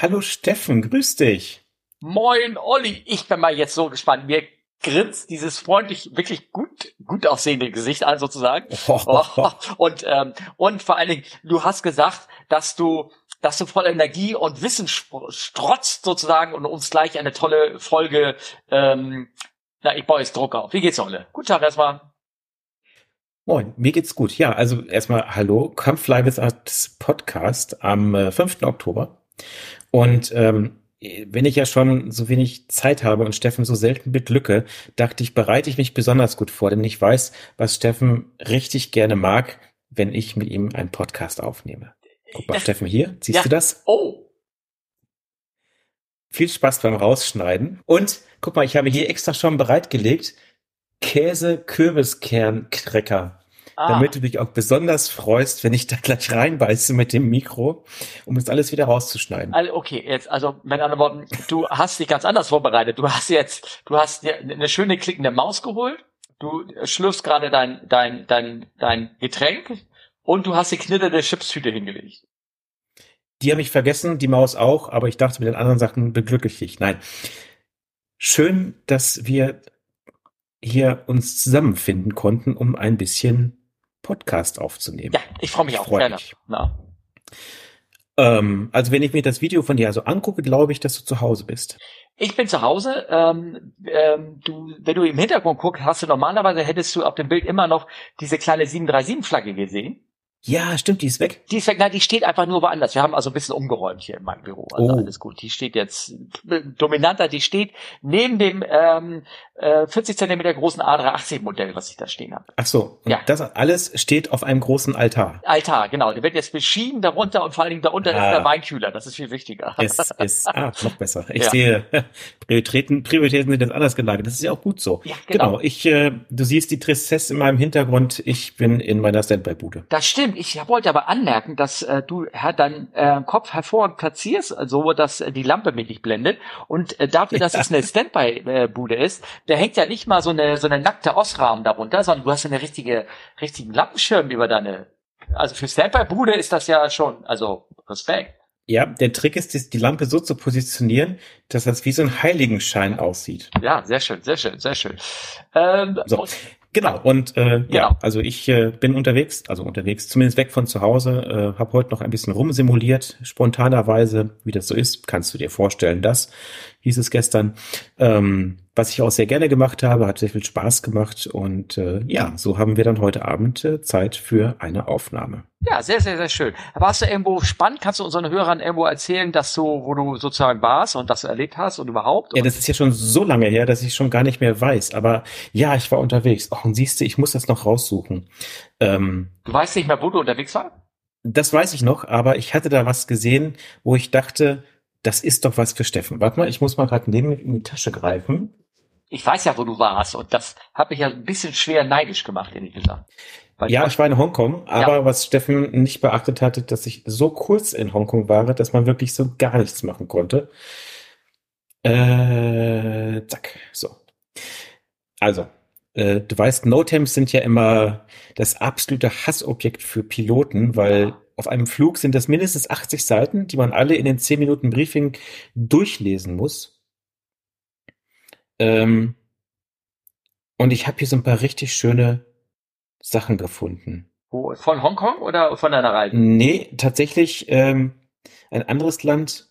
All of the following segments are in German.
Hallo Steffen, grüß dich. Moin Olli, ich bin mal jetzt so gespannt. Mir grinst dieses freundlich, wirklich gut, gut aussehende Gesicht an sozusagen. Oh. Und, ähm, und vor allen Dingen, du hast gesagt, dass du dass du voll Energie und Wissen strotzt sozusagen und uns gleich eine tolle Folge, ähm, na, ich baue jetzt Druck auf. Wie geht's, Olle? Guten Tag erstmal. Moin, mir geht's gut. Ja, also erstmal hallo, Kampflive als Podcast am äh, 5. Oktober. Und ähm, wenn ich ja schon so wenig Zeit habe und Steffen so selten beglücke, dachte ich, bereite ich mich besonders gut vor, denn ich weiß, was Steffen richtig gerne mag, wenn ich mit ihm einen Podcast aufnehme. Guck mal, das, Steffen, hier, siehst ja. du das? Oh. Viel Spaß beim Rausschneiden. Und guck mal, ich habe hier extra schon bereitgelegt Käse-Kürbiskern-Cracker ah. damit du dich auch besonders freust, wenn ich da gleich reinbeiße mit dem Mikro, um das alles wieder rauszuschneiden. Also okay, jetzt, also mit anderen Worten, du hast dich ganz anders vorbereitet. Du hast jetzt, du hast dir eine schöne klickende Maus geholt, du schlürfst gerade dein, dein, dein, dein Getränk und du hast die knitternde Chipstüte hingelegt. Die habe ich vergessen, die Maus auch, aber ich dachte, mit den anderen Sachen beglücke ich dich. Nein. Schön, dass wir hier uns zusammenfinden konnten, um ein bisschen Podcast aufzunehmen. Ja, ich freue mich ich auch freu gerne. Mich. Ähm, also wenn ich mir das Video von dir also angucke, glaube ich, dass du zu Hause bist. Ich bin zu Hause. Ähm, ähm, du, wenn du im Hintergrund guckst, hast du normalerweise hättest du auf dem Bild immer noch diese kleine 737-Flagge gesehen. Ja, stimmt, die ist weg. Die ist weg, nein, die steht einfach nur woanders. Wir haben also ein bisschen umgeräumt hier in meinem Büro. Also oh. alles gut. Die steht jetzt dominanter, die steht neben dem ähm, äh, 40 Zentimeter großen A380 Modell, was ich da stehen habe. Ach so, und ja. das alles steht auf einem großen Altar. Altar, genau. Der wird jetzt beschieden darunter und vor allen Dingen darunter ah. ist der Weinkühler. Das ist viel wichtiger. Es ist ah, noch besser. Ich ja. sehe, Prioritäten, Prioritäten sind jetzt anders gelagert. Das ist ja auch gut so. Ja, genau. genau. Ich, äh, du siehst die Tristesse in meinem Hintergrund. Ich bin in meiner Standby-Bude. Das stimmt. Ich wollte aber anmerken, dass äh, du äh, deinen äh, Kopf hervorragend platzierst, so dass äh, die Lampe mich nicht blendet. Und äh, dafür, dass es eine Standby-Bude ist, da hängt ja nicht mal so eine so eine nackte Osrahmen darunter, sondern du hast eine richtige richtigen Lampenschirm über deine. Also für Standby-Bude ist das ja schon, also Respekt. Ja, der Trick ist, die Lampe so zu positionieren, dass das wie so ein Heiligenschein aussieht. Ja, sehr schön, sehr schön, sehr schön. Ähm, so. Genau, und äh, genau. ja, also ich äh, bin unterwegs, also unterwegs, zumindest weg von zu Hause, äh, habe heute noch ein bisschen rumsimuliert, spontanerweise, wie das so ist, kannst du dir vorstellen, das hieß es gestern. Ähm, was ich auch sehr gerne gemacht habe, hat sehr viel Spaß gemacht und äh, ja, so haben wir dann heute Abend äh, Zeit für eine Aufnahme. Ja, sehr, sehr, sehr schön. Warst du irgendwo spannend? Kannst du unseren Hörern irgendwo erzählen, dass du, wo du sozusagen warst und das erlebt hast und überhaupt? Ja, das ist ja schon so lange her, dass ich schon gar nicht mehr weiß. Aber ja, ich war unterwegs. Oh, und siehst du, ich muss das noch raussuchen. Ähm, du weißt nicht mehr, wo du unterwegs warst? Das weiß ich noch, aber ich hatte da was gesehen, wo ich dachte, das ist doch was für Steffen. Warte mal, ich muss mal gerade neben in die Tasche greifen. Ich weiß ja, wo du warst und das hat mich ja ein bisschen schwer neidisch gemacht, ehrlich gesagt. Weil ja, ich war in Hongkong, aber ja. was Steffen nicht beachtet hatte, dass ich so kurz in Hongkong war, dass man wirklich so gar nichts machen konnte. Äh, zack, so. Also, äh, du weißt, Notems sind ja immer das absolute Hassobjekt für Piloten, weil auf einem Flug sind das mindestens 80 Seiten, die man alle in den 10 Minuten Briefing durchlesen muss. Ähm, und ich habe hier so ein paar richtig schöne Sachen gefunden. Wo, von Hongkong oder von deiner Reise? Nee, tatsächlich ähm, ein anderes Land.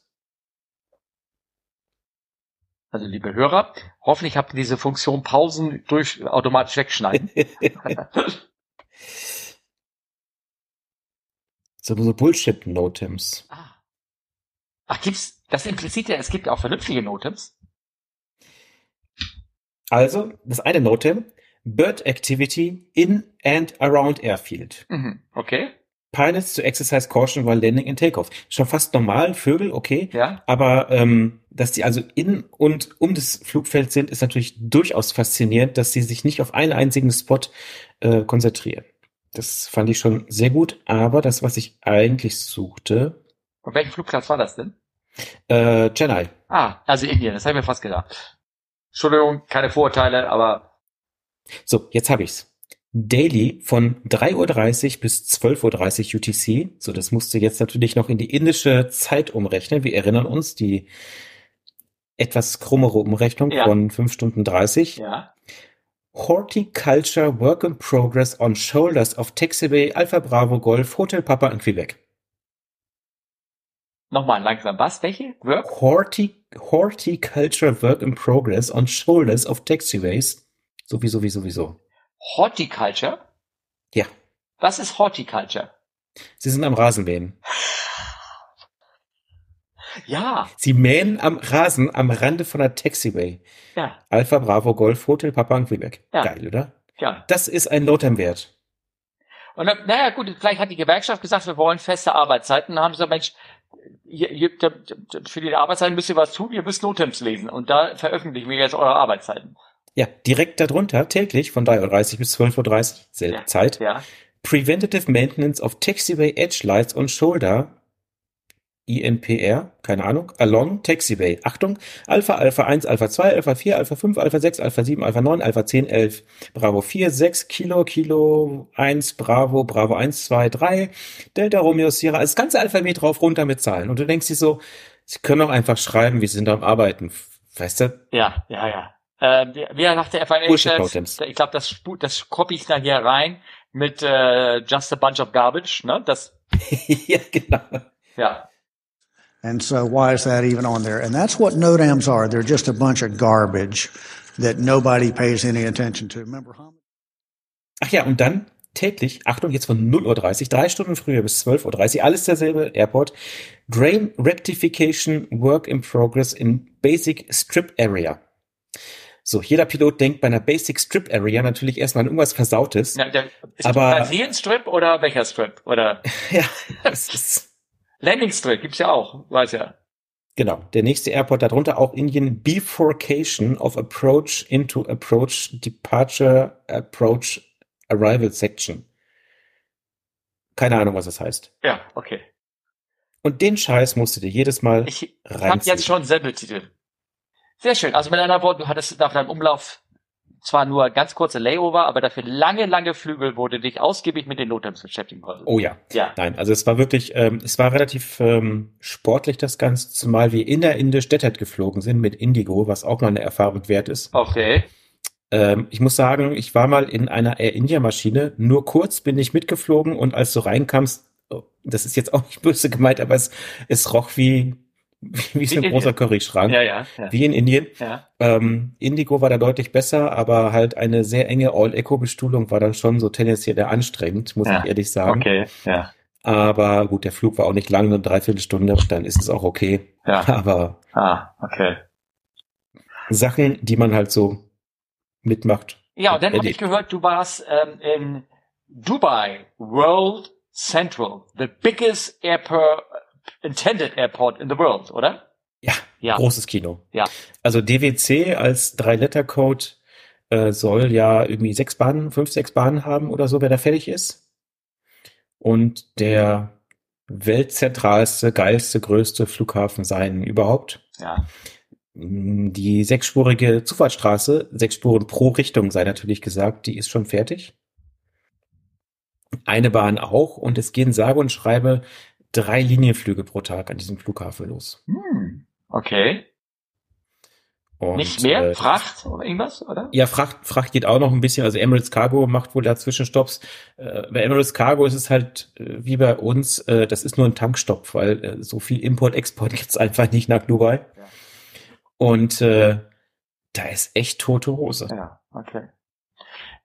Also liebe Hörer, hoffentlich habt ihr diese Funktion Pausen durch automatisch wegschneiden. so, so Bullshit-Notems. Ah. Ach, gibt's, das impliziert ja, es gibt auch vernünftige Notems. Also, das eine Notem, Bird Activity in and around airfield. Mhm. Okay. Pilots to exercise caution while landing and takeoff. Schon fast normal, Vögel, okay. Ja. Aber ähm, dass die also in und um das Flugfeld sind, ist natürlich durchaus faszinierend, dass sie sich nicht auf einen einzigen Spot äh, konzentrieren. Das fand ich schon sehr gut, aber das, was ich eigentlich suchte. Auf welchem Flugplatz war das denn? Äh, Chennai. Ah, also Indien, das habe ich mir fast gedacht. Entschuldigung, keine Vorurteile, aber so, jetzt habe ich's. Daily von 3.30 Uhr bis 12.30 Uhr UTC. So, das musste jetzt natürlich noch in die indische Zeit umrechnen. Wir erinnern uns, die etwas krummere Umrechnung ja. von 5 Stunden 30. Ja. Horticulture Work in Progress on Shoulders of Taxiway Alpha Bravo Golf Hotel Papa in Quebec. Nochmal langsam. Was? Welche? Work? Horti Horticulture Work in Progress on Shoulders of Taxiways. Sowieso, sowieso, sowieso. Horticulture? Ja. Was ist Horticulture? Sie sind am Rasenmähen. Ja. Sie mähen am Rasen am Rande von der Taxiway. Ja. Alpha Bravo Golf Hotel Papa in Quebec. Ja. Geil, oder? Ja. Das ist ein Lotham-Wert. Und dann, naja, gut, vielleicht hat die Gewerkschaft gesagt, wir wollen feste Arbeitszeiten. Dann haben sie gesagt, Mensch, ihr, ihr, für die Arbeitszeiten müsst ihr was tun, ihr müsst Notems lesen. Und da veröffentlichen wir jetzt eure Arbeitszeiten. Ja, direkt darunter, täglich von 3.30 Uhr bis 12.30 Uhr, selbe ja. Zeit. Ja. Preventative Maintenance of Taxiway Edge Lights on Shoulder INPR, keine Ahnung, Along Taxiway. Achtung, Alpha, Alpha 1, Alpha 2, Alpha 4, Alpha 5, Alpha 6, Alpha 7, Alpha 9, Alpha 10, 11, Bravo 4, 6, Kilo, Kilo 1, Bravo, Bravo 1, 2, 3, Delta Romeo Sierra, das ganze Alphabet drauf runter mit Zahlen. Und du denkst dir so, sie können auch einfach schreiben, wir sind am Arbeiten. Weißt du? Ja, ja, ja. Äh, wie nach der FIA ich glaube, das, das copy ich dann hier rein mit äh, Just a Bunch of Garbage, ne? Das. ja, genau. Ja. And so why is that even on there? And that's what NODAMs are. They're just a bunch of garbage that nobody pays any attention to. Remember how Ach ja, und dann täglich, Achtung, jetzt von 0.30 Uhr, drei Stunden früher bis 12.30 Uhr, alles derselbe Airport, Drain Rectification Work in Progress in Basic Strip Area. So, jeder Pilot denkt bei einer Basic Strip Area natürlich erstmal an irgendwas Versautes. Ja, der, ist aber das Strip oder welcher Strip? Oder? ja, das ist Landing Strip gibt's ja auch, weiß ja. Genau, der nächste Airport darunter auch Indian Bifurcation of Approach into Approach Departure Approach Arrival Section. Keine Ahnung, was das heißt. Ja, okay. Und den Scheiß musst du dir jedes Mal Ich habe jetzt schon Sammeltitel. Sehr schön. Also mit einer Wort, du hattest nach deinem Umlauf zwar nur ganz kurze Layover, aber dafür lange, lange Flügel, wo du dich ausgiebig mit den Notems beschäftigen konntest. Oh ja. Ja. Nein, also es war wirklich, ähm, es war relativ ähm, sportlich das Ganze, zumal wir in der Inde Städtert geflogen sind mit Indigo, was auch mal eine Erfahrung wert ist. Okay. Ähm, ich muss sagen, ich war mal in einer Air India Maschine, nur kurz bin ich mitgeflogen und als du reinkamst, oh, das ist jetzt auch nicht böse gemeint, aber es, es roch wie wie so ein großer Curryschrank. Ja, ja, ja. Wie in Indien. Ja. Ähm, Indigo war da deutlich besser, aber halt eine sehr enge All-Eco-Bestuhlung war dann schon so tendenziell anstrengend, muss ja. ich ehrlich sagen. Okay, ja. Aber gut, der Flug war auch nicht lang, eine Dreiviertelstunde, dann ist es auch okay. Ja. Aber ah, okay. Sachen, die man halt so mitmacht. Ja, und dann habe ich gehört, du warst ähm, in Dubai World Central, the biggest airport intended airport in the world, oder? Ja, ja. großes Kino. Ja. Also DWC als Drei-Letter-Code äh, soll ja irgendwie sechs Bahnen, fünf, sechs Bahnen haben oder so, wer da fertig ist. Und der weltzentralste, geilste, größte Flughafen sein überhaupt. Ja. Die sechsspurige Zufahrtsstraße, sechs Spuren pro Richtung sei natürlich gesagt, die ist schon fertig. Eine Bahn auch und es gehen sage und schreibe drei Linienflüge pro Tag an diesem Flughafen los. Hm, okay. Und, Nicht mehr? Äh, Fracht oder irgendwas, oder? Ja, Fracht, Fracht geht auch noch ein bisschen. Also Emirates Cargo macht wohl da Zwischenstopps. Äh, bei Emirates Cargo ist es halt äh, wie bei uns, äh, das ist nur ein Tankstopp, weil äh, so viel Import-Export gibt's einfach nicht nach Dubai. Ja. Und äh, da ist echt tote Hose. Ja, okay.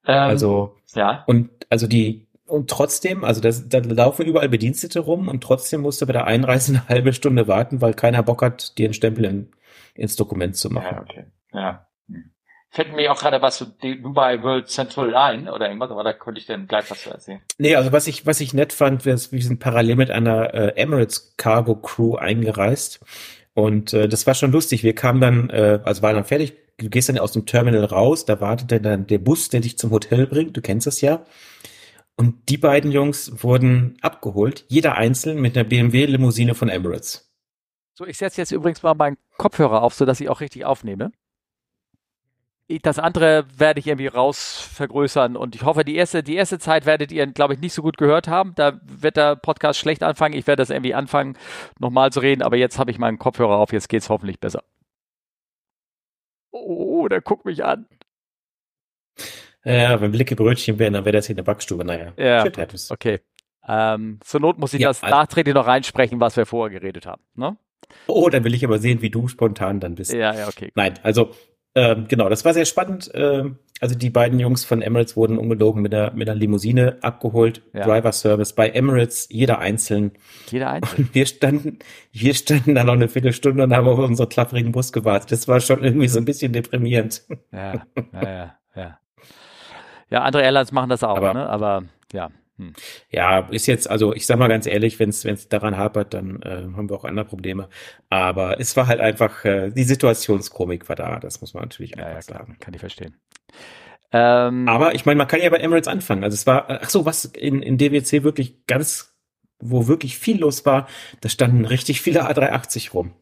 Ähm, also, ja. Und also die, und trotzdem, also das, da laufen überall Bedienstete rum und trotzdem musst du bei der Einreise eine halbe Stunde warten, weil keiner Bock hat, dir einen Stempel in, ins Dokument zu machen. Ja, okay. Ja. Hm. Fällt mir auch gerade was zu Dubai World Central ein oder irgendwas, aber da könnte ich dann gleich was zu erzählen. Nee, also was ich, was ich nett fand, wir, wir sind parallel mit einer äh, Emirates Cargo Crew eingereist und äh, das war schon lustig. Wir kamen dann, äh, also waren dann fertig, du gehst dann aus dem Terminal raus, da wartet dann der Bus, der dich zum Hotel bringt, du kennst das ja. Und die beiden Jungs wurden abgeholt, jeder einzeln mit einer BMW-Limousine von Emirates. So, ich setze jetzt übrigens mal meinen Kopfhörer auf, sodass ich auch richtig aufnehme. das andere werde ich irgendwie raus vergrößern und ich hoffe, die erste, die erste Zeit werdet ihr, glaube ich, nicht so gut gehört haben. Da wird der Podcast schlecht anfangen. Ich werde das irgendwie anfangen, nochmal zu reden, aber jetzt habe ich meinen Kopfhörer auf, jetzt geht es hoffentlich besser. Oh, der guckt mich an. Ja, wenn Blicke Brötchen wären, dann wäre das hier eine Backstube. Naja, ja, okay. Ähm, zur Not muss ich ja, das also, nachträglich noch reinsprechen, was wir vorher geredet haben. Ne? Oh, dann will ich aber sehen, wie du spontan dann bist. Ja, ja, okay. Nein, also ähm, genau, das war sehr spannend. Ähm, also die beiden Jungs von Emirates wurden ungelogen mit der, mit der Limousine abgeholt. Ja. Driver Service bei Emirates, jeder einzeln. Jeder einzeln. Und wir standen, wir standen da noch eine Viertelstunde und haben auf unseren klapperigen Bus gewartet. Das war schon irgendwie so ein bisschen deprimierend. Ja, ja, ja, andere Airlines machen das auch, aber, ne? Aber ja. Hm. Ja, ist jetzt, also ich sag mal ganz ehrlich, wenn es daran hapert, dann äh, haben wir auch andere Probleme. Aber es war halt einfach, äh, die Situationskomik war da, das muss man natürlich einfach ja, ja, sagen. Kann ich verstehen. Ähm, Aber ich meine, man kann ja bei Emirates anfangen. Also es war, ach so, was in, in DWC wirklich ganz, wo wirklich viel los war, da standen richtig viele A380 rum.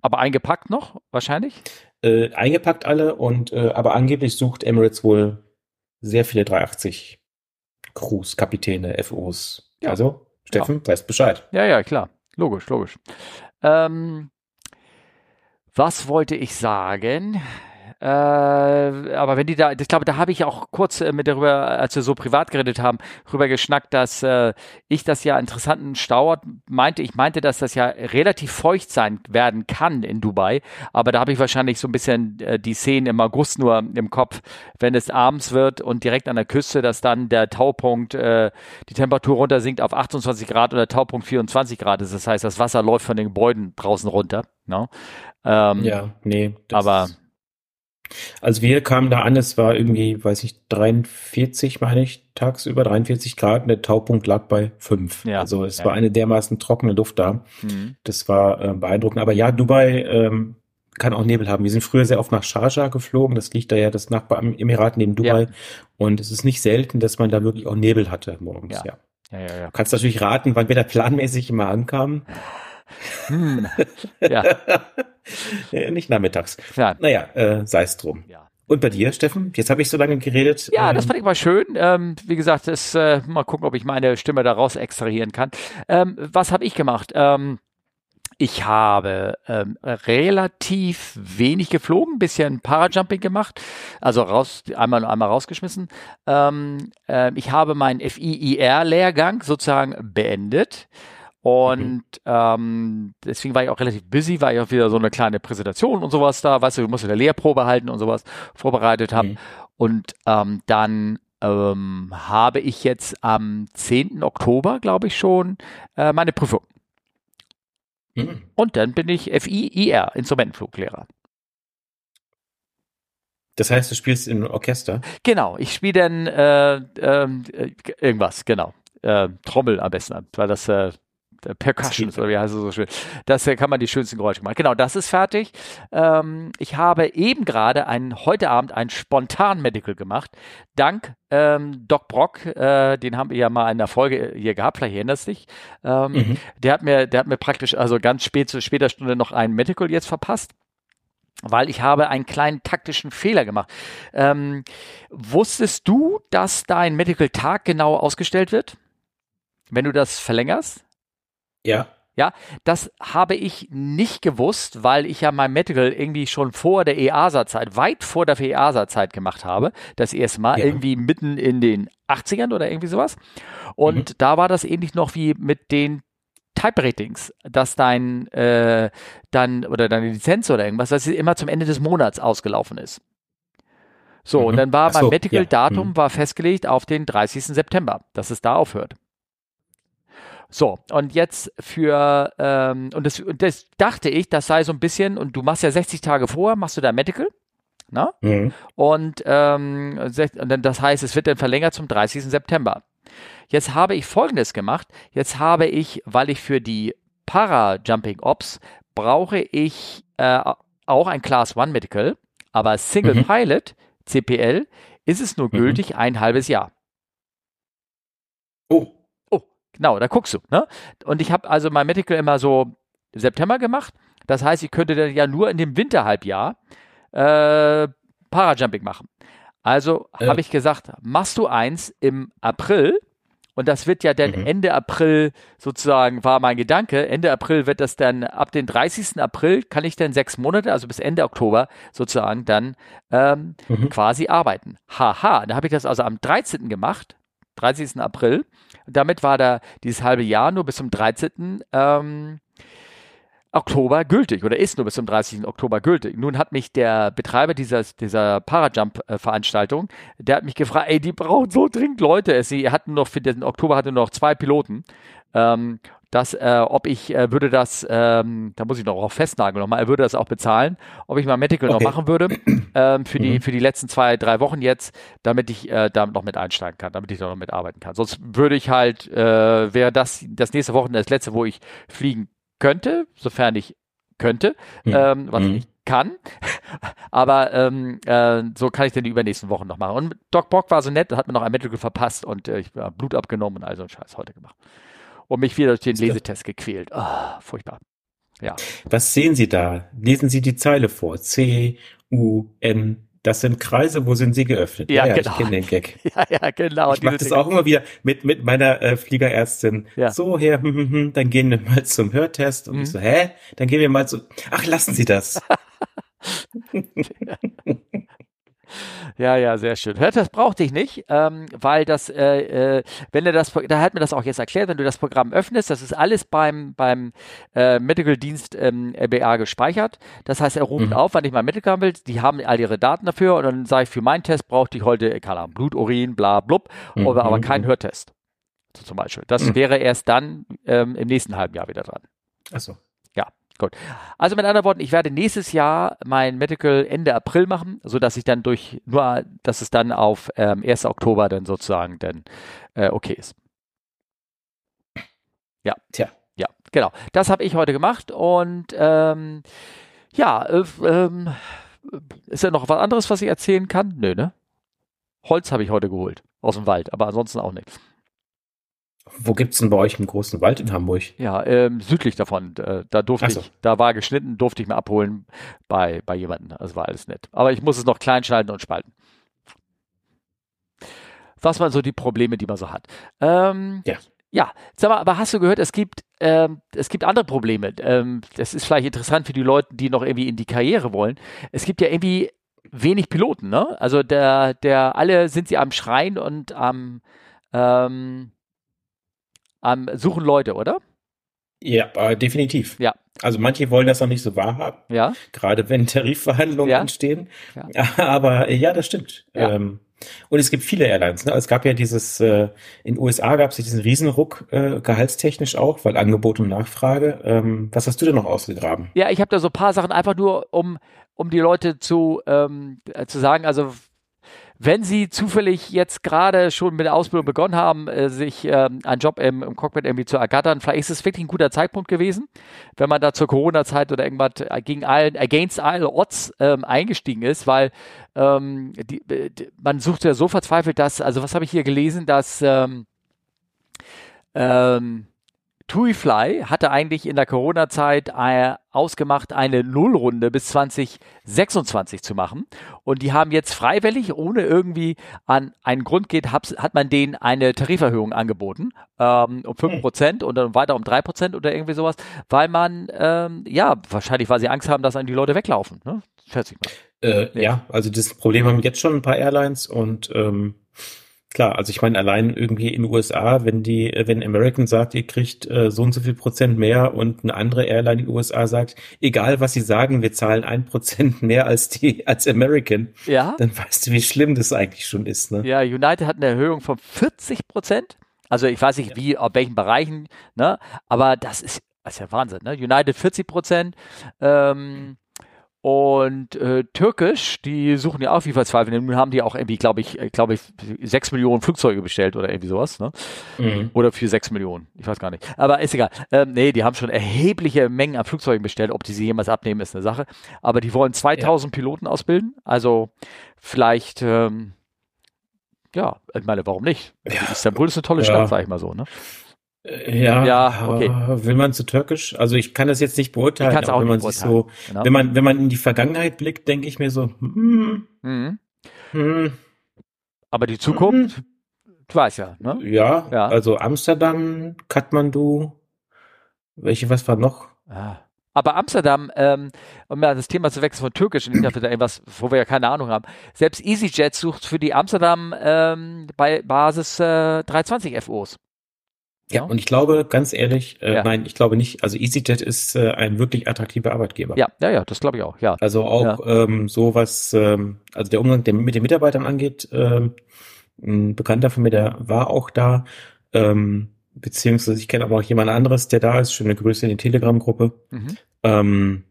Aber eingepackt noch, wahrscheinlich? Äh, eingepackt alle und äh, aber angeblich sucht Emirates wohl sehr viele 380 Crews, Kapitäne, FOs. Ja. Also, Steffen, ja. weißt Bescheid. Ja, ja, klar. Logisch, logisch. Ähm, was wollte ich sagen? Äh, aber wenn die da, ich glaube, da habe ich auch kurz äh, mit darüber, als wir so privat geredet haben, drüber geschnackt, dass äh, ich das ja interessanten Stauort meinte. Ich meinte, dass das ja relativ feucht sein werden kann in Dubai. Aber da habe ich wahrscheinlich so ein bisschen äh, die Szenen im August nur im Kopf, wenn es abends wird und direkt an der Küste, dass dann der Taupunkt, äh, die Temperatur runter sinkt auf 28 Grad oder der Taupunkt 24 Grad ist. Das heißt, das Wasser läuft von den Gebäuden draußen runter. No? Ne? Ähm, ja, nee. aber also wir kamen da an, es war irgendwie, weiß ich, 43, meine ich, tagsüber, 43 Grad, und der Taupunkt lag bei 5. Ja, also es ja. war eine dermaßen trockene Luft da. Mhm. Das war äh, beeindruckend. Aber ja, Dubai ähm, kann auch Nebel haben. Wir sind früher sehr oft nach Sharjah geflogen, das liegt da ja das Nachbaremirat neben Dubai. Ja. Und es ist nicht selten, dass man da wirklich auch Nebel hatte morgens, ja. Ja, ja, ja. Du kannst natürlich raten, wann wir da planmäßig immer ankamen. Hm. Ja. Nicht nachmittags. Ja. Naja, äh, sei es drum. Ja. Und bei dir, Steffen? Jetzt habe ich so lange geredet. Ja, das ähm, fand ich mal schön. Ähm, wie gesagt, das, äh, mal gucken, ob ich meine Stimme daraus extrahieren kann. Ähm, was habe ich gemacht? Ähm, ich habe ähm, relativ wenig geflogen, bisschen Parajumping gemacht, also raus, einmal einmal rausgeschmissen. Ähm, äh, ich habe meinen FIIR-Lehrgang sozusagen beendet. Und mhm. ähm, deswegen war ich auch relativ busy, weil ich auch wieder so eine kleine Präsentation und sowas da, weißt du, du musst eine Lehrprobe halten und sowas vorbereitet haben. Mhm. Und ähm, dann ähm, habe ich jetzt am 10. Oktober, glaube ich schon, äh, meine Prüfung. Mhm. Und dann bin ich FIIR, Instrumentenfluglehrer. Das heißt, du spielst im Orchester? Genau, ich spiele dann äh, ähm, äh, irgendwas, genau. Äh, Trommel am besten, weil das äh, Percussions oder wie heißt es so schön. Das kann man die schönsten Geräusche machen. Genau, das ist fertig. Ähm, ich habe eben gerade heute Abend ein spontan Medical gemacht. Dank ähm, Doc Brock, äh, den haben wir ja mal in der Folge hier gehabt, vielleicht erinnerst du dich. Ähm, mhm. Der hat mir, der hat mir praktisch also ganz spät zu später Stunde noch ein Medical jetzt verpasst weil ich habe einen kleinen taktischen Fehler gemacht. Ähm, wusstest du, dass dein Medical Tag genau ausgestellt wird, wenn du das verlängerst? Ja. Ja, das habe ich nicht gewusst, weil ich ja mein Medical irgendwie schon vor der EASA-Zeit, weit vor der EASA-Zeit gemacht habe. Das erste Mal ja. irgendwie mitten in den 80ern oder irgendwie sowas. Und mhm. da war das ähnlich noch wie mit den Type-Ratings, dass dein, äh, dann, oder deine Lizenz oder irgendwas, dass sie immer zum Ende des Monats ausgelaufen ist. So, mhm. und dann war so, mein Medical-Datum ja. mhm. war festgelegt auf den 30. September, dass es da aufhört. So, und jetzt für, ähm, und, das, und das dachte ich, das sei so ein bisschen, und du machst ja 60 Tage vorher, machst du da Medical, na? Mhm. Und ähm, das heißt, es wird dann verlängert zum 30. September. Jetzt habe ich folgendes gemacht. Jetzt habe ich, weil ich für die Para-Jumping Ops brauche ich äh, auch ein Class 1 Medical, aber Single mhm. Pilot, CPL, ist es nur mhm. gültig mhm. ein halbes Jahr. Oh. Genau, da guckst du. Ne? Und ich habe also mein Medical immer so September gemacht. Das heißt, ich könnte dann ja nur in dem Winterhalbjahr äh, Parajumping machen. Also ja. habe ich gesagt, machst du eins im April und das wird ja dann mhm. Ende April sozusagen, war mein Gedanke. Ende April wird das dann, ab den 30. April kann ich dann sechs Monate, also bis Ende Oktober sozusagen dann ähm, mhm. quasi arbeiten. Haha, da habe ich das also am 13. gemacht, 30. April. Und damit war da dieses halbe Jahr nur bis zum 13. Ähm, Oktober gültig oder ist nur bis zum 30. Oktober gültig. Nun hat mich der Betreiber dieser, dieser Parajump-Veranstaltung, der hat mich gefragt, ey, die brauchen so dringend Leute. Sie hatten noch für den Oktober hatte noch zwei Piloten. Ähm, dass, äh, ob ich äh, würde das, ähm, da muss ich noch auf festnageln nochmal, er würde das auch bezahlen, ob ich mal Medical okay. noch machen würde ähm, für, die, mhm. für die letzten zwei, drei Wochen jetzt, damit ich äh, damit noch mit einsteigen kann, damit ich da noch mitarbeiten kann. Sonst würde ich halt, äh, wäre das das nächste Wochenende das letzte, wo ich fliegen könnte, sofern ich könnte, mhm. ähm, was mhm. ich nicht kann. Aber ähm, äh, so kann ich denn die übernächsten Wochen noch machen. Und Doc Bock war so nett, hat mir noch ein Medical verpasst und äh, ich habe Blut abgenommen und all so einen Scheiß heute gemacht. Und mich wieder durch den Lesetest gequält. Oh, furchtbar. Ja. Was sehen Sie da? Lesen Sie die Zeile vor. C, U, N, das sind Kreise, wo sind sie geöffnet? Ja, ja genau. ich kenne den Gag. Ja, ja, genau. Ich mache das auch immer wieder mit, mit meiner äh, Fliegerärztin. Ja. So, her, hm, hm, hm, dann gehen wir mal zum Hörtest. Und mhm. ich so, hä? Dann gehen wir mal zu, ach, lassen Sie das. Ja, ja, sehr schön. Hört, das brauchte ich nicht, ähm, weil das, äh, äh, wenn du das, da hat mir das auch jetzt erklärt, wenn du das Programm öffnest, das ist alles beim, beim äh, Medical Dienst ähm, RBA gespeichert. Das heißt, er ruft mhm. auf, wann ich Medical haben will. Die haben all ihre Daten dafür und dann sage ich, für meinen Test brauchte ich heute, keine Ahnung, Blut, Urin, bla, blub, mhm. aber, aber kein mhm. Hörtest. So zum Beispiel. Das mhm. wäre erst dann ähm, im nächsten halben Jahr wieder dran. Ach so. Gut. Also mit anderen Worten, ich werde nächstes Jahr mein Medical Ende April machen, so dass ich dann durch nur, dass es dann auf ähm, 1. Oktober dann sozusagen dann äh, okay ist. Ja. Tja. Ja, genau. Das habe ich heute gemacht und ähm, ja, äh, ähm, ist ja noch was anderes, was ich erzählen kann? Nö, ne? Holz habe ich heute geholt aus dem Wald, aber ansonsten auch nichts. Wo gibt's denn bei euch einen großen Wald in Hamburg? Ja, ähm, südlich davon. Äh, da durfte so. ich, da war geschnitten, durfte ich mir abholen bei, bei jemandem. Das war alles nett. Aber ich muss es noch klein schneiden und spalten. Was waren so die Probleme, die man so hat? Ähm, ja. Ja, sag mal, aber hast du gehört, es gibt, ähm, es gibt andere Probleme. Ähm, das ist vielleicht interessant für die Leute, die noch irgendwie in die Karriere wollen. Es gibt ja irgendwie wenig Piloten, ne? Also der, der, alle sind sie am Schreien und am, ähm, ähm, suchen Leute, oder? Ja, äh, definitiv. Ja. Also manche wollen das noch nicht so wahrhaben. Ja. Gerade wenn Tarifverhandlungen ja. entstehen. Ja. Aber ja, das stimmt. Ja. Ähm, und es gibt viele Airlines. Ne? Es gab ja dieses, äh, in den USA gab es diesen Riesenruck, äh, gehaltstechnisch auch, weil Angebot und Nachfrage. Ähm, was hast du denn noch ausgegraben? Ja, ich habe da so ein paar Sachen einfach nur, um, um die Leute zu, ähm, äh, zu sagen, also wenn Sie zufällig jetzt gerade schon mit der Ausbildung begonnen haben, äh, sich äh, einen Job im, im, Cockpit irgendwie zu ergattern, vielleicht ist es wirklich ein guter Zeitpunkt gewesen, wenn man da zur Corona-Zeit oder irgendwas gegen allen, against all odds ähm, eingestiegen ist, weil ähm, die, die, man sucht ja so verzweifelt, dass, also was habe ich hier gelesen, dass ähm, ähm, TuiFly hatte eigentlich in der Corona-Zeit äh, ausgemacht, eine Nullrunde bis 2026 zu machen. Und die haben jetzt freiwillig, ohne irgendwie an einen Grund geht, hat man denen eine Tariferhöhung angeboten, ähm, um fünf Prozent und dann weiter um drei Prozent oder irgendwie sowas, weil man, ähm, ja, wahrscheinlich, weil sie Angst haben, dass an die Leute weglaufen. Ne? Äh, ja. ja, also das Problem haben jetzt schon ein paar Airlines und ähm, Klar, also ich meine, allein irgendwie in den USA, wenn die, wenn American sagt, ihr kriegt äh, so und so viel Prozent mehr und eine andere Airline in den USA sagt, egal was sie sagen, wir zahlen ein Prozent mehr als die, als American, ja. dann weißt du, wie schlimm das eigentlich schon ist. Ne? Ja, United hat eine Erhöhung von 40 Prozent. Also ich weiß nicht, wie, auf welchen Bereichen, ne? Aber das ist, das ist ja Wahnsinn, ne? United 40 Prozent, ähm, und äh, Türkisch, die suchen ja auch wie verzweifelt. Nun haben die auch irgendwie, glaube ich, äh, glaube ich, sechs Millionen Flugzeuge bestellt oder irgendwie sowas, ne? Mhm. Oder für sechs Millionen. Ich weiß gar nicht. Aber ist egal. Ähm, nee, die haben schon erhebliche Mengen an Flugzeugen bestellt. Ob die sie jemals abnehmen, ist eine Sache. Aber die wollen 2000 ja. Piloten ausbilden. Also vielleicht, ähm, ja, ich meine, warum nicht? Ja. Istanbul ist eine tolle ja. Stadt, sag ich mal so, ne? Äh, ja, ja okay. will man zu türkisch? Also ich kann das jetzt nicht beurteilen, auch wenn man sich so, genau. wenn man, wenn man in die Vergangenheit blickt, denke ich mir so, hm, mhm. hm, aber die Zukunft, hm. du weißt ja, ne? Ja, ja, also Amsterdam, Kathmandu, welche, was war noch? Ah. Aber Amsterdam, ähm, um mal das Thema zu wechseln von Türkisch und nicht dafür irgendwas, wo wir ja keine Ahnung haben. Selbst EasyJet sucht für die Amsterdam ähm, bei Basis äh, 320 FOs. Ja, und ich glaube, ganz ehrlich, äh, ja. nein, ich glaube nicht. Also EasyJet ist äh, ein wirklich attraktiver Arbeitgeber. Ja, ja, ja, das glaube ich auch, ja. Also auch ja. ähm, so was, ähm, also der Umgang der, mit den Mitarbeitern angeht, ähm, ein Bekannter von mir, der war auch da, ähm, beziehungsweise ich kenne aber auch jemand anderes, der da ist, schöne Grüße in die Telegram-Gruppe. Mhm. Ähm,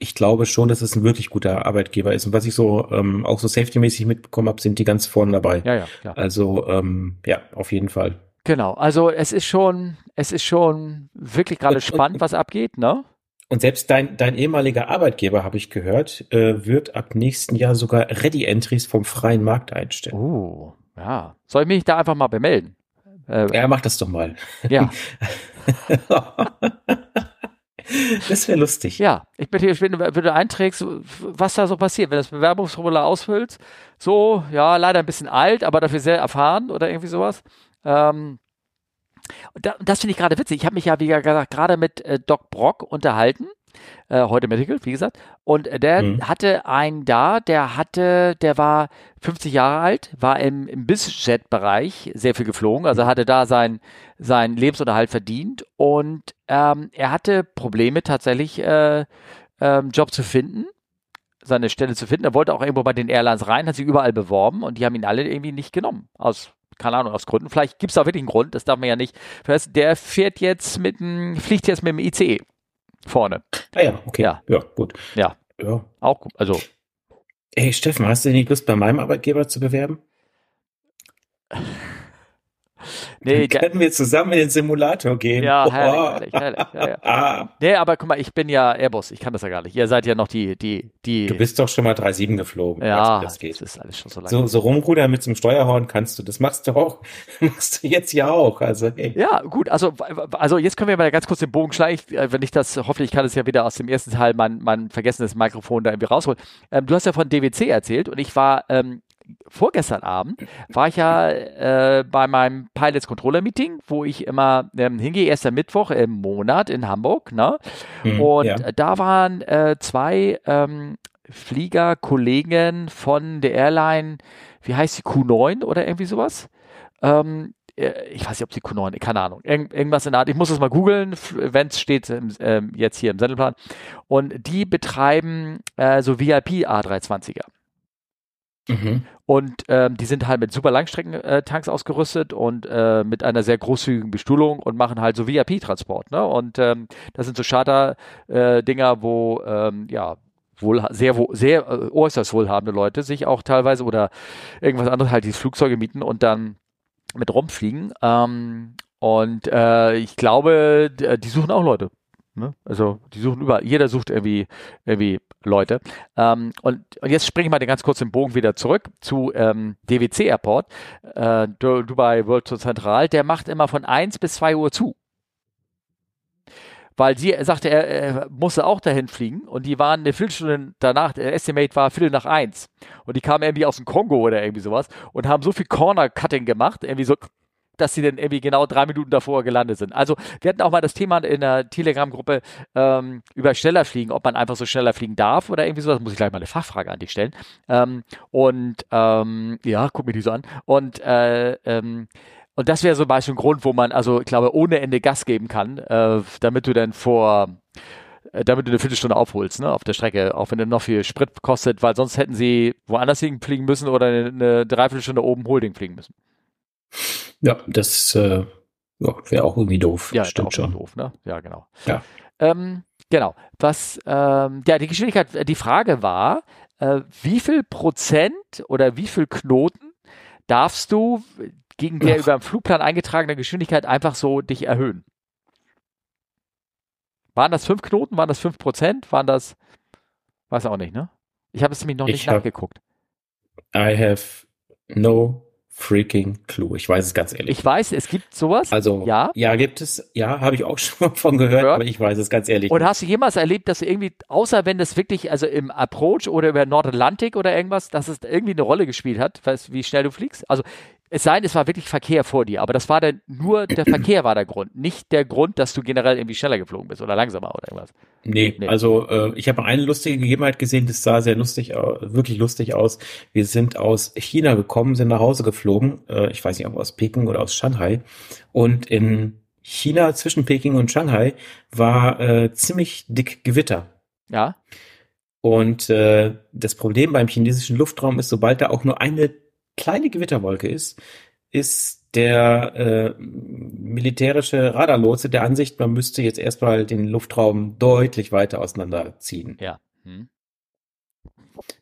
ich glaube schon, dass es ein wirklich guter Arbeitgeber ist. Und was ich so ähm, auch so safety-mäßig mitbekommen habe, sind die ganz vorne dabei. Ja, ja, klar. Also ähm, ja, auf jeden Fall. Genau, also es ist schon, es ist schon wirklich gerade spannend, was abgeht, ne? Und selbst dein, dein ehemaliger Arbeitgeber, habe ich gehört, äh, wird ab nächsten Jahr sogar Ready-Entries vom freien Markt einstellen. Oh, ja. Soll ich mich da einfach mal bemelden? Äh, ja, mach das doch mal. Ja. das wäre lustig. Ja, ich bitte, ich bin, wenn du einträgst, was da so passiert, wenn du das Bewerbungsformular ausfüllst, so, ja, leider ein bisschen alt, aber dafür sehr erfahren oder irgendwie sowas. Ähm, und, da, das finde ich gerade witzig. Ich habe mich ja, wie gesagt, gerade mit äh, Doc Brock unterhalten. Äh, heute Medical, wie gesagt. Und äh, der mhm. hatte einen da, der hatte, der war 50 Jahre alt, war im, im Bizjet-Bereich sehr viel geflogen, also hatte da sein, sein Lebensunterhalt verdient und ähm, er hatte Probleme tatsächlich, äh, ähm, Job zu finden seine Stelle zu finden. Er wollte auch irgendwo bei den Airlines rein, hat sich überall beworben und die haben ihn alle irgendwie nicht genommen. Aus keine Ahnung, aus Gründen. Vielleicht gibt es da wirklich einen Grund, das darf man ja nicht. Der fährt jetzt mit dem, fliegt jetzt mit dem ICE vorne. Ah ja, okay. Ja, ja gut. Ja. ja. Auch gut. Also. Hey Steffen, hast du nicht Lust, bei meinem Arbeitgeber zu bewerben? Nee, Dann können wir zusammen in den Simulator gehen. Ja, oh. herrlich, herrlich, herrlich. Ja, ja. Nee, aber guck mal, ich bin ja Airbus, ich kann das ja gar nicht. Ihr seid ja noch die, die, die. Du bist doch schon mal 3.7 geflogen. Ja, das, geht. das ist alles schon so lange. So, so rumrudern mit zum Steuerhorn kannst du. Das machst du auch, machst du jetzt ja auch. Also, hey. Ja, gut, also, also jetzt können wir mal ganz kurz den Bogen schlagen. Äh, wenn ich das, hoffentlich kann es ja wieder aus dem ersten Teil mein, mein vergessenes Mikrofon da irgendwie rausholen. Ähm, du hast ja von DWC erzählt und ich war ähm, vorgestern Abend war ich ja äh, bei meinem Pilots Controller Meeting, wo ich immer ähm, hingehe, erster Mittwoch im Monat in Hamburg. Ne? Mhm, und ja. da waren äh, zwei ähm, Fliegerkollegen von der Airline, wie heißt sie, Q9 oder irgendwie sowas? Ähm, äh, ich weiß nicht, ob sie Q9, keine Ahnung, Irgend, irgendwas in der Art. Ich muss es mal googeln, wenn es steht ähm, jetzt hier im Sendelplan. Und die betreiben äh, so VIP A320er. Mhm. Und ähm, die sind halt mit super Langstreckentanks äh, ausgerüstet und äh, mit einer sehr großzügigen Bestuhlung und machen halt so VIP-Transport. Ne? Und ähm, das sind so Charter-Dinger, äh, wo ähm, ja wohl sehr sehr äh, äußerst wohlhabende Leute sich auch teilweise oder irgendwas anderes halt die Flugzeuge mieten und dann mit rumfliegen. Ähm, und äh, ich glaube, die suchen auch Leute. Ne? Also die suchen überall, jeder sucht irgendwie, irgendwie Leute. Ähm, und, und, jetzt springe ich mal den ganz kurz den Bogen wieder zurück zu ähm, DWC Airport, äh, Dubai World Central. Der macht immer von 1 bis 2 Uhr zu. Weil sie sagte, er, er musste auch dahin fliegen und die waren eine Viertelstunde danach, der Estimate war Viertel nach eins. Und die kamen irgendwie aus dem Kongo oder irgendwie sowas und haben so viel Corner-Cutting gemacht, irgendwie so dass sie dann irgendwie genau drei Minuten davor gelandet sind. Also wir hatten auch mal das Thema in der Telegram-Gruppe ähm, über schneller fliegen, ob man einfach so schneller fliegen darf oder irgendwie sowas. Muss ich gleich mal eine Fachfrage an dich stellen. Ähm, und ähm, ja, guck mir die so an. Und äh, ähm, und das wäre zum Beispiel ein Grund, wo man, also ich glaube, ohne Ende Gas geben kann, äh, damit du dann vor äh, damit du eine Viertelstunde aufholst, ne, auf der Strecke, auch wenn er noch viel Sprit kostet, weil sonst hätten sie woanders hinfliegen müssen oder eine, eine Dreiviertelstunde oben Holding fliegen müssen. Ja, das äh, wäre auch irgendwie doof. Ja, stimmt schon. Doof, ne? Ja, genau. Ja. Ähm, genau. Was, ähm, ja, die Geschwindigkeit, die Frage war, äh, wie viel Prozent oder wie viel Knoten darfst du gegen der Ach. über dem Flugplan eingetragene Geschwindigkeit einfach so dich erhöhen? Waren das fünf Knoten? Waren das fünf Prozent? Waren das, weiß auch nicht, ne? Ich habe es nämlich noch ich nicht nachgeguckt. I have no freaking clue. Ich weiß es ganz ehrlich. Ich weiß, es gibt sowas. Also ja, ja gibt es. Ja, habe ich auch schon von gehört, ja. aber ich weiß es ganz ehrlich. Und hast du jemals erlebt, dass du irgendwie, außer wenn das wirklich, also im Approach oder über Nordatlantik oder irgendwas, dass es irgendwie eine Rolle gespielt hat, weißt, wie schnell du fliegst? Also es sei denn, es war wirklich Verkehr vor dir, aber das war dann nur der Verkehr war der Grund, nicht der Grund, dass du generell irgendwie schneller geflogen bist oder langsamer oder irgendwas. Nee, nee. also äh, ich habe eine lustige Gegebenheit gesehen, das sah sehr lustig, wirklich lustig aus. Wir sind aus China gekommen, sind nach Hause geflogen, äh, ich weiß nicht, ob aus Peking oder aus Shanghai und in China zwischen Peking und Shanghai war äh, ziemlich dick Gewitter. Ja. Und äh, das Problem beim chinesischen Luftraum ist, sobald da auch nur eine kleine Gewitterwolke ist, ist der äh, militärische Radarlotse der Ansicht, man müsste jetzt erstmal den Luftraum deutlich weiter auseinanderziehen. Ja. Hm.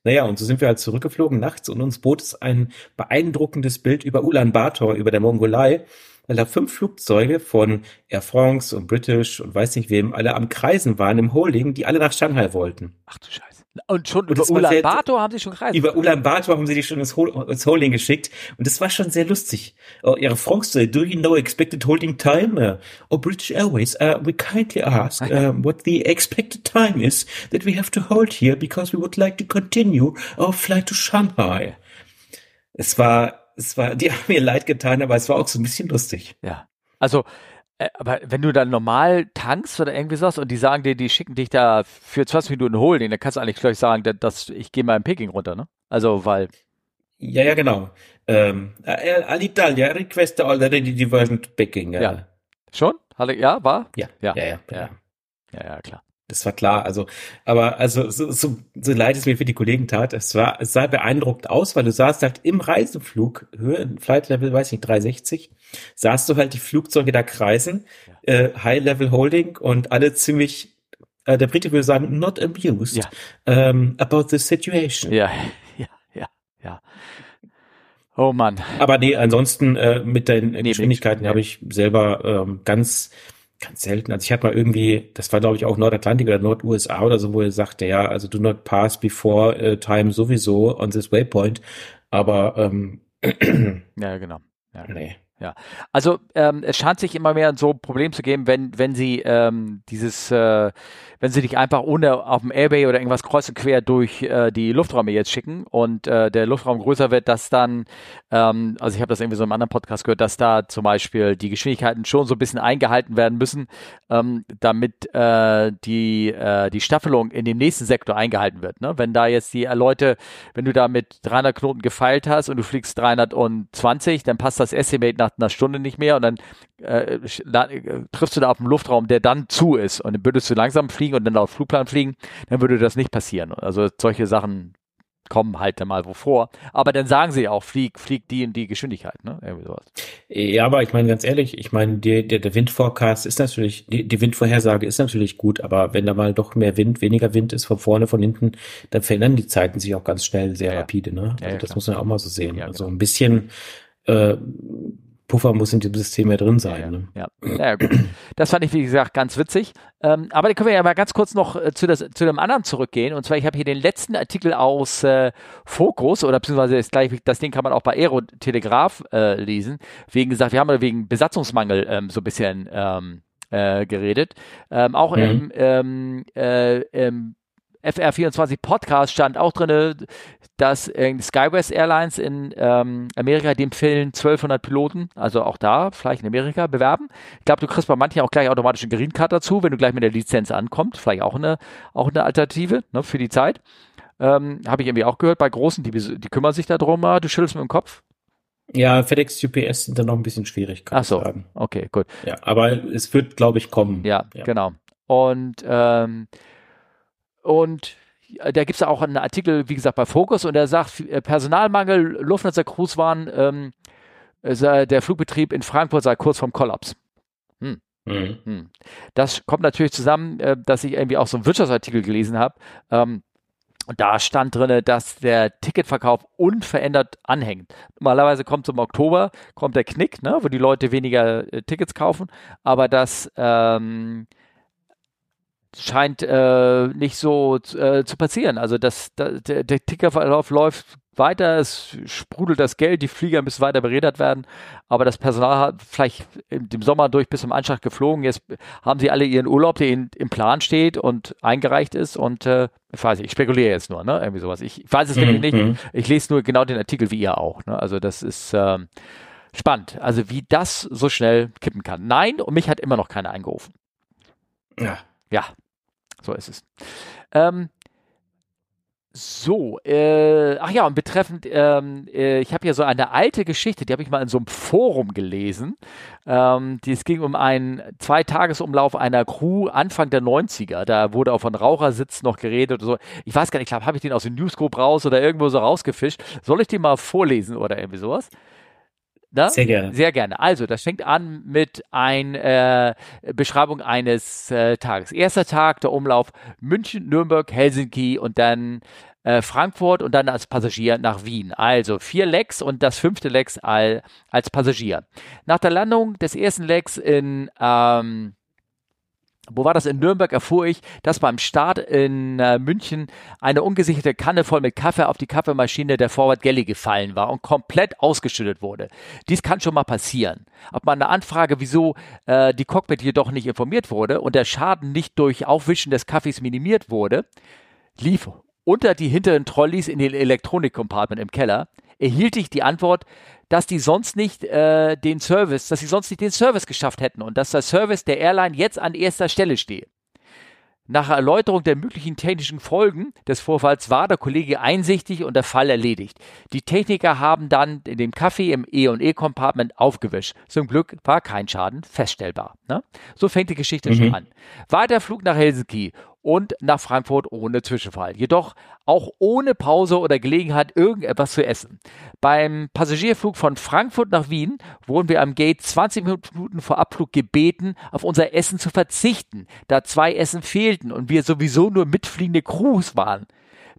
Naja, und so sind wir halt zurückgeflogen nachts und uns bot es ein beeindruckendes Bild über Ulaanbaatar, über der Mongolei, weil da fünf Flugzeuge von Air France und British und weiß nicht wem alle am Kreisen waren im Holding, die alle nach Shanghai wollten. Ach du Scheiße. Und schon und über Ulaanbaatar haben sie schon gereist. Über Ulaanbaatar haben sie die schon ins, Hol ins Holding geschickt. Und das war schon sehr lustig. Oh, ihre Frage, do you know expected holding time? Uh, oh, British Airways, uh, we kindly ask uh, what the expected time is that we have to hold here because we would like to continue our flight to Shanghai. Es war, es war, die haben mir leid getan, aber es war auch so ein bisschen lustig. Ja. Also, äh, aber wenn du dann normal tankst oder irgendwie sowas und die sagen dir, die schicken dich da für 20 Minuten holen, dann kannst du eigentlich gleich sagen, dass ich gehe mal in Peking runter, ne? Also, weil. Ja, ja, genau. Ähm, äh, Alitalia request already diversion to Peking. Ja. Schon? Ja, war? Ja. Ja, ja, ja. Ja, ja, ja klar. Das war klar. Also, aber also so, so, so leid es mir für die Kollegen tat, es war, es sah beeindruckend aus, weil du saßt halt im Reiseflug, Höhe, Flight Level, weiß nicht, 360, sahst du halt die Flugzeuge da kreisen, ja. äh, High Level Holding und alle ziemlich, äh, der Brite würde sagen, not amused ja. ähm, about the situation. Ja, ja, ja, ja. Oh Mann. Aber nee, ansonsten äh, mit den nee, Geschwindigkeiten nee. habe ich selber ähm, ganz ganz selten. Also ich hatte mal irgendwie, das war glaube ich auch Nordatlantik oder Nord-USA oder so, wo er sagte, ja, also do not pass before uh, time sowieso on this waypoint. Aber ähm, ja, genau. Ja. Nee. Ja, also ähm, es scheint sich immer mehr so ein Problem zu geben, wenn wenn sie ähm, dieses, äh, wenn sie dich einfach ohne auf dem Airbay oder irgendwas kreuz und quer durch äh, die Lufträume jetzt schicken und äh, der Luftraum größer wird, dass dann, ähm, also ich habe das irgendwie so im anderen Podcast gehört, dass da zum Beispiel die Geschwindigkeiten schon so ein bisschen eingehalten werden müssen, ähm, damit äh, die äh, die Staffelung in dem nächsten Sektor eingehalten wird. Ne? Wenn da jetzt die Leute, wenn du da mit 300 Knoten gefeilt hast und du fliegst 320, dann passt das Estimate nach nach einer Stunde nicht mehr und dann äh, äh, triffst du da auf einen Luftraum, der dann zu ist und dann würdest du langsam fliegen und dann auf Flugplan fliegen, dann würde das nicht passieren. Also solche Sachen kommen halt dann mal wo vor. Aber dann sagen sie auch, flieg, flieg die in die Geschwindigkeit, ne? Irgendwie sowas. Ja, aber ich meine ganz ehrlich, ich meine, der, der, der Windforecast ist natürlich, die, die Windvorhersage ist natürlich gut, aber wenn da mal doch mehr Wind, weniger Wind ist von vorne, von hinten, dann verändern die Zeiten sich auch ganz schnell sehr ja, rapide, ne? Also ja, das muss man auch mal so sehen. Ja, also genau. ein bisschen äh, Puffer muss in dem System ja drin sein. Ja, ne? ja. ja, gut. Das fand ich, wie gesagt, ganz witzig. Ähm, aber da können wir ja mal ganz kurz noch äh, zu, das, zu dem anderen zurückgehen. Und zwar, ich habe hier den letzten Artikel aus äh, Focus, oder beziehungsweise das, gleich, das Ding kann man auch bei Aerotelegraph äh, lesen. Wegen gesagt, wir haben wegen Besatzungsmangel ähm, so ein bisschen ähm, äh, geredet. Ähm, auch mhm. im, ähm, äh, im FR24 Podcast stand auch drin, dass äh, Skywest Airlines in ähm, Amerika dem fehlen 1200 Piloten, also auch da, vielleicht in Amerika, bewerben. Ich glaube, du kriegst bei manchen auch gleich automatisch einen Green Card dazu, wenn du gleich mit der Lizenz ankommst. Vielleicht auch eine, auch eine Alternative ne, für die Zeit. Ähm, Habe ich irgendwie auch gehört bei Großen, die, die kümmern sich darum. Ah, du schüttelst mit dem Kopf. Ja, FedEx UPS sind dann noch ein bisschen schwierig, kann Ach so, sagen. okay, gut. Ja, aber es wird, glaube ich, kommen. Ja, ja, genau. Und ähm, und da gibt es auch einen Artikel, wie gesagt, bei Focus und er sagt, äh, Personalmangel, Lufthansa Cruise waren, ähm, der Flugbetrieb in Frankfurt sei kurz vorm Kollaps. Hm. Mhm. Hm. Das kommt natürlich zusammen, äh, dass ich irgendwie auch so einen Wirtschaftsartikel gelesen habe. Ähm, und da stand drin, dass der Ticketverkauf unverändert anhängt. Normalerweise kommt zum Oktober, kommt der Knick, ne, wo die Leute weniger äh, Tickets kaufen, aber das ähm, scheint äh, nicht so äh, zu passieren. Also das, das der, der Tickerverlauf läuft weiter, es sprudelt das Geld, die Flieger müssen weiter beredet werden, aber das Personal hat vielleicht im Sommer durch bis zum Anschlag geflogen. Jetzt haben sie alle ihren Urlaub, der ihnen im Plan steht und eingereicht ist und äh, ich weiß nicht, ich spekuliere jetzt nur, ne? Irgendwie sowas. Ich, weiß es wirklich mhm. nicht. Ich lese nur genau den Artikel wie ihr auch. Ne? Also das ist ähm, spannend. Also wie das so schnell kippen kann. Nein, und mich hat immer noch keiner eingerufen. Ja. Ja, so ist es. Ähm, so, äh, ach ja, und betreffend, ähm, äh, ich habe hier so eine alte Geschichte, die habe ich mal in so einem Forum gelesen. Ähm, die, es ging um einen Zweitagesumlauf einer Crew Anfang der 90er. Da wurde auch von Rauchersitz noch geredet oder so. Ich weiß gar nicht, glaube, habe ich den aus dem Newsgroup raus oder irgendwo so rausgefischt. Soll ich den mal vorlesen oder irgendwie sowas? Na? Sehr gerne. Sehr gerne. Also, das fängt an mit einer äh, Beschreibung eines äh, Tages. Erster Tag, der Umlauf München, Nürnberg, Helsinki und dann äh, Frankfurt und dann als Passagier nach Wien. Also vier Lecks und das fünfte Lecks all, als Passagier. Nach der Landung des ersten Lecks in ähm, wo war das in Nürnberg, erfuhr ich, dass beim Start in äh, München eine ungesicherte Kanne voll mit Kaffee auf die Kaffeemaschine der Forward Galley gefallen war und komplett ausgeschüttet wurde. Dies kann schon mal passieren. Ob man eine Anfrage, wieso äh, die Cockpit jedoch nicht informiert wurde und der Schaden nicht durch Aufwischen des Kaffees minimiert wurde, lief unter die hinteren Trolleys in den Elektronik-Compartment im Keller, erhielt ich die Antwort, dass die sonst nicht äh, den Service, dass sie sonst nicht den Service geschafft hätten und dass der Service der Airline jetzt an erster Stelle stehe. Nach Erläuterung der möglichen technischen Folgen des Vorfalls war der Kollege einsichtig und der Fall erledigt. Die Techniker haben dann in dem Kaffee im E&E-Compartment aufgewischt. Zum Glück war kein Schaden feststellbar. Ne? So fängt die Geschichte mhm. schon an. Weiter Flug nach Helsinki und nach Frankfurt ohne Zwischenfall. Jedoch auch ohne Pause oder Gelegenheit irgendetwas zu essen. Beim Passagierflug von Frankfurt nach Wien wurden wir am Gate 20 Minuten vor Abflug gebeten, auf unser Essen zu verzichten, da zwei Essen fehlten und wir sowieso nur mitfliegende Crews waren.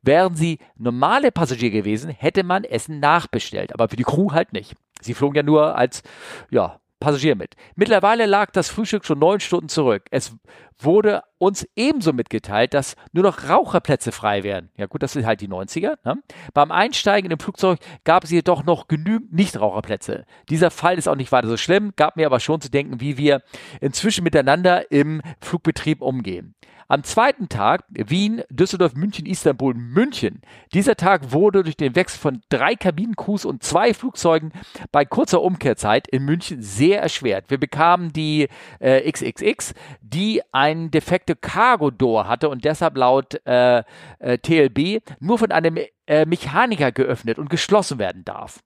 Wären sie normale Passagier gewesen, hätte man Essen nachbestellt, aber für die Crew halt nicht. Sie flogen ja nur als, ja, Passagier mit. Mittlerweile lag das Frühstück schon neun Stunden zurück. Es wurde uns ebenso mitgeteilt, dass nur noch Raucherplätze frei wären. Ja gut, das sind halt die 90er. Ne? Beim Einsteigen im Flugzeug gab es jedoch noch genügend Nichtraucherplätze. Dieser Fall ist auch nicht weiter so schlimm, gab mir aber schon zu denken, wie wir inzwischen miteinander im Flugbetrieb umgehen. Am zweiten Tag Wien, Düsseldorf, München, Istanbul, München. Dieser Tag wurde durch den Wechsel von drei Kabinencrews und zwei Flugzeugen bei kurzer Umkehrzeit in München sehr erschwert. Wir bekamen die äh, XXX, die ein defekte Cargo Door hatte und deshalb laut äh, äh, TLB nur von einem äh, Mechaniker geöffnet und geschlossen werden darf.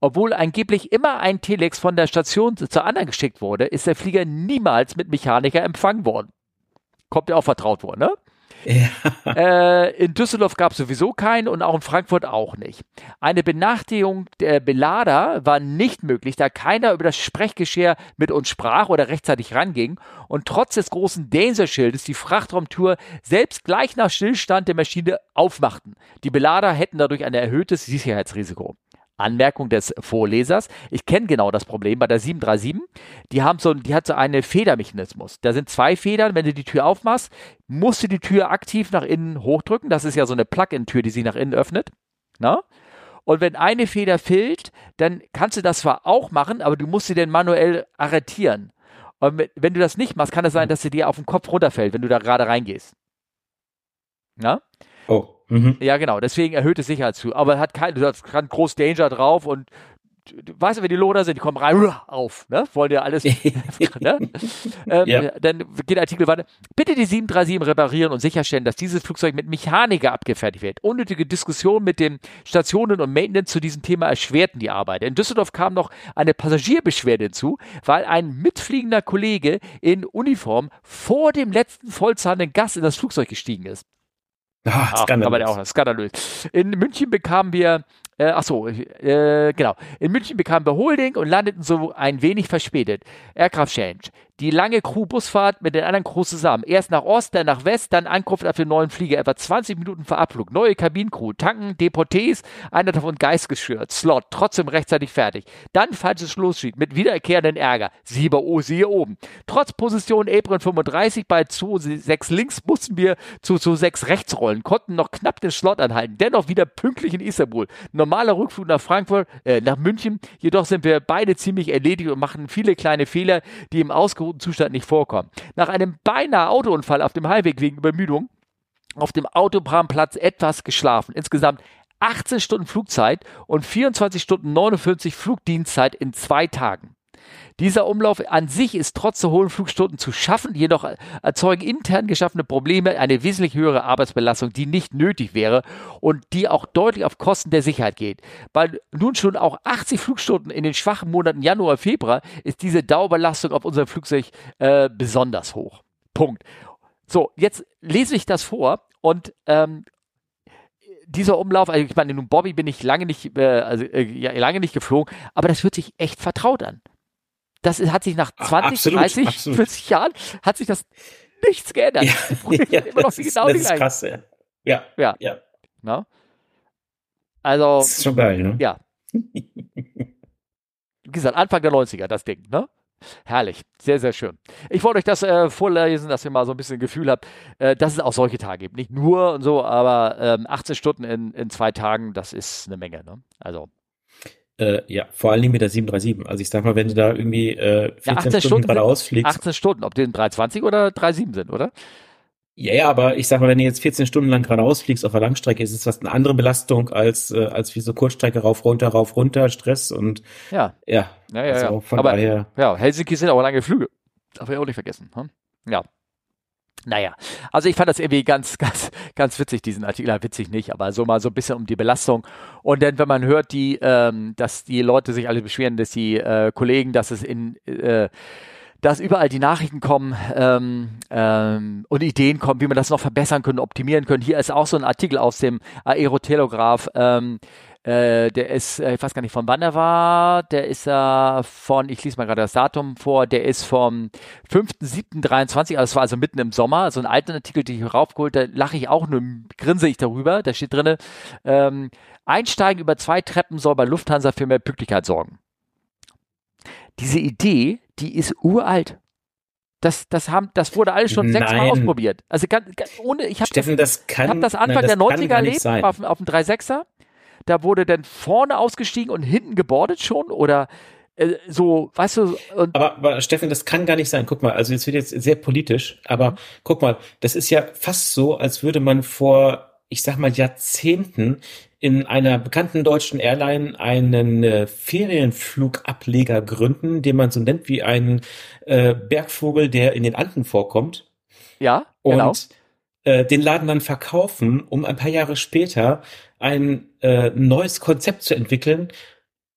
Obwohl angeblich immer ein Telex von der Station zur anderen geschickt wurde, ist der Flieger niemals mit Mechaniker empfangen worden kommt ja auch vertraut worden, ne? Ja. Äh, in Düsseldorf gab es sowieso keinen und auch in Frankfurt auch nicht. Eine Benachrichtigung der Belader war nicht möglich, da keiner über das Sprechgeschirr mit uns sprach oder rechtzeitig ranging und trotz des großen Danger-Schildes die Frachtraumtür selbst gleich nach Stillstand der Maschine aufmachten. Die Belader hätten dadurch ein erhöhtes Sicherheitsrisiko. Anmerkung des Vorlesers. Ich kenne genau das Problem bei der 737. Die haben so, die hat so einen Federmechanismus. Da sind zwei Federn. Wenn du die Tür aufmachst, musst du die Tür aktiv nach innen hochdrücken. Das ist ja so eine Plug-in-Tür, die sich nach innen öffnet. Na? Und wenn eine Feder fehlt, dann kannst du das zwar auch machen, aber du musst sie dann manuell arretieren. Und wenn du das nicht machst, kann es sein, dass sie dir auf den Kopf runterfällt, wenn du da gerade reingehst. Na? Oh. Mhm. Ja, genau. Deswegen erhöhte Sicherheit zu. Aber hat kein, du hast kein groß Danger drauf und du weißt ja, wenn die Loder sind, die kommen rein auf, ne? Wollen ja alles, ne? ähm, ja. Dann geht der Artikel weiter. Bitte die 737 reparieren und sicherstellen, dass dieses Flugzeug mit Mechaniker abgefertigt wird. Unnötige Diskussionen mit den Stationen und Maintenance zu diesem Thema erschwerten die Arbeit. In Düsseldorf kam noch eine Passagierbeschwerde hinzu, weil ein mitfliegender Kollege in Uniform vor dem letzten vollzahlenden Gast in das Flugzeug gestiegen ist. Ah, ach, skandalös. Aber auch skandalös. In München bekamen wir, äh, ach so, äh, genau. In München bekamen wir Holding und landeten so ein wenig verspätet. Aircraft Change. Die lange Crew-Busfahrt mit den anderen Crews zusammen. Erst nach Ost, dann nach West, dann Ankunft auf den neuen Flieger. Etwa 20 Minuten vor Abflug. Neue Kabinencrew, Tanken, Deportés, einer davon geistgeschürt. Slot, trotzdem rechtzeitig fertig. Dann falsches Schlussschied mit wiederkehrenden Ärger. Siehe bei O, siehe oben. Trotz Position Apron 35 bei 2-6 links mussten wir zu 2-6 rechts rollen, konnten noch knapp den Slot anhalten. Dennoch wieder pünktlich in Istanbul. Normaler Rückflug nach Frankfurt, äh, nach München. Jedoch sind wir beide ziemlich erledigt und machen viele kleine Fehler, die im ausgeruhten Zustand nicht vorkommen. Nach einem beinahe Autounfall auf dem Heimweg wegen Übermüdung auf dem Autobahnplatz etwas geschlafen. Insgesamt 18 Stunden Flugzeit und 24 Stunden 49 Flugdienstzeit in zwei Tagen. Dieser Umlauf an sich ist trotz der hohen Flugstunden zu schaffen, jedoch erzeugen intern geschaffene Probleme eine wesentlich höhere Arbeitsbelastung, die nicht nötig wäre und die auch deutlich auf Kosten der Sicherheit geht. Bei nun schon auch 80 Flugstunden in den schwachen Monaten Januar, Februar ist diese Dauerbelastung auf unserem Flugzeug äh, besonders hoch. Punkt. So, jetzt lese ich das vor und ähm, dieser Umlauf, also ich meine, nun Bobby bin ich lange nicht, äh, also, äh, lange nicht geflogen, aber das hört sich echt vertraut an. Das hat sich nach 20, absolut, 30, absolut. 40 Jahren hat sich das nichts geändert. Ja, ja, immer noch das, genau das ist krass, ja. Ja. Ja. ja. Na? Also. Das ist schon geil, ne? Ja. Wie gesagt, Anfang der 90er, das Ding, ne? Herrlich, sehr, sehr schön. Ich wollte euch das äh, vorlesen, dass ihr mal so ein bisschen Gefühl habt, äh, dass es auch solche Tage gibt. Nicht nur und so, aber ähm, 18 Stunden in, in zwei Tagen, das ist eine Menge. Ne? Also äh, ja, vor allen Dingen mit der 737. Also ich sag mal, wenn du da irgendwie äh, 14 ja, Stunden, Stunden geradeaus fliegst. 18 Stunden, ob die 320 oder 37 sind, oder? Ja, ja, aber ich sag mal, wenn du jetzt 14 Stunden lang geradeaus fliegst auf der Langstrecke, ist es fast eine andere Belastung als äh, als wie so Kurzstrecke rauf runter rauf runter Stress und ja ja ja ja, also ja. Von aber, daher ja Helsinki sind auch lange Flüge, darf ich auch nicht vergessen. Hm? Ja, naja, also ich fand das irgendwie ganz, ganz, ganz witzig, diesen Artikel. Witzig nicht, aber so mal so ein bisschen um die Belastung. Und dann, wenn man hört, die, ähm, dass die Leute sich alle beschweren, dass die äh, Kollegen, dass es in äh, dass überall die Nachrichten kommen ähm, ähm, und Ideen kommen, wie man das noch verbessern können, optimieren können. Hier ist auch so ein Artikel aus dem Aerotelegraph. Ähm, äh, der ist, äh, ich weiß gar nicht, von wann er war. Der ist äh, von, ich lese mal gerade das Datum vor, der ist vom 5.7.23, also es war also mitten im Sommer, also ein alter Artikel, den ich raufgeholt, da lache ich auch nur, grinse ich darüber, da steht drinne, ähm, Einsteigen über zwei Treppen soll bei Lufthansa für mehr Pünktlichkeit sorgen. Diese Idee, die ist uralt. Das, das, haben, das wurde alles schon Nein. sechsmal ausprobiert. Also ganz, ganz ohne, ich habe das, das, hab das Anfang nein, das der 90er erlebt auf, auf dem 3.6er da wurde dann vorne ausgestiegen und hinten gebordet schon oder äh, so, weißt du. Aber, aber Steffen, das kann gar nicht sein. Guck mal, also jetzt wird jetzt sehr politisch, aber guck mal, das ist ja fast so, als würde man vor, ich sag mal, Jahrzehnten in einer bekannten deutschen Airline einen äh, Ferienflugableger gründen, den man so nennt wie einen äh, Bergvogel, der in den Anden vorkommt. Ja, genau. Und äh, den Laden dann verkaufen, um ein paar Jahre später ein äh, neues Konzept zu entwickeln,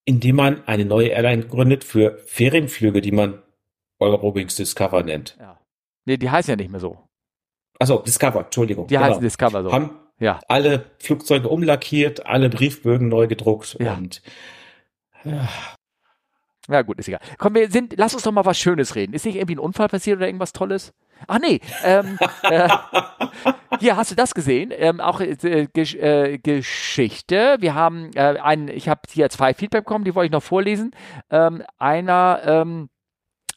indem man eine neue Airline gründet für Ferienflüge, die man Eurowings Discover nennt. Ja. Nee, die heißen ja nicht mehr so. Achso, Discover, Entschuldigung. Die genau. heißen Discover so. Haben ja. alle Flugzeuge umlackiert, alle Briefbögen neu gedruckt ja. und ja. Ja, gut, ist egal. Komm, wir sind, lass uns doch mal was Schönes reden. Ist nicht irgendwie ein Unfall passiert oder irgendwas Tolles? Ach nee, ähm, äh, hier hast du das gesehen, ähm, auch äh, Gesch äh, Geschichte. Wir haben äh, einen, ich habe hier zwei Feedback bekommen, die wollte ich noch vorlesen. Ähm, einer, ähm,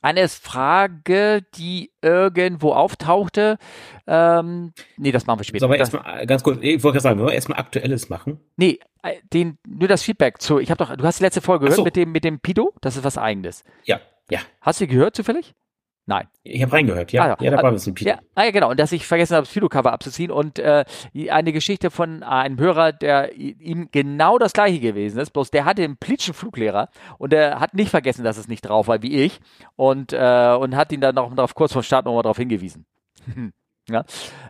eine Frage, die irgendwo auftauchte. Ähm, nee, das machen wir später. Sollen wir erstmal ganz kurz, ich wollte sagen, wollen wir erstmal Aktuelles machen? Nee, äh, den, nur das Feedback zu. Ich habe doch, du hast die letzte Folge gehört so. mit dem, mit dem Pido? Das ist was Eigenes. Ja, ja. Hast du gehört zufällig? Nein. Ich habe reingehört, ja. Ah, ja. ja, da war ein bisschen Pido. Ja, ah, ja, genau. Und dass ich vergessen habe, das Pido-Cover abzuziehen und äh, eine Geschichte von einem Hörer, der ihm genau das gleiche gewesen ist, bloß der hatte einen plitschen Fluglehrer und der hat nicht vergessen, dass es nicht drauf war, wie ich und, äh, und hat ihn dann noch drauf, kurz vor Start nochmal darauf hingewiesen. ja.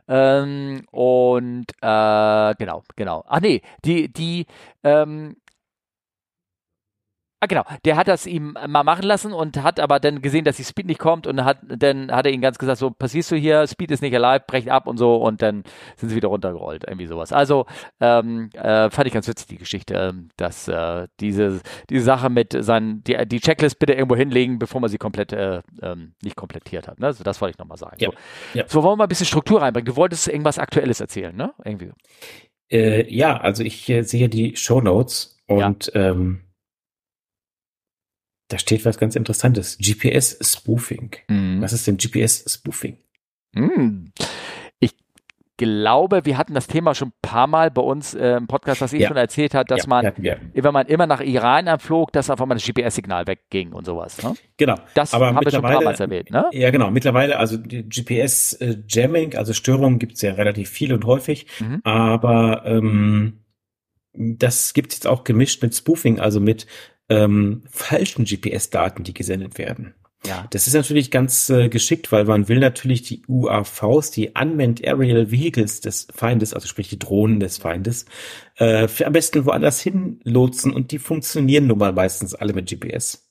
Ähm, und äh, genau, genau. Ach nee, die, die, ähm, Ah, genau. Der hat das ihm mal machen lassen und hat aber dann gesehen, dass die Speed nicht kommt und hat dann hat er ihn ganz gesagt, so passierst du hier, Speed ist nicht alive, brecht ab und so und dann sind sie wieder runtergerollt, irgendwie sowas. Also ähm, äh, fand ich ganz witzig die Geschichte, ähm, dass äh, diese diese Sache mit seinen die, die Checklist bitte irgendwo hinlegen, bevor man sie komplett äh, ähm, nicht komplettiert hat. Ne? Also das wollte ich nochmal sagen. Ja. So. Ja. so wollen wir mal ein bisschen Struktur reinbringen. Du wolltest irgendwas Aktuelles erzählen, ne? Irgendwie. Äh, ja, also ich äh, sehe die Show Notes und ähm, da steht was ganz Interessantes. GPS Spoofing. Mhm. Was ist denn GPS Spoofing? Hm. Ich glaube, wir hatten das Thema schon ein paar Mal bei uns äh, im Podcast, was ich Ja. schon erzählt hat, dass Ja, man, wenn man immer nach Iran anflog, dass auf einmal das GPS-Signal wegging und sowas. Ne? Genau. Das Aber haben wir schon Mal erwähnt, ne? Ja, genau. Mittlerweile, also GPS-Jamming, also Störungen gibt's ja relativ viel und häufig, Mhm. aber ähm, das gibt's jetzt auch gemischt mit Spoofing, also mit ähm, falschen GPS-Daten, die gesendet werden. Ja. Das ist natürlich ganz äh, geschickt, weil man will natürlich die UAVs, die Unmanned Aerial Vehicles des Feindes, also sprich die Drohnen des Feindes, äh, für am besten woanders hin lotsen und die funktionieren nun mal meistens alle mit GPS.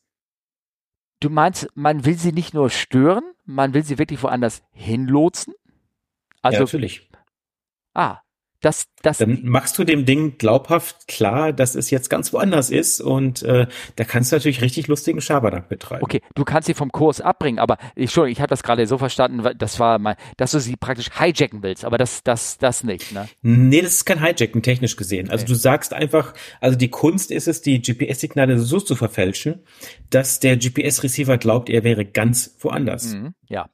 Du meinst, man will sie nicht nur stören, man will sie wirklich woanders hinlotsen? ja, Also, natürlich. ah, das, das, Dann machst du dem Ding glaubhaft klar, dass es jetzt ganz woanders ist und äh, da kannst du natürlich richtig lustigen Schabernack betreiben. okay, du kannst sie vom Kurs abbringen, aber ich, Entschuldigung, ich habe das gerade so verstanden, weil das war mal, dass du sie praktisch hijacken willst, aber das, das, das nicht, ne? Nee, das ist kein Hijacken technisch gesehen. Also Okay. du sagst einfach, also die Kunst ist es, die GPS-Signale so zu verfälschen, dass der GPS-Receiver glaubt, er wäre ganz woanders. Mhm. Ja.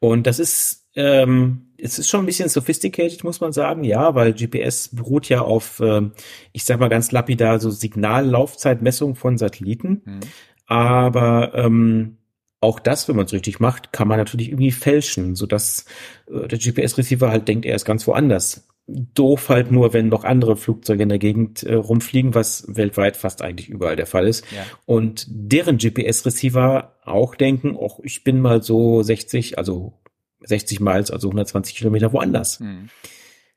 Und das ist, ähm, es ist schon ein bisschen sophisticated, muss man sagen, ja, weil GPS beruht ja auf, ähm, ich sag mal ganz lapidar, so Signallaufzeitmessung von Satelliten. Mhm. Aber ähm, auch das, wenn man es richtig macht, kann man natürlich irgendwie fälschen, sodass äh, der GPS-Receiver halt denkt, er ist ganz woanders. Doof halt nur, wenn noch andere Flugzeuge in der Gegend äh, rumfliegen, was weltweit fast eigentlich überall der Fall ist. Ja. Und deren GPS-Receiver auch denken, ach, ich bin mal so 60, also 60 Miles, also 120 Kilometer woanders. Mhm.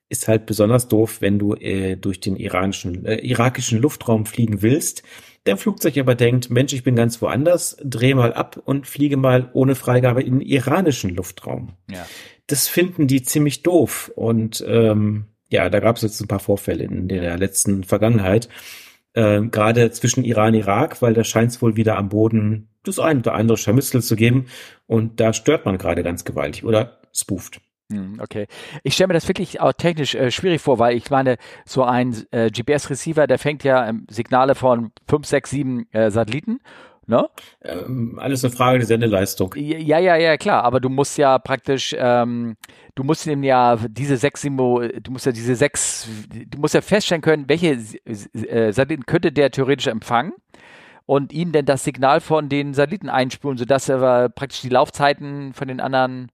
Ist halt besonders doof, wenn du äh, durch den iranischen, äh, irakischen Luftraum fliegen willst. Der Flugzeug aber denkt, Mensch, ich bin ganz woanders, dreh mal ab und fliege mal ohne Freigabe in den iranischen Luftraum. Ja. Das finden die ziemlich doof. Und ähm, ja, da gab es jetzt ein paar Vorfälle in der letzten Vergangenheit. Ähm, Gerade zwischen Iran und Irak, weil da scheint es wohl wieder am Boden das ein oder andere Scharmützel zu geben. Und da stört man gerade ganz gewaltig oder spooft. Hm, Okay. Ich stelle mir das wirklich auch technisch äh, schwierig vor, weil ich meine, so ein äh, GPS-Receiver, der fängt ja ähm, Signale von 5, 6, 7 äh, Satelliten. Ne? Ähm, alles eine Frage der Sendeleistung. Ja, ja, ja, klar, aber du musst ja praktisch, ähm, du musst ihm ja diese sechs Simo, du musst ja diese sechs, du musst ja feststellen können, welche äh, Satelliten könnte der theoretisch empfangen und ihnen denn das Signal von den Satelliten einspulen, sodass er praktisch die Laufzeiten von den anderen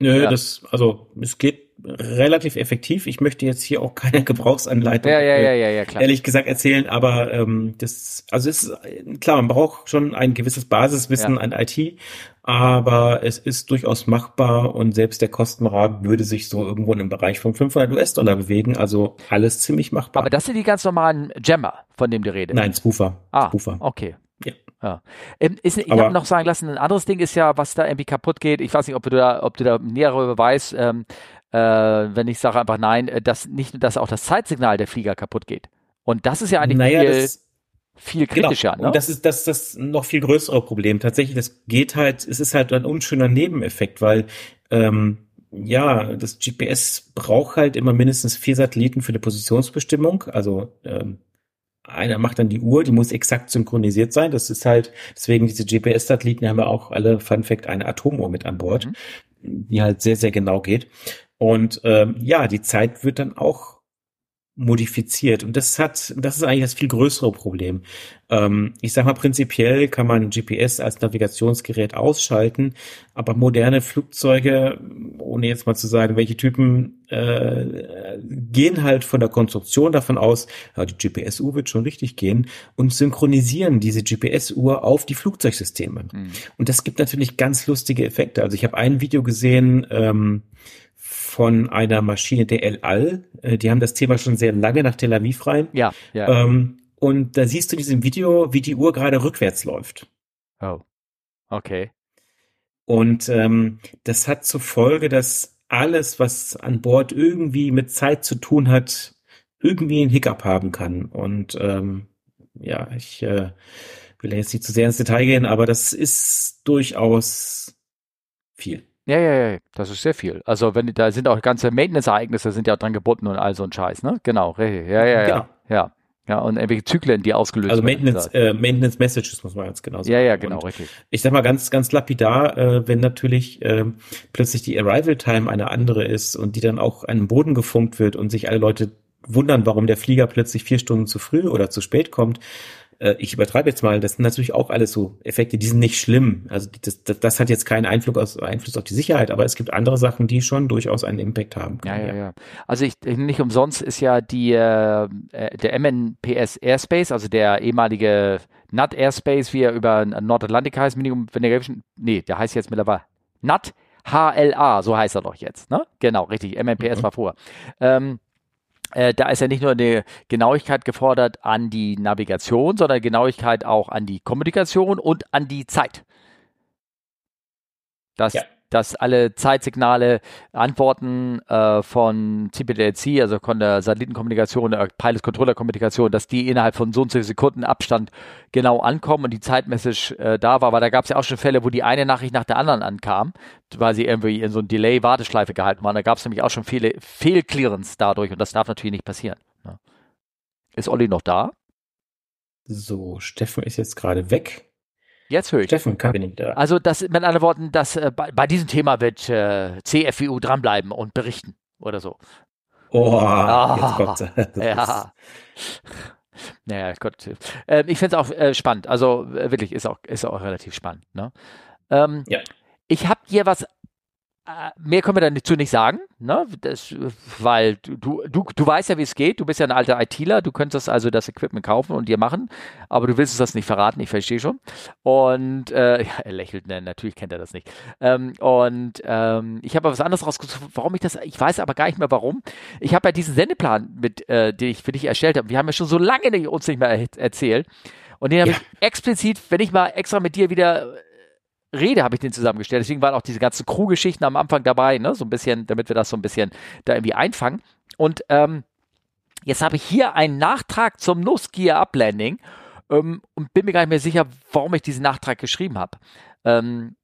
Nö, Ja. das, also es geht relativ effektiv. Ich möchte jetzt hier auch keine Gebrauchsanleitung Ja, ja, äh, ja, ja, ja, klar. ehrlich gesagt erzählen, aber ähm, das, also es ist klar, man braucht schon ein gewisses Basiswissen Ja. an IT, aber es ist durchaus machbar und selbst der Kostenrahmen würde sich so irgendwo im Bereich von 500 US-Dollar bewegen, also alles ziemlich machbar. Aber das sind die ganz normalen Jammer, von dem du redest. Nein, Spoofer. Ah, Spoofer. okay. Ja. Ja. Ähm, ist, ich habe noch sagen lassen, ein anderes Ding ist ja, was da irgendwie kaputt geht. Ich weiß nicht, ob du da, ob du da näher darüber weißt, ähm, äh, wenn ich sage einfach nein, äh, dass nicht nur, dass auch das Zeitsignal der Flieger kaputt geht. Und das ist ja eigentlich naja, viel, das, viel kritischer. Genau. Ne? Und das ist das, das noch viel größere Problem. Tatsächlich, das geht halt, es ist halt ein unschöner Nebeneffekt, weil ähm, ja, das GPS braucht halt immer mindestens vier Satelliten für die Positionsbestimmung. Also ähm, einer macht dann die Uhr, die muss exakt synchronisiert sein. Das ist halt, deswegen diese GPS-Satelliten haben ja auch alle, Fun Fact, eine Atomuhr mit an Bord, Mhm. die halt sehr, sehr genau geht. Und ähm, ja, die Zeit wird dann auch modifiziert. Und das hat, das ist eigentlich das viel größere Problem. Ähm, ich sag mal, prinzipiell kann man GPS als Navigationsgerät ausschalten, aber moderne Flugzeuge, ohne jetzt mal zu sagen, welche Typen, äh, gehen halt von der Konstruktion davon aus, ja, die GPS-Uhr wird schon richtig gehen und synchronisieren diese GPS-Uhr auf die Flugzeugsysteme. Mhm. Und das gibt natürlich ganz lustige Effekte. Also ich habe ein Video gesehen, ähm, von einer Maschine der El Al. Äh, Die haben das Thema schon sehr lange nach Tel Aviv rein. Ja, ja. Ähm, und da siehst du in diesem Video, wie die Uhr gerade rückwärts läuft. Oh, okay. Und ähm, das hat zur Folge, dass alles, was an Bord irgendwie mit Zeit zu tun hat, irgendwie einen Hiccup haben kann. Und ähm, ja, ich äh, will jetzt nicht zu sehr ins Detail gehen, aber das ist durchaus viel. Ja, ja, ja, das ist sehr viel. Also wenn da sind auch ganze Maintenance-Ereignisse sind ja dran gebunden und all so ein Scheiß, ne? Genau, ja, ja, ja, ja. ja. Ja, und irgendwelche Zyklen, die ausgelöst also werden. Also Maintenance, äh, Maintenance Messages muss man ganz genau sagen. Ja, ja, genau, und richtig. Ich sag mal ganz, ganz lapidar, äh, wenn natürlich äh, plötzlich die Arrival Time eine andere ist und die dann auch an den Boden gefunkt wird und sich alle Leute wundern, warum der Flieger plötzlich vier Stunden zu früh oder zu spät kommt, äh, ich übertreibe jetzt mal, das sind natürlich auch alles so Effekte, die sind nicht schlimm. Also das, das, das hat jetzt keinen Einfluss, auf, Einfluss auf die Sicherheit, aber es gibt andere Sachen, die schon durchaus einen Impact haben. Können, ja, ja, ja. Also ich, nicht umsonst ist ja die äh, der MNPS Airspace, also der ehemalige NAT Airspace, wie er über Nordatlantik heißt, Minimum Veneration, nee, der heißt jetzt mittlerweile NAT HLA, so heißt er doch jetzt, ne? Genau, richtig, MNPS mhm. war vor. Ähm, äh, da ist ja nicht nur eine Genauigkeit gefordert an die Navigation, sondern Genauigkeit auch an die Kommunikation und an die Zeit. Das ja dass alle Zeitsignale, Antworten äh, von CPDLC, also von der Satellitenkommunikation, der Pilot-Controller-Kommunikation, dass die innerhalb von so und so Sekunden Abstand genau ankommen und die Zeitmessage äh, da war. Weil da gab es ja auch schon Fälle, wo die eine Nachricht nach der anderen ankam, weil sie irgendwie in so ein Delay-Warteschleife gehalten waren. Da gab es nämlich auch schon viele Fehlclearance dadurch und das darf natürlich nicht passieren. Ne? Ist Olli noch da? So, Steffen ist jetzt gerade weg. Jetzt höre ich. Steffen kann ich da. Also das mit anderen Worten, dass äh, bei, bei, diesem Thema wird äh, CFWU dranbleiben und berichten oder so. Oh, ah, jetzt kommt Ja. Naja, Gott. Äh, ich finde es auch äh, spannend. Also äh, wirklich ist auch, ist auch relativ spannend. Ne? Ähm, ja. Ich habe hier was mehr können wir dazu nicht sagen, ne? Das, weil du, du, du weißt ja, wie es geht. Du bist ja ein alter ITler. Du könntest also das Equipment kaufen und dir machen, aber du willst es das nicht verraten. Ich verstehe schon. Und äh, ja, er lächelt, ne, natürlich kennt er das nicht. Ähm, und ähm, ich habe was anderes rausgesucht, warum ich das, ich weiß aber gar nicht mehr warum. Ich habe ja diesen Sendeplan, mit, äh, den ich für dich erstellt habe. Wir haben ja schon so lange nicht, uns nicht mehr erzählt. Und den habe ja. ich explizit, wenn ich mal extra mit dir wieder Rede habe ich den zusammengestellt. Deswegen waren auch diese ganzen Crew-Geschichten am Anfang dabei, ne? so ein bisschen, damit wir das so ein bisschen da irgendwie einfangen. Und ähm, jetzt habe ich hier einen Nachtrag zum No-Skier Uplanding ähm, und bin mir gar nicht mehr sicher, warum ich diesen Nachtrag geschrieben habe. Ähm,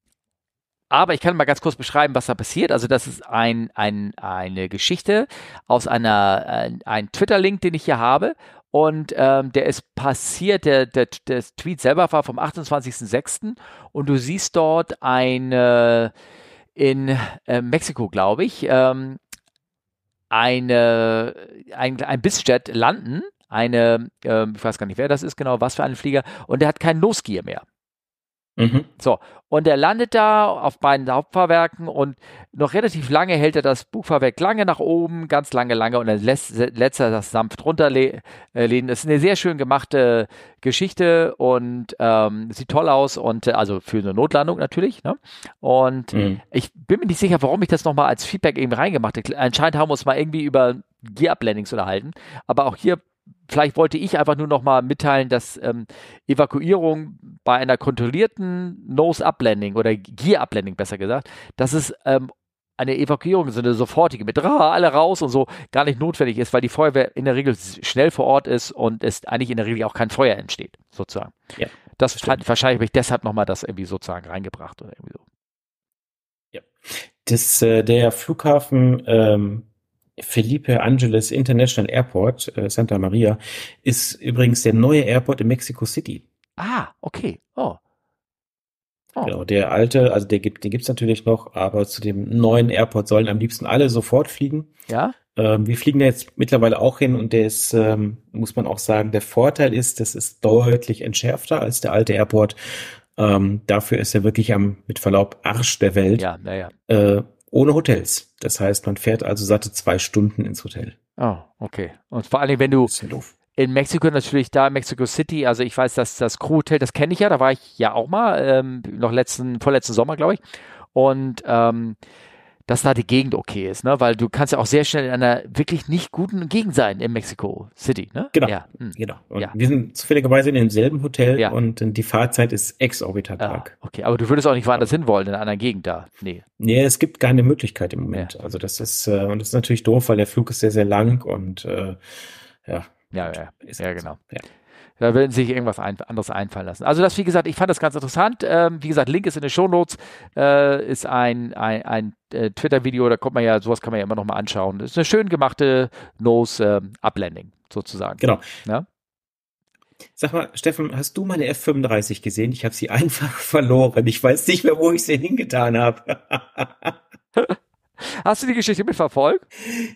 aber ich kann mal ganz kurz beschreiben, was da passiert. Also das ist ein, ein, eine Geschichte aus einer, ein, ein Twitter-Link, den ich hier habe. Und ähm, der ist passiert, der, der, der Tweet selber war vom 28.06. Und du siehst dort eine in äh, Mexiko, glaube ich, ähm, eine, ein, ein Bissjet landen. Eine, ähm, ich weiß gar nicht, wer das ist genau, was für ein Flieger. Und der hat keinen Losgier mehr. Mhm. So, und er landet da auf beiden Hauptfahrwerken und noch relativ lange hält er das Bugfahrwerk lange nach oben, ganz lange, lange und dann lässt, lässt er das sanft runterlehnen. Das ist eine sehr schön gemachte Geschichte und ähm, sieht toll aus und äh, also für eine Notlandung natürlich. Ne? Und mhm. ich bin mir nicht sicher, warum ich das nochmal als Feedback eben reingemacht habe. Anscheinend haben wir uns mal irgendwie über Gear-Up-Landings unterhalten, aber auch hier vielleicht wollte ich einfach nur noch mal mitteilen, dass ähm, Evakuierung bei einer kontrollierten Nose-Up-Landing oder Gear-Up-Landing besser gesagt, dass es ähm, eine Evakuierung, so eine sofortige mit alle raus und so gar nicht notwendig ist, weil die Feuerwehr in der Regel schnell vor Ort ist und es eigentlich in der Regel auch kein Feuer entsteht, sozusagen. Ja, das fand, wahrscheinlich habe ich deshalb nochmal das irgendwie sozusagen reingebracht oder irgendwie so. Ja. Das, äh, der Flughafen ähm, Felipe Angeles International Airport, äh, Santa Maria, ist übrigens der neue Airport in Mexico City. Ah, okay. Oh. oh. Genau, der alte, also der gibt, den gibt's natürlich noch, aber zu dem neuen Airport sollen am liebsten alle sofort fliegen. Ja. Ähm, wir fliegen da jetzt mittlerweile auch hin und der ist, ähm, muss man auch sagen, der Vorteil ist, das ist deutlich entschärfter als der alte Airport. Ähm, dafür ist er wirklich am, mit Verlaub, Arsch der Welt. Ja, naja. Äh, ohne Hotels. Das heißt, man fährt also satte zwei Stunden ins Hotel. Oh, okay. Und vor allem, wenn du in Mexiko natürlich da, Mexico City, also ich weiß, dass das Crew Hotel, das kenne ich ja, da war ich ja auch mal, ähm, noch letzten, vorletzten Sommer, glaube ich. Und ähm, dass da die Gegend okay ist, ne? Weil du kannst ja auch sehr schnell in einer wirklich nicht guten Gegend sein in Mexico City, ne? Genau. Ja. Hm. genau. Und ja. wir sind zufälligerweise in demselben Hotel ja. und die Fahrzeit ist exorbitant ah, lang. Okay, aber du würdest auch nicht woanders hin wollen, in einer anderen Gegend da. Nee. Nee, es gibt keine Möglichkeit im Moment. Also das ist, äh, und das ist natürlich doof, weil der Flug ist sehr, sehr lang und äh, ja. Ja, ja, ja, genau. Ja. Da werden sich irgendwas ein, anderes einfallen lassen. Also das, wie gesagt, ich fand das ganz interessant. Ähm, wie gesagt, Link ist in den Shownotes, äh, ist ein, ein, ein äh, Twitter-Video, da kommt man ja, sowas kann man ja immer noch mal anschauen. Das ist eine schön gemachte Nose-Uplanding, äh, sozusagen. Genau. Ja? Sag mal, Steffen, hast du meine F35 gesehen? Ich habe sie einfach verloren. Ich weiß nicht mehr, wo ich sie hingetan habe. Hast du die Geschichte mitverfolgt?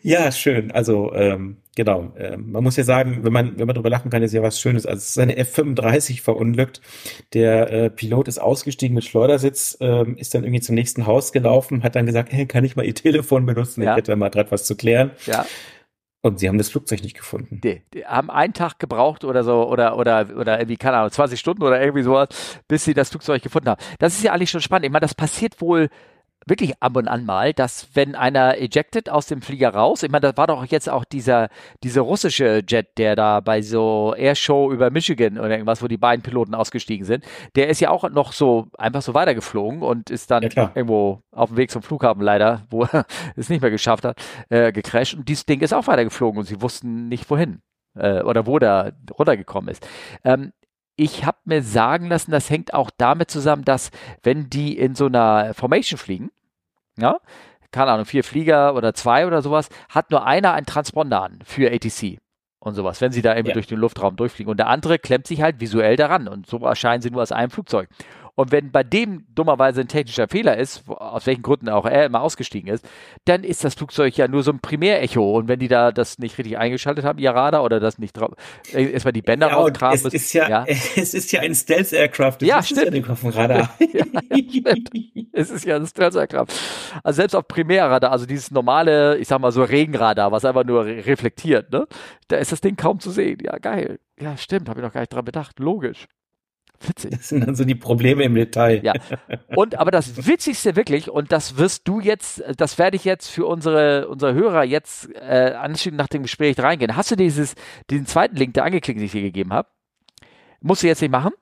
Ja, schön. Also ähm, genau. Ähm, man muss ja sagen, wenn man wenn man drüber lachen kann, ist ja was Schönes. Also es ist eine F-35 verunglückt. Der äh, Pilot ist ausgestiegen mit Schleudersitz, ähm, ist dann irgendwie zum nächsten Haus gelaufen, hat dann gesagt, hey, kann ich mal Ihr Telefon benutzen? Ja. Ich hätte mal gerade was zu klären. Ja. Und sie haben das Flugzeug nicht gefunden. Die, die, haben einen Tag gebraucht oder so, oder, oder, oder irgendwie, keine Ahnung, 20 Stunden oder irgendwie sowas, bis sie das Flugzeug gefunden haben. Das ist ja eigentlich schon spannend. Ich meine, das passiert wohl wirklich ab und an mal, dass wenn einer ejected aus dem Flieger raus, ich meine, das war doch jetzt auch dieser, dieser russische Jet, der da bei so Airshow über Michigan oder irgendwas, wo die beiden Piloten ausgestiegen sind, der ist ja auch noch so einfach so weitergeflogen und ist dann ja, irgendwo auf dem Weg zum Flughafen leider, wo er es nicht mehr geschafft hat, äh, gecrashed und dieses Ding ist auch weitergeflogen und sie wussten nicht wohin äh, oder wo der runtergekommen ist. Ähm, ich habe mir sagen lassen, das hängt auch damit zusammen, dass wenn die in so einer Formation fliegen, ja, keine Ahnung, vier Flieger oder zwei oder sowas, hat nur einer einen Transponder an für ATC und sowas, wenn sie da irgendwie ja. durch den Luftraum durchfliegen. Und der andere klemmt sich halt visuell daran und so erscheinen sie nur aus einem Flugzeug. Und wenn bei dem dummerweise ein technischer Fehler ist, aus welchen Gründen auch er immer ausgestiegen ist, dann ist das Flugzeug ja nur so ein Primärecho. Und wenn die da das nicht richtig eingeschaltet haben, ihr Radar, oder das nicht drauf, äh, erstmal die Bänder ja, rauskramen. Es ist ja, ja, es ist ja ein Stealth-Aircraft. Ja, stimmt. Ja auf dem Radar. ja, ja, es ist ja ein Stealth-Aircraft. Also selbst auf Primärradar, also dieses normale, ich sag mal so Regenradar, was einfach nur re reflektiert, ne? Da ist das Ding kaum zu sehen. Ja, geil. Ja, stimmt, habe ich noch gar nicht dran bedacht. Logisch. Witzig. Das sind dann so die Probleme im Detail. Ja. Und aber das Witzigste wirklich, und das wirst du jetzt, das werde ich jetzt für unsere, unsere Hörer jetzt äh, anschließend nach dem Gespräch reingehen. Hast du dieses, diesen zweiten Link, der angeklickt, den ich dir gegeben habe? Musst du jetzt nicht machen?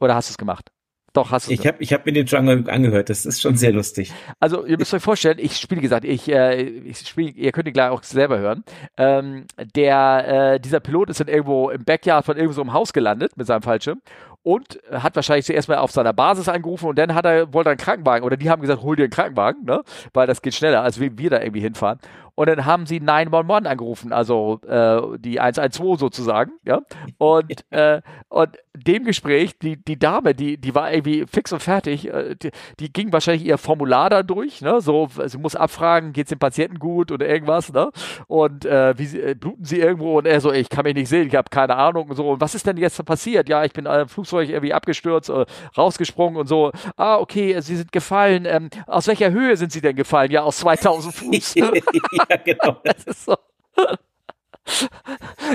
Oder hast du es gemacht? Doch, hast du. Ich habe ich hab mir den schon angehört. Das ist schon sehr lustig. Also, ihr müsst euch vorstellen, ich spiele, gesagt, ich, äh, ich spiele, ihr könnt ihn gleich auch selber hören. Ähm, der, äh, dieser Pilot ist dann irgendwo im Backyard von irgendwo so einem Haus gelandet mit seinem Fallschirm und hat wahrscheinlich zuerst mal auf seiner Basis angerufen und dann hat er, wollte er einen Krankenwagen oder die haben gesagt, hol dir einen Krankenwagen, ne? Weil das geht schneller, als wir, wir da irgendwie hinfahren. Und dann haben sie 911 angerufen, also äh, die 112 sozusagen, ja. Und, äh, und dem Gespräch, die, die Dame, die, die war irgendwie fix und fertig, äh, die, die ging wahrscheinlich ihr Formular da durch, ne? So, sie muss abfragen, geht's dem Patienten gut oder irgendwas, ne? Und äh, wie sie, äh, bluten sie irgendwo und er so, ich kann mich nicht sehen, ich habe keine Ahnung und so. Und was ist denn jetzt passiert? Ja, ich bin im Flugzeug irgendwie abgestürzt, äh, rausgesprungen und so. Ah, okay, sie sind gefallen. Ähm, aus welcher Höhe sind sie denn gefallen? Ja, aus 2000 Fuß. ja, genau. Das ist so.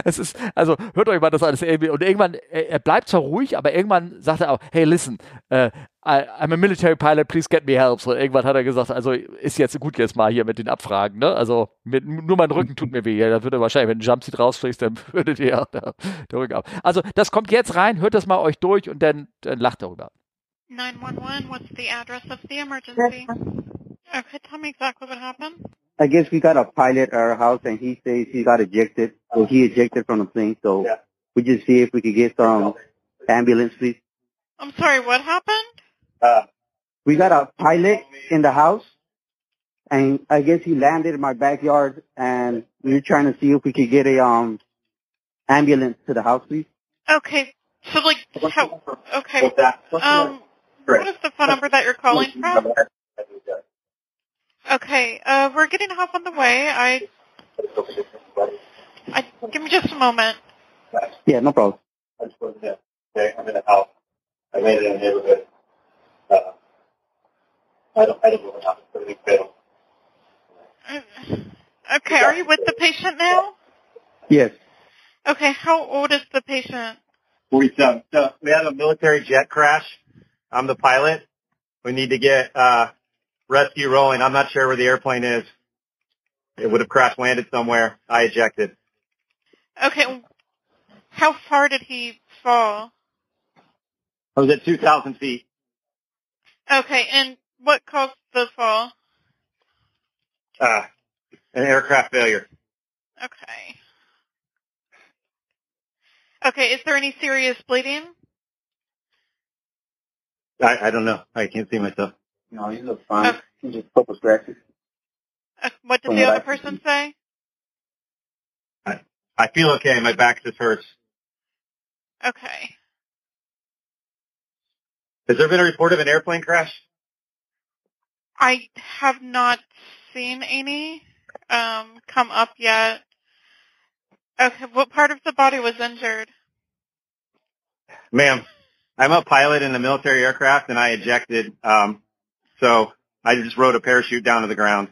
Es ist, also hört euch mal das alles irgendwie. Und irgendwann, er, er, bleibt zwar ruhig, aber irgendwann sagt er auch, hey, listen, uh, I, I'm a military pilot, please get me help. So, irgendwann hat er gesagt, also ist jetzt gut jetzt mal hier mit den Abfragen, ne? Also mit, nur mein Rücken tut mir weh. Ja, da würde wahrscheinlich, wenn ein Jumpseat rausfliegt, dann würdet ihr ja der, der Rücken ab. Also das kommt jetzt rein, hört das mal euch durch und dann, dann lacht darüber. 911, what's the address of the emergency? Okay, tell me exactly what happened. I guess we got a pilot at our house and he says he got ejected. So he ejected from the plane. So yeah. we just see if we could get some ambulance, please. I'm sorry, what happened? Uh, we got a pilot in the house and I guess he landed in my backyard and we were trying to see if we could get a, um, ambulance to the house, please. Okay. So like, how, okay. Um, what is the phone number that you're calling from? Okay, uh, we're getting help on the way. I, I, give me just a moment. Yeah, no problem. I just wasn't there. Okay, I'm in a house. I made it in a neighborhood. Uh, I don't, I don't know what happened. Everything failed. Okay, are you with the patient now? Yes. Okay, how old is the patient? Forty-seven. So we had a military jet crash. I'm the pilot. We need to get uh, rescue rolling. I'm not sure where the airplane is. It would have crash landed somewhere. I ejected. Okay. How far did he fall? I was at 2,000 feet. Okay, and what caused the fall? Uh, an aircraft failure. Okay. Okay, is there any serious bleeding? I, I don't know. I can't see myself. No, you look fine. Okay. You just couple scratches. Uh, what did From the other person see. say? I feel okay. My back just hurts. Okay. Has there been a report of an airplane crash? I have not seen any um, come up yet. Okay, what part of the body was injured? Ma'am, I'm a pilot in a military aircraft and I ejected. Um, so I just rode a parachute down to the ground.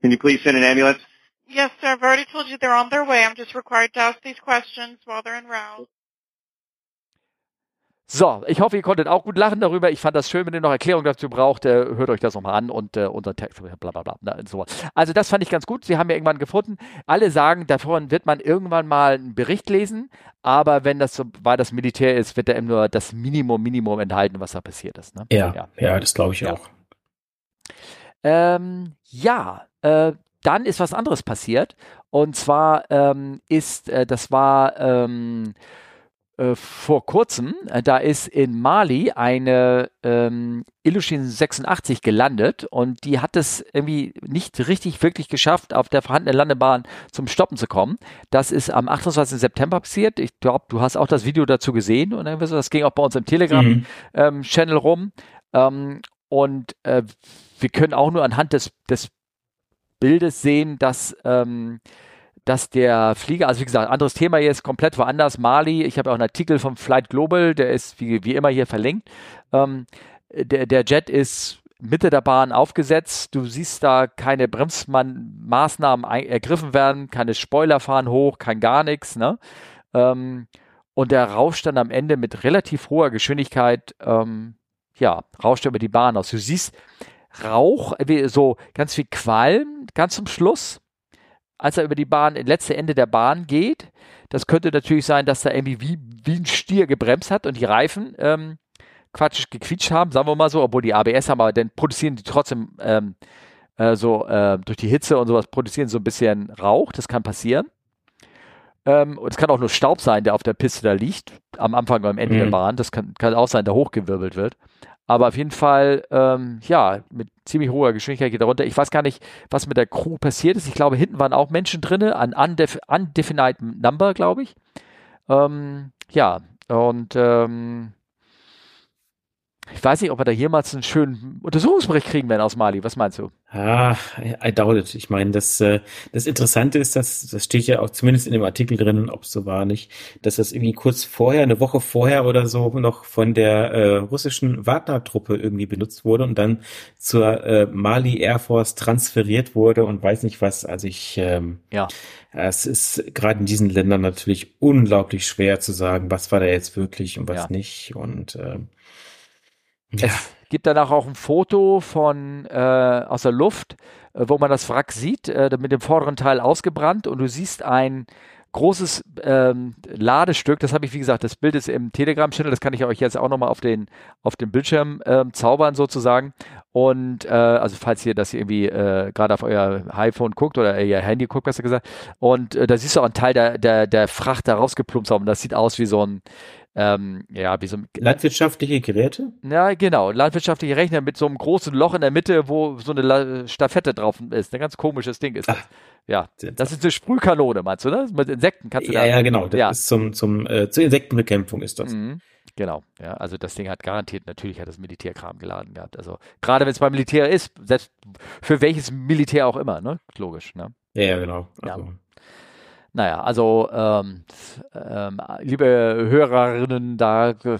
Can you please send an ambulance? Yes, sir. I've already told you they're on their way. I'm just required to ask these questions while they're en route. So, ich hoffe, ihr konntet auch gut lachen darüber. Ich fand das schön, wenn ihr noch Erklärung dazu braucht, äh, hört euch das nochmal an und äh, unser Text, bla bla bla. Na, so. Also das fand ich ganz gut. Sie haben ja irgendwann gefunden. Alle sagen, davon wird man irgendwann mal einen Bericht lesen, aber wenn das so weil das Militär ist, wird da eben nur das Minimum, Minimum enthalten, was da passiert ist. Ne? Ja, Ja. ja, das glaube ich Ja. auch. Ähm, ja, äh, dann ist was anderes passiert. Und zwar ähm, ist, äh, das war ähm, äh, vor kurzem, äh, da ist in Mali eine ähm, Ilyushin 86 gelandet und die hat es irgendwie nicht richtig wirklich geschafft, auf der vorhandenen Landebahn zum Stoppen zu kommen. Das ist am 28. September passiert. Ich glaube, du hast auch das Video dazu gesehen und so, das ging auch bei uns im Telegram Mhm. ähm, rum. Ähm, und äh, wir können auch nur anhand des, des Bildes sehen, dass, ähm, dass der Flieger, also wie gesagt, anderes Thema jetzt, komplett woanders, Mali. Ich habe auch einen Artikel vom Flight Global, der ist wie, wie immer hier verlinkt. Ähm, der, der Jet ist Mitte der Bahn aufgesetzt. Du siehst da keine Bremsmaßnahmen ergriffen werden, keine Spoiler fahren hoch, kein gar nichts. Ne? Ähm, und der rauscht dann am Ende mit relativ hoher Geschwindigkeit, ähm, ja, rauscht er über die Bahn aus. Du siehst Rauch, wie- so ganz viel Qualm ganz zum Schluss, als er über die Bahn, letzte Ende der Bahn geht. Das könnte natürlich sein, dass er irgendwie wie, wie ein Stier gebremst hat und die Reifen ähm, quatschig gequietscht haben, sagen wir mal so, obwohl die ABS haben, aber dann produzieren die trotzdem ähm, äh, so äh, durch die Hitze und sowas produzieren so ein bisschen Rauch, das kann passieren. Ähm, und es kann auch nur Staub sein, der auf der Piste da liegt, am Anfang oder am Ende der Mhm. Bahn. Das kann, kann auch sein, der hochgewirbelt wird. Aber auf jeden Fall, ähm, ja, mit ziemlich hoher Geschwindigkeit geht er runter. Ich weiß gar nicht, was mit der Crew passiert ist. Ich glaube, hinten waren auch Menschen drin, an undef undefinite number, glaube ich. Ähm, ja, und ähm, ich weiß nicht, ob wir da jemals einen schönen Untersuchungsbericht kriegen werden aus Mali. Was meinst du? Ah, I doubt it. Ich meine, das, äh, das Interessante ist, dass das steht ja auch zumindest in dem Artikel drin, ob es so war nicht, dass das irgendwie kurz vorher, eine Woche vorher oder so noch von der äh, russischen Wagner-Truppe irgendwie benutzt wurde und dann zur äh, Mali Air Force transferiert wurde und weiß nicht was. Also ich, ähm, Ja. es ist gerade in diesen Ländern natürlich unglaublich schwer zu sagen, was war da jetzt wirklich und was Ja. nicht. Und ähm, ja. Es gibt danach auch ein Foto von äh, aus der Luft, äh, wo man das Wrack sieht, äh, mit dem vorderen Teil ausgebrannt und du siehst ein großes ähm, Ladestück. Das habe ich, wie gesagt, das Bild ist im Telegram-Channel, das kann ich euch jetzt auch nochmal auf den, auf den Bildschirm ähm, zaubern sozusagen. Und äh, also falls ihr das irgendwie äh, gerade auf euer iPhone guckt oder ihr Handy guckt, besser gesagt. Und äh, da siehst du auch einen Teil der, der, der Fracht da rausgeplumpst haben. Das sieht aus wie so ein, ähm, ja, wie so Landwirtschaftliche Geräte? ja, genau. Landwirtschaftliche Rechner mit so einem großen Loch in der Mitte, wo so eine La Stafette drauf ist. Ein ganz komisches Ding ist das. Ja, das ist eine Sprühkanone, meinst du, ne? Mit Insekten kannst du Ja, da. ja, genau. Das Ja. ist zum, zum, äh, zur Insektenbekämpfung ist das. Mhm. Genau, ja, also das Ding hat garantiert, natürlich hat das Militärkram geladen gehabt. Also gerade wenn es beim Militär ist, selbst für welches Militär auch immer, ne? Logisch, ne? Ja, genau. Ja. Naja, also ähm, ähm, liebe Hörerinnen, da äh,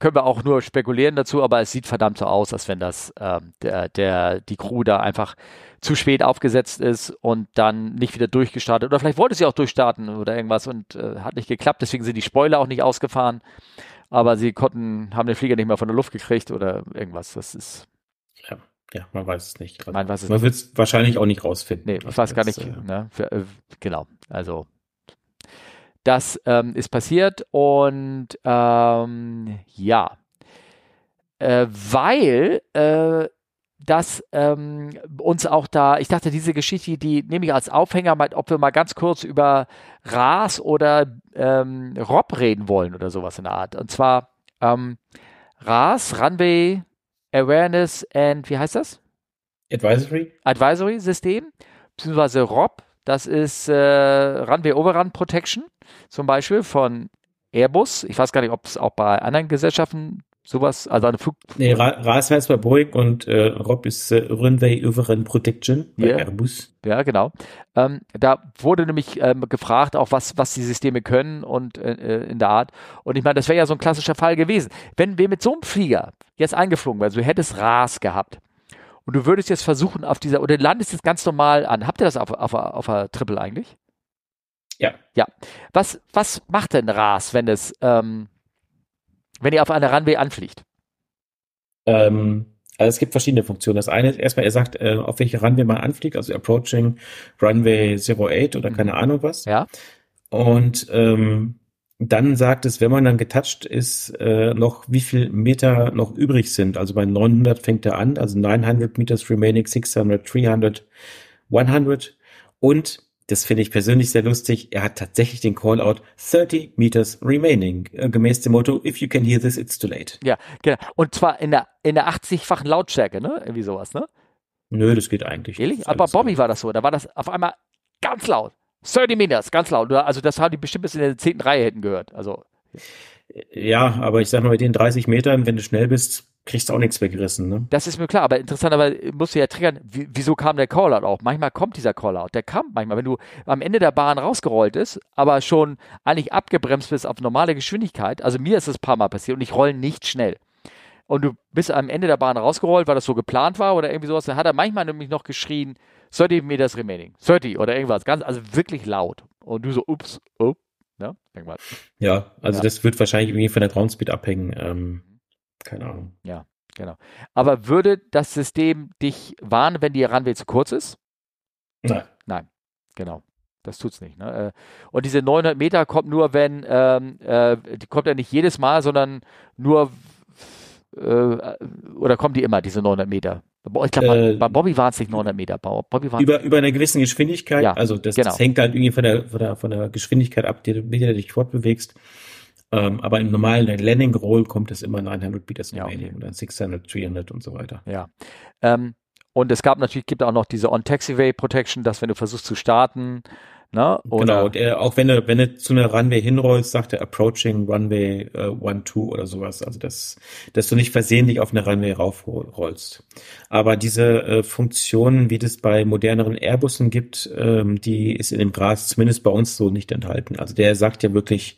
können wir auch nur spekulieren dazu, aber es sieht verdammt so aus, als wenn das ähm, der, der, die Crew da einfach zu spät aufgesetzt ist und dann nicht wieder durchgestartet. Oder vielleicht wollte sie auch durchstarten oder irgendwas und äh, hat nicht geklappt, deswegen sind die Spoiler auch nicht ausgefahren. aber sie konnten, haben den Flieger nicht mehr von der Luft gekriegt oder irgendwas. Das ist. Ja, ja man weiß es nicht. Also, man weiß es man wird es wahrscheinlich auch nicht rausfinden. Nee, ich weiß gar nicht. Äh, ne, für, äh, genau. Also das ähm, ist passiert und ähm, ja, äh, weil äh, das ähm, uns auch da, ich dachte, diese Geschichte, die nehme ich als Aufhänger, mal, ob wir mal ganz kurz über Ras oder ähm, Rob reden wollen oder sowas in der Art. Und zwar ähm, Ras, Runway Awareness and, wie heißt das? Advisory. Advisory System, beziehungsweise Rob, das ist äh, Runway Overrun Protection zum Beispiel von Airbus. Ich weiß gar nicht, ob es auch bei anderen Gesellschaften sowas, also eine Flug. Nee, RAS heißt bei Boeing und äh, Rob ist äh, Runway Overrun Protection bei yeah. Airbus. Ja, genau. Ähm, da wurde nämlich ähm, gefragt, auch was, was die Systeme können und äh, äh in der Art. Und ich meine, das wäre ja so ein klassischer Fall gewesen. Wenn wir mit so einem Flieger jetzt eingeflogen wären, also du hättest RAS gehabt und du würdest jetzt versuchen, auf dieser, oder landest jetzt ganz normal an. Habt ihr das auf, auf, auf der Triple eigentlich? Ja. Ja. Was, was macht denn RAS, wenn es, ähm, wenn ihr auf einer Runway anfliegt? Ähm, also es gibt verschiedene Funktionen. Das eine ist erstmal, er sagt, äh, auf welche Runway man anfliegt, also Approaching Runway 08 oder mhm. keine Ahnung was. Ja. Und ähm, dann sagt es, wenn man dann getoucht ist, äh, noch wie viel Meter noch übrig sind. Also bei 900 fängt er an, also 900 Meters remaining, 600, 300, 100. Und das finde ich persönlich sehr lustig. Er hat tatsächlich den Callout 30 meters remaining, äh, gemäß dem Motto, if you can hear this, it's too late. Ja, genau. Und zwar in der, in der 80-fachen Lautstärke, ne? Irgendwie sowas, ne? Nö, das geht eigentlich. Ehrlich? Aber Bobby war das so. Da war das auf einmal ganz laut. 30 meters, ganz laut. Also das haben die bestimmt bis in der zehnten Reihe hätten gehört. Also. Ja, aber ich sag mal, mit den 30 Metern, wenn du schnell bist, kriegst du auch nichts weggerissen. Ne? Das ist mir klar, aber interessant, aber musst du ja triggern, wieso kam der Callout auch? Manchmal kommt dieser Callout, der kam manchmal, wenn du am Ende der Bahn rausgerollt ist, aber schon eigentlich abgebremst bist auf normale Geschwindigkeit. Also mir ist das ein paar Mal passiert und ich roll nicht schnell. Und du bist am Ende der Bahn rausgerollt, weil das so geplant war oder irgendwie sowas, dann hat er manchmal nämlich noch geschrien, 30 Meters remaining, 30 oder irgendwas, ganz, also wirklich laut. Und du so, ups, oh, ne, irgendwas. Ja, also ja. das wird wahrscheinlich irgendwie von der Groundspeed abhängen. Ähm keine Ahnung. Ja, genau. Aber würde das System dich warnen, wenn die Runway zu kurz ist? Nein. Nein, genau. Das tut's nicht. Ne? Äh, und diese 900 Meter kommt nur, wenn, ähm, äh, die kommt ja nicht jedes Mal, sondern nur, äh, oder kommen die immer, diese 900 Meter? Ich glaube, äh, bei Bobby waren es nicht 900 Meter. Bobby über, über einer gewissen Geschwindigkeit. Ja, also das, genau. das hängt halt irgendwie von der, von der, von der Geschwindigkeit ab, die, mit der du dich fortbewegst. Ähm, aber im normalen Landing Roll kommt es immer 900 Meters ja, okay. oder 600, 300 und so weiter. Ja. Ähm, und es gab natürlich, gibt auch noch diese On-Taxiway Protection, dass wenn du versuchst zu starten, Ne? Oder genau, und er, auch wenn du, wenn du zu einer Runway hinrollst, sagt er Approaching Runway 1-2 uh, oder sowas. Also dass, dass du nicht versehentlich auf eine Runway raufrollst. Aber diese äh, Funktion, wie das bei moderneren Airbussen gibt, ähm, die ist in dem Gras zumindest bei uns so nicht enthalten. Also der sagt ja wirklich,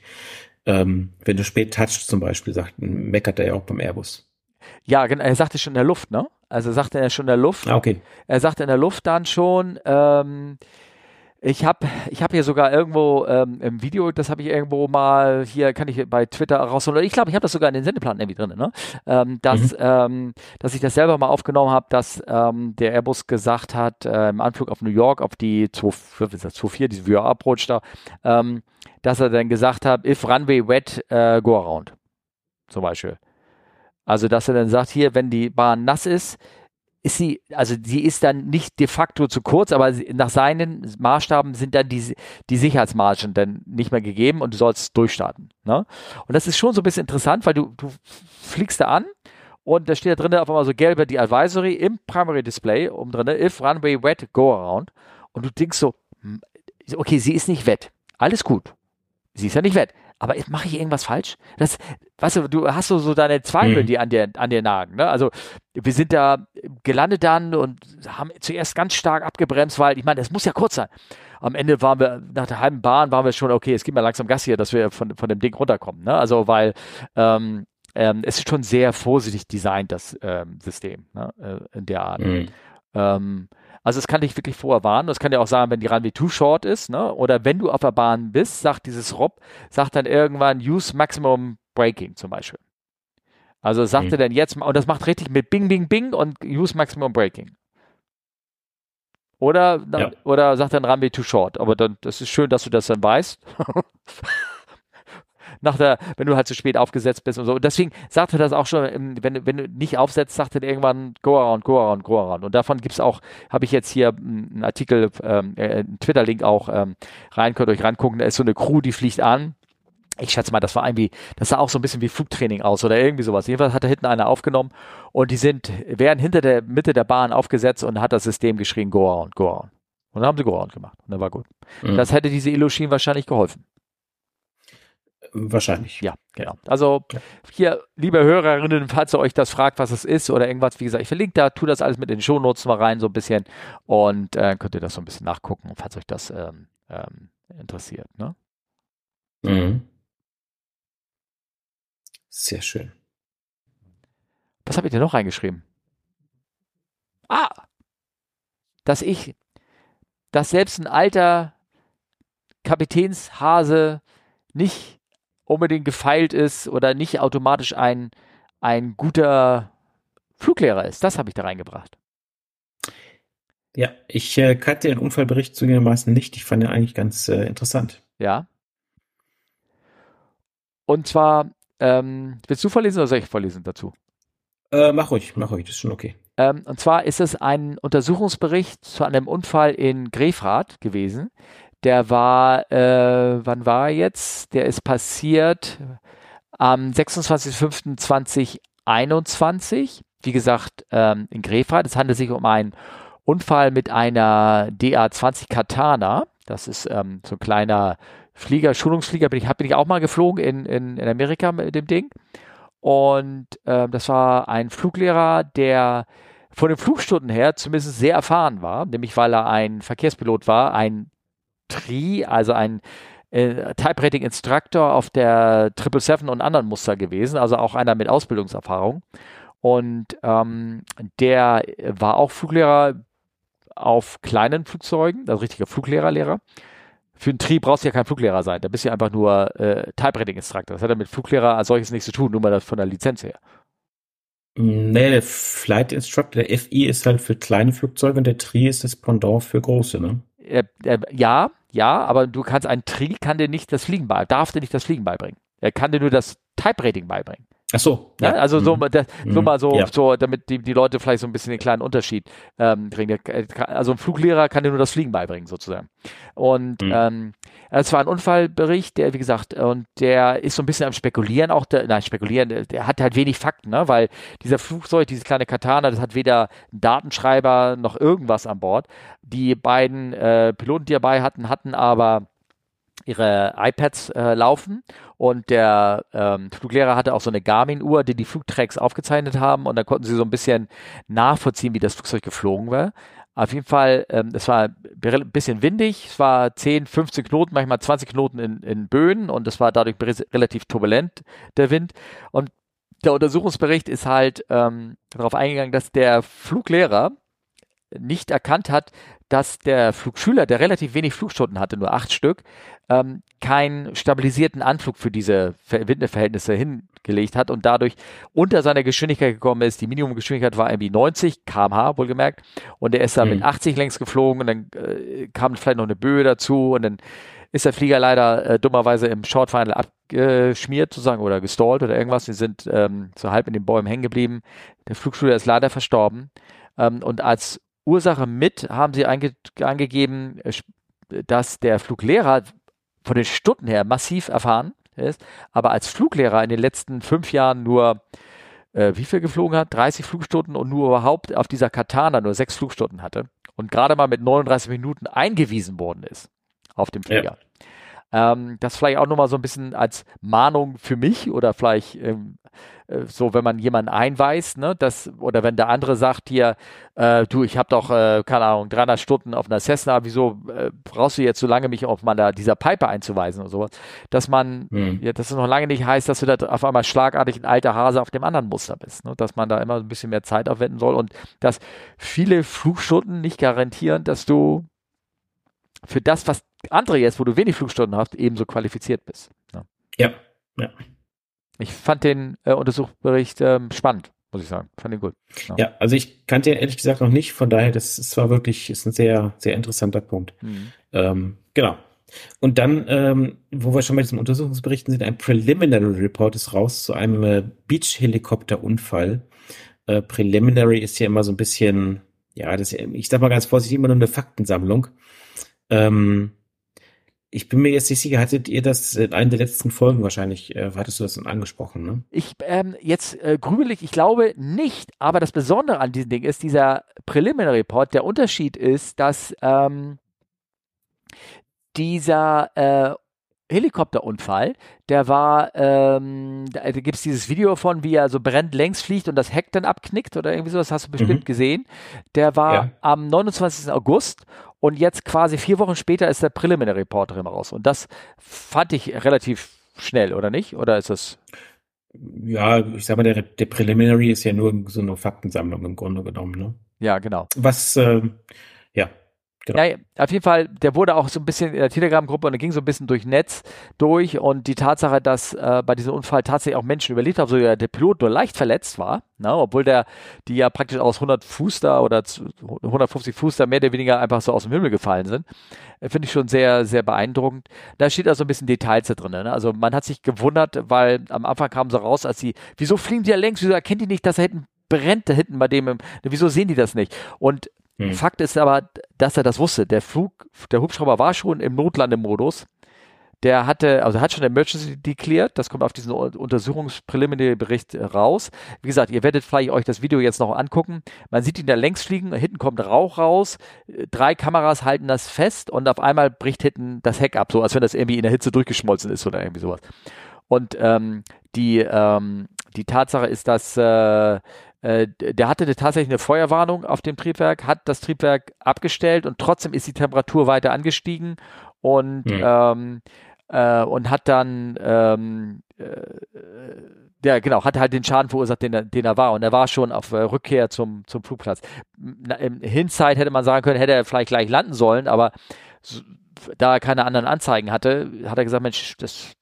ähm, wenn du spät touchst zum Beispiel, sagt, meckert er ja auch beim Airbus. Ja, er sagte schon in der Luft, ne? Also sagte er schon in der Luft. Ah, okay. Er sagte in der Luft dann schon, ähm, ich habe ich hab hier sogar irgendwo ähm, im Video, das habe ich irgendwo mal, hier kann ich bei Twitter rausholen, ich glaube, ich habe das sogar in den Sendeplan irgendwie drin, ne? ähm, dass, mhm. ähm, dass ich das selber mal aufgenommen habe, dass ähm, der Airbus gesagt hat, äh, im Anflug auf New York, auf die 24, diese VR-Approach da, ähm, dass er dann gesagt hat, if runway wet, uh, go around. Zum Beispiel. Also, dass er dann sagt, hier, wenn die Bahn nass ist, ist sie, also sie ist dann nicht de facto zu kurz, aber nach seinen Maßstaben sind dann die, die Sicherheitsmargen dann nicht mehr gegeben und du sollst durchstarten. Ne? Und das ist schon so ein bisschen interessant, weil du, du fliegst da an und da steht da drin auf einmal so gelbe die Advisory im Primary Display um drin, if runway wet, go around. Und du denkst so, hm, okay, sie ist nicht wet. Alles gut sie ist ja nicht wett. Aber mache ich irgendwas falsch? Das, weißt du, du hast so, so deine Zweifel, mhm. die an dir, an dir nagen. Ne? Also wir sind da gelandet dann und haben zuerst ganz stark abgebremst, weil ich meine, das muss ja kurz sein. Am Ende waren wir, nach der halben Bahn waren wir schon, okay, es gibt mal langsam Gas hier, dass wir von, von dem Ding runterkommen. Ne? Also weil ähm, ähm, es ist schon sehr vorsichtig designt, das ähm, System, ne? Äh, in der Art. Mhm. Also es kann dich wirklich vorher warnen. Das kann ja auch sagen, wenn die Runway too short ist, ne? Oder wenn du auf der Bahn bist, sagt dieses Rob, sagt dann irgendwann use maximum Breaking zum Beispiel. Also sagte mhm. dann jetzt, und das macht richtig mit Bing, Bing, Bing und Use Maximum Breaking. Oder, ja. oder sagt dann Rambi too short. Aber dann, das ist schön, dass du das dann weißt. Nach der, wenn du halt zu spät aufgesetzt bist und so. Und deswegen sagt er das auch schon, wenn, wenn du nicht aufsetzt, sagt er irgendwann go around, go around, go around. Und davon gibt es auch, habe ich jetzt hier einen Artikel, ähm, äh, einen Twitter-Link auch ähm, rein, könnt ihr euch rangucken. Da ist so eine Crew, die fliegt an ich schätze mal, das war irgendwie, das sah auch so ein bisschen wie Flugtraining aus oder irgendwie sowas. Jedenfalls hat da hinten einer aufgenommen und die sind, werden hinter der Mitte der Bahn aufgesetzt und hat das System geschrien, go around, go around. Und dann haben sie go around gemacht und dann war gut. Mhm. Das hätte diese Illusion wahrscheinlich geholfen. Wahrscheinlich. Ja, genau. Also hier, liebe Hörerinnen, falls ihr euch das fragt, was es ist oder irgendwas, wie gesagt, ich verlinke da, tu das alles mit in den Shownotes mal rein, so ein bisschen und äh, könnt ihr das so ein bisschen nachgucken, falls euch das ähm, ähm, interessiert. Ne? Mhm. Sehr schön. Was habe ich denn noch reingeschrieben? Ah! Dass ich, dass selbst ein alter Kapitänshase nicht unbedingt gefeilt ist oder nicht automatisch ein, ein guter Fluglehrer ist. Das habe ich da reingebracht. Ja, ich äh, kannte den Unfallbericht zugegebenermaßen nicht. Ich fand ihn eigentlich ganz äh, interessant. Ja. Und zwar ähm, willst du vorlesen oder soll ich vorlesen dazu? Äh, mach ruhig, mach ruhig, das ist schon okay. Ähm, und zwar ist es ein Untersuchungsbericht zu einem Unfall in Grefrath gewesen. Der war, äh, wann war er jetzt? Der ist passiert am 26.05.2021. Wie gesagt, ähm, in Grefrath. Es handelt sich um einen Unfall mit einer DA-20 Katana. Das ist ähm, so ein kleiner Flieger, Schulungsflieger bin ich, bin ich auch mal geflogen in, in, in Amerika mit dem Ding. Und äh, das war ein Fluglehrer, der von den Flugstunden her zumindest sehr erfahren war, nämlich weil er ein Verkehrspilot war, ein Tri, also ein äh, Type Rating Instructor auf der 777 und anderen Muster gewesen, also auch einer mit Ausbildungserfahrung. Und ähm, der war auch Fluglehrer auf kleinen Flugzeugen, also richtiger Fluglehrerlehrer. Für einen Tri brauchst du ja kein Fluglehrer sein. Da bist du ja einfach nur äh, Type Rating Instructor. Das hat ja mit Fluglehrer als solches nichts zu tun, nur mal von der Lizenz her. Nee, der Flight Instructor, der FI ist halt für kleine Flugzeuge und der Tri ist das Pendant für große, ne? Äh, äh, ja, ja, aber du kannst, ein Tri kann dir nicht das Fliegen beibringen, darf dir nicht das Fliegen beibringen. Er kann dir nur das Type Rating beibringen. Ach so. Ja, also so, mhm. das, so mhm. mal so, ja. so, damit die, die Leute vielleicht so ein bisschen den kleinen Unterschied ähm, kriegen. Also ein Fluglehrer kann dir nur das Fliegen beibringen, sozusagen. Und mhm. ähm, es war ein Unfallbericht, der, wie gesagt, und der ist so ein bisschen am Spekulieren, auch der, nein, spekulieren, der, der hat halt wenig Fakten, ne? weil dieser Flugzeug, dieses kleine Katana, das hat weder einen Datenschreiber noch irgendwas an Bord. Die beiden äh, Piloten, die dabei hatten, hatten aber ihre iPads äh, laufen und der ähm, Fluglehrer hatte auch so eine Garmin-Uhr, die die Flugtracks aufgezeichnet haben und da konnten sie so ein bisschen nachvollziehen, wie das Flugzeug geflogen war. Auf jeden Fall, ähm, es war ein bisschen windig, es war 10, 15 Knoten, manchmal 20 Knoten in, in Böen und es war dadurch relativ turbulent, der Wind. Und der Untersuchungsbericht ist halt ähm, darauf eingegangen, dass der Fluglehrer nicht erkannt hat, dass der Flugschüler, der relativ wenig Flugstunden hatte, nur acht Stück, ähm, keinen stabilisierten Anflug für diese Windeverhältnisse hingelegt hat und dadurch unter seiner Geschwindigkeit gekommen ist. Die Minimumgeschwindigkeit war irgendwie 90 kmh, wohlgemerkt. Und er ist dann mhm. mit 80 längs geflogen und dann äh, kam vielleicht noch eine Böe dazu und dann ist der Flieger leider äh, dummerweise im Short Final abgeschmiert sozusagen oder gestallt oder irgendwas. Wir sind ähm, so halb in den Bäumen hängen geblieben. Der Flugschüler ist leider verstorben. Ähm, und als Ursache mit haben sie ange angegeben, äh, dass der Fluglehrer von den Stunden her massiv erfahren ist, aber als Fluglehrer in den letzten fünf Jahren nur äh, wie viel geflogen hat? 30 Flugstunden und nur überhaupt auf dieser Katana nur sechs Flugstunden hatte und gerade mal mit 39 Minuten eingewiesen worden ist auf dem Flieger. Ja. Ähm, das vielleicht auch nochmal so ein bisschen als Mahnung für mich oder vielleicht ähm, äh, so, wenn man jemanden einweist, ne, das, oder wenn der andere sagt hier, äh, du, ich habe doch, äh, keine Ahnung, 300 Stunden auf einer Cessna, wieso äh, brauchst du jetzt so lange mich auf mal da dieser Piper einzuweisen oder sowas, dass man, hm. ja, dass es noch lange nicht heißt, dass du da auf einmal schlagartig ein alter Hase auf dem anderen Muster bist, ne, dass man da immer ein bisschen mehr Zeit aufwenden soll und dass viele Flugstunden nicht garantieren, dass du für das, was andere jetzt, wo du wenig Flugstunden hast, ebenso qualifiziert bist. Ne? Ja, ja. Ich fand den äh, Untersuchungsbericht ähm, spannend, muss ich sagen. Fand ihn gut. Ja. ja. also ich kannte ihn ehrlich gesagt noch nicht, von daher, das ist zwar wirklich, ist ein sehr, sehr interessanter Punkt. Mhm. Ähm, genau. Und dann, ähm, wo wir schon bei diesen Untersuchungsberichten sind, ein Preliminary Report ist raus zu einem äh, Beach-Helikopter-Unfall. Äh, Preliminary ist ja immer so ein bisschen, ja, das, ich sag mal ganz vorsichtig, immer nur eine Faktensammlung. Ähm, ich bin mir jetzt nicht sicher, hattet ihr das in einer der letzten Folgen wahrscheinlich, äh, hattest du das dann angesprochen, ne? Ich, ähm, jetzt äh, grübelig, ich glaube nicht, aber das Besondere an diesem Ding ist, dieser Preliminary Report, der Unterschied ist, dass ähm, dieser äh, Helikopterunfall, der war, ähm, da, gibt es dieses Video von, wie er so brennt längs fliegt und das Heck dann abknickt oder irgendwie so, das hast du bestimmt mhm. gesehen. Der war ja. am 29. August und jetzt quasi vier Wochen später ist der Preliminary Report drin raus. Und das fand ich relativ schnell, oder nicht? Oder ist das? Ja, ich sag mal, der, der Preliminary ist ja nur so eine Faktensammlung im Grunde genommen, ne? Ja, genau. Was, äh, Genau. Ja, auf jeden Fall, der wurde auch so ein bisschen in der Telegram-Gruppe und er ging so ein bisschen durch Netz durch und die Tatsache, dass äh, bei diesem Unfall tatsächlich auch Menschen überlebt haben, so der, Pilot nur leicht verletzt war, na, ne, obwohl der, die ja praktisch aus 100 Fuß da oder 150 Fuß da mehr oder weniger einfach so aus dem Himmel gefallen sind, äh, finde ich schon sehr, sehr beeindruckend. Da steht also ein bisschen Details da drin. Ne? Also man hat sich gewundert, weil am Anfang kamen sie raus, als sie, wieso fliegen die ja längst, wieso erkennt die nicht, dass da hinten brennt da hinten bei dem, wieso sehen die das nicht? Und hm. Fakt ist aber, dass er das wusste. Der Flug, der Hubschrauber war schon im Notlandemodus. Der hatte, also hat schon Emergency declared. Das kommt auf diesen Untersuchungspräliminäre-Bericht raus. Wie gesagt, ihr werdet vielleicht euch das Video jetzt noch angucken. Man sieht ihn da längs fliegen. Hinten kommt Rauch raus. Drei Kameras halten das fest und auf einmal bricht hinten das Heck ab, so als wenn das irgendwie in der Hitze durchgeschmolzen ist oder irgendwie sowas. Und ähm, die, ähm, die Tatsache ist, dass äh, äh, der hatte tatsächlich eine Feuerwarnung auf dem Triebwerk, hat das Triebwerk abgestellt und trotzdem ist die Temperatur weiter angestiegen und, mhm. ähm, äh, und hat dann ähm, äh, ja, genau, hat halt den Schaden verursacht, den er, den er war. Und er war schon auf äh, Rückkehr zum, zum Flugplatz. Na, Im Hinzeit hätte man sagen können, hätte er vielleicht gleich landen sollen, aber so, da er keine anderen Anzeigen hatte, hat er gesagt, Mensch, das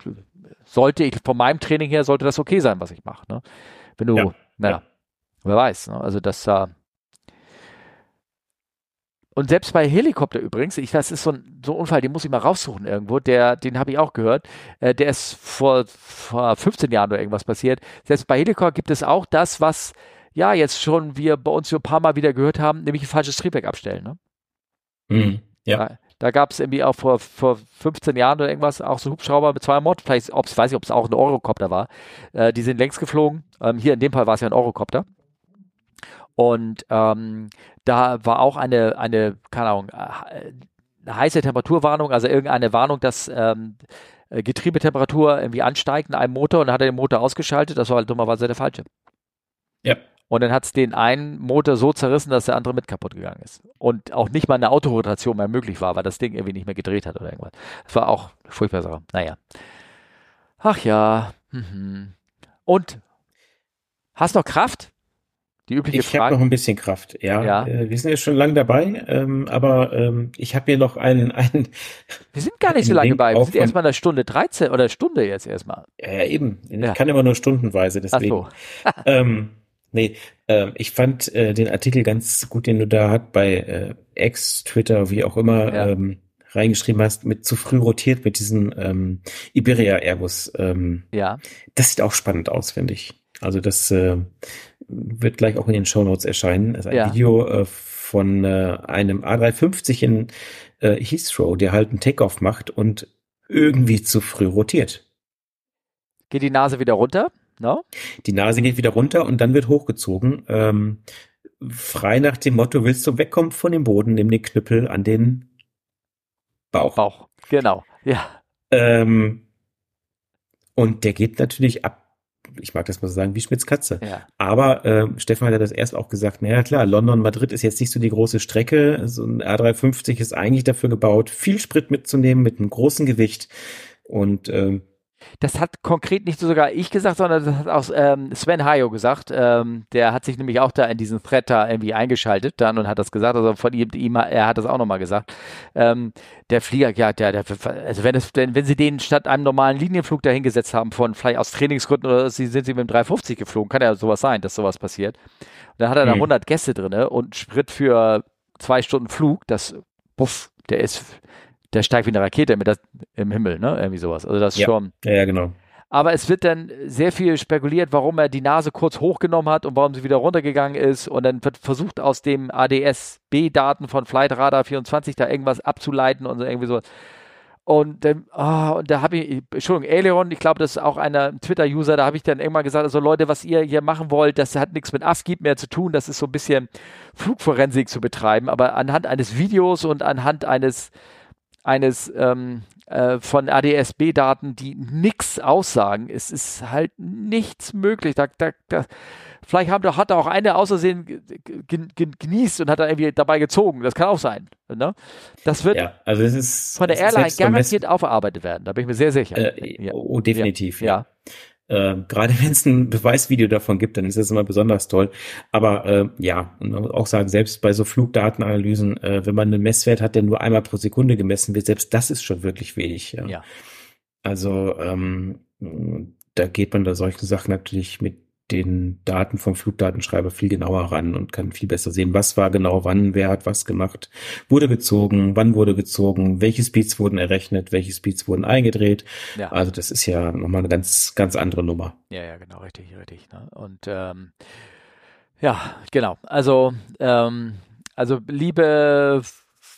sollte ich, von meinem Training her sollte das okay sein, was ich mache. Ne? Wenn du, ja, naja. Ja. Wer weiß. Ne? Also das da. Und selbst bei Helikopter übrigens, ich, das ist so ein, so ein Unfall, den muss ich mal raussuchen irgendwo, der, den habe ich auch gehört. Äh, der ist vor, vor 15 Jahren oder irgendwas passiert. Selbst bei Helikopter gibt es auch das, was ja jetzt schon wir bei uns so ein paar Mal wieder gehört haben, nämlich ein falsches Triebwerk abstellen. Ne? Mhm, ja. Da, da gab es irgendwie auch vor, vor 15 Jahren oder irgendwas auch so Hubschrauber mit zwei Mod, vielleicht, ob's, weiß ich, ob es auch ein Eurocopter war. Äh, die sind längst geflogen. Ähm, hier in dem Fall war es ja ein Eurocopter. Und ähm, da war auch eine, eine, keine Ahnung, äh, eine heiße Temperaturwarnung, also irgendeine Warnung, dass ähm, äh, Getriebetemperatur irgendwie ansteigt in einem Motor und dann hat er den Motor ausgeschaltet. Das war halt dummerweise der falsche. Ja. Und dann hat es den einen Motor so zerrissen, dass der andere mit kaputt gegangen ist. Und auch nicht mal eine Autorotation mehr möglich war, weil das Ding irgendwie nicht mehr gedreht hat oder irgendwas. Das war auch furchtbar Sache. Naja. Ach ja. Mhm. Und hast noch Kraft? Die übliche ich habe noch ein bisschen Kraft, ja. ja. Äh, wir sind ja schon lange dabei, ähm, aber ähm, ich habe hier noch einen, einen. Wir sind gar nicht so lange dabei. Wir sind erstmal eine Stunde 13 oder Stunde jetzt erstmal. Ja, ja eben. Ich ja. kann immer nur stundenweise, deswegen. Ach so. ähm, nee, äh, ich fand äh, den Artikel ganz gut, den du da hat bei äh, X, Twitter, wie auch immer, ja. ähm, reingeschrieben hast, mit zu früh rotiert mit diesem ähm, Iberia Airbus. Ähm, ja. Das sieht auch spannend aus, finde ich. Also das äh, wird gleich auch in den Show Notes erscheinen. Das ist ein ja. Video äh, von äh, einem A350 in äh, Heathrow, der halt einen Takeoff macht und irgendwie zu früh rotiert. Geht die Nase wieder runter? No? Die Nase geht wieder runter und dann wird hochgezogen. Ähm, frei nach dem Motto, willst du wegkommen von dem Boden, nimm den Knüppel an den Bauch. Bauch, genau, ja. Ähm, und der geht natürlich ab ich mag das mal so sagen, wie Schmitz Katze. Ja. Aber äh, Stefan hat ja das erst auch gesagt, naja klar, London-Madrid ist jetzt nicht so die große Strecke. So ein R350 ist eigentlich dafür gebaut, viel Sprit mitzunehmen mit einem großen Gewicht. Und äh, Das hat konkret nicht sogar ich gesagt, sondern das hat auch ähm, Sven Hayo gesagt. Ähm, der hat sich nämlich auch da in diesen Thread da irgendwie eingeschaltet dann und hat das gesagt. Also von ihm, ihm er hat das auch nochmal gesagt. Ähm, der Flieger, ja, der, der also wenn, es, wenn, wenn sie den statt einem normalen Linienflug dahingesetzt haben, von vielleicht aus Trainingsgründen oder sie sind sie mit dem 350 geflogen, kann ja sowas sein, dass sowas passiert. Und dann hat er da 100 hm. Gäste drin und Sprit für zwei Stunden Flug, das, puff, der ist der steigt wie eine Rakete mit das, im Himmel, ne? Irgendwie sowas. Also das ja. schon. Ja, ja, genau. Aber es wird dann sehr viel spekuliert, warum er die Nase kurz hochgenommen hat und warum sie wieder runtergegangen ist. Und dann wird versucht, aus dem ADS-B-Daten von Flight Radar 24 da irgendwas abzuleiten und so irgendwie so. Und dann, oh, und da habe ich, Entschuldigung, Aileron, ich glaube, das ist auch einer Twitter-User, da habe ich dann irgendwann gesagt, also Leute, was ihr hier machen wollt, das hat nichts mit ASCII mehr zu tun, das ist so ein bisschen Flugforensik zu betreiben, aber anhand eines Videos und anhand eines eines ähm, äh, von ADS-B-Daten, die nichts aussagen. Es ist halt nichts möglich. Da, da, da, vielleicht haben, hat er auch eine außersehen genießt und hat er irgendwie dabei gezogen. Das kann auch sein. Ne? Das wird ja, also es ist, von der Airline garantiert aufgearbeitet werden. Da bin ich mir sehr sicher. Äh, ja. Oh, definitiv. ja. ja. Äh, gerade wenn es ein Beweisvideo davon gibt, dann ist das immer besonders toll. Aber äh, ja, und auch sagen, selbst bei so Flugdatenanalysen, äh, wenn man einen Messwert hat, der nur einmal pro Sekunde gemessen wird, selbst das ist schon wirklich wenig. Ja. ja. Also ähm, da geht man da solchen Sachen natürlich mit den Daten vom Flugdatenschreiber viel genauer ran und kann viel besser sehen, was war genau wann, wer hat was gemacht, wurde gezogen, wann wurde gezogen, welche Speeds wurden errechnet, welche Speeds wurden eingedreht. Ja. Also das ist ja nochmal eine ganz, ganz andere Nummer. Ja, ja, genau, richtig, richtig. Ne? Und ähm, ja, genau. Also, ähm, also liebe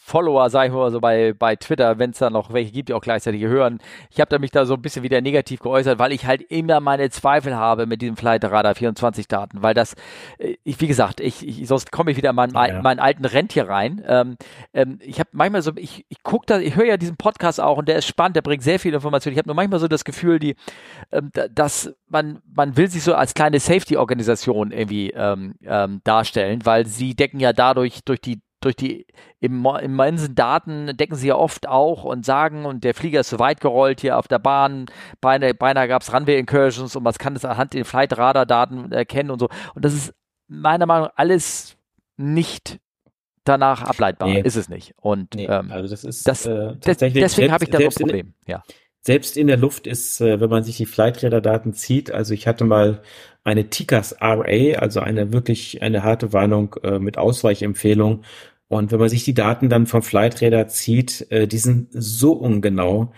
Follower, sag ich mal so bei, bei Twitter, wenn es da noch welche gibt, die auch gleichzeitig hören. Ich habe da mich da so ein bisschen wieder negativ geäußert, weil ich halt immer meine Zweifel habe mit diesem Flight Radar 24 Daten, weil das, äh, ich, wie gesagt, ich, ich sonst komme ich wieder in meinen, ja. meinen alten Rentier rein. Ähm, ähm, ich habe manchmal so, ich, ich gucke da, ich höre ja diesen Podcast auch und der ist spannend, der bringt sehr viel Information. Ich habe nur manchmal so das Gefühl, die, ähm, dass man, man will sich so als kleine Safety-Organisation irgendwie ähm, ähm, darstellen, weil sie decken ja dadurch durch die durch die immensen Daten decken sie ja oft auch und sagen, und der Flieger ist so weit gerollt hier auf der Bahn, beinahe, beinahe gab es Runway-Incursions und man kann das anhand den Flight-Radar-Daten erkennen und so. Und das ist meiner Meinung nach alles nicht danach ableitbar. Nee. Ist es nicht. Und nee, ähm, also das ist das, äh, tatsächlich deswegen habe ich da ein Problem. ja. Selbst in der Luft ist, äh, wenn man sich die Flightradar-Daten zieht, also ich hatte mal eine TICAS RA, also eine wirklich eine harte Warnung äh, mit Ausweichempfehlung und wenn man sich die Daten dann vom Flightradar zieht, äh, die sind so ungenau,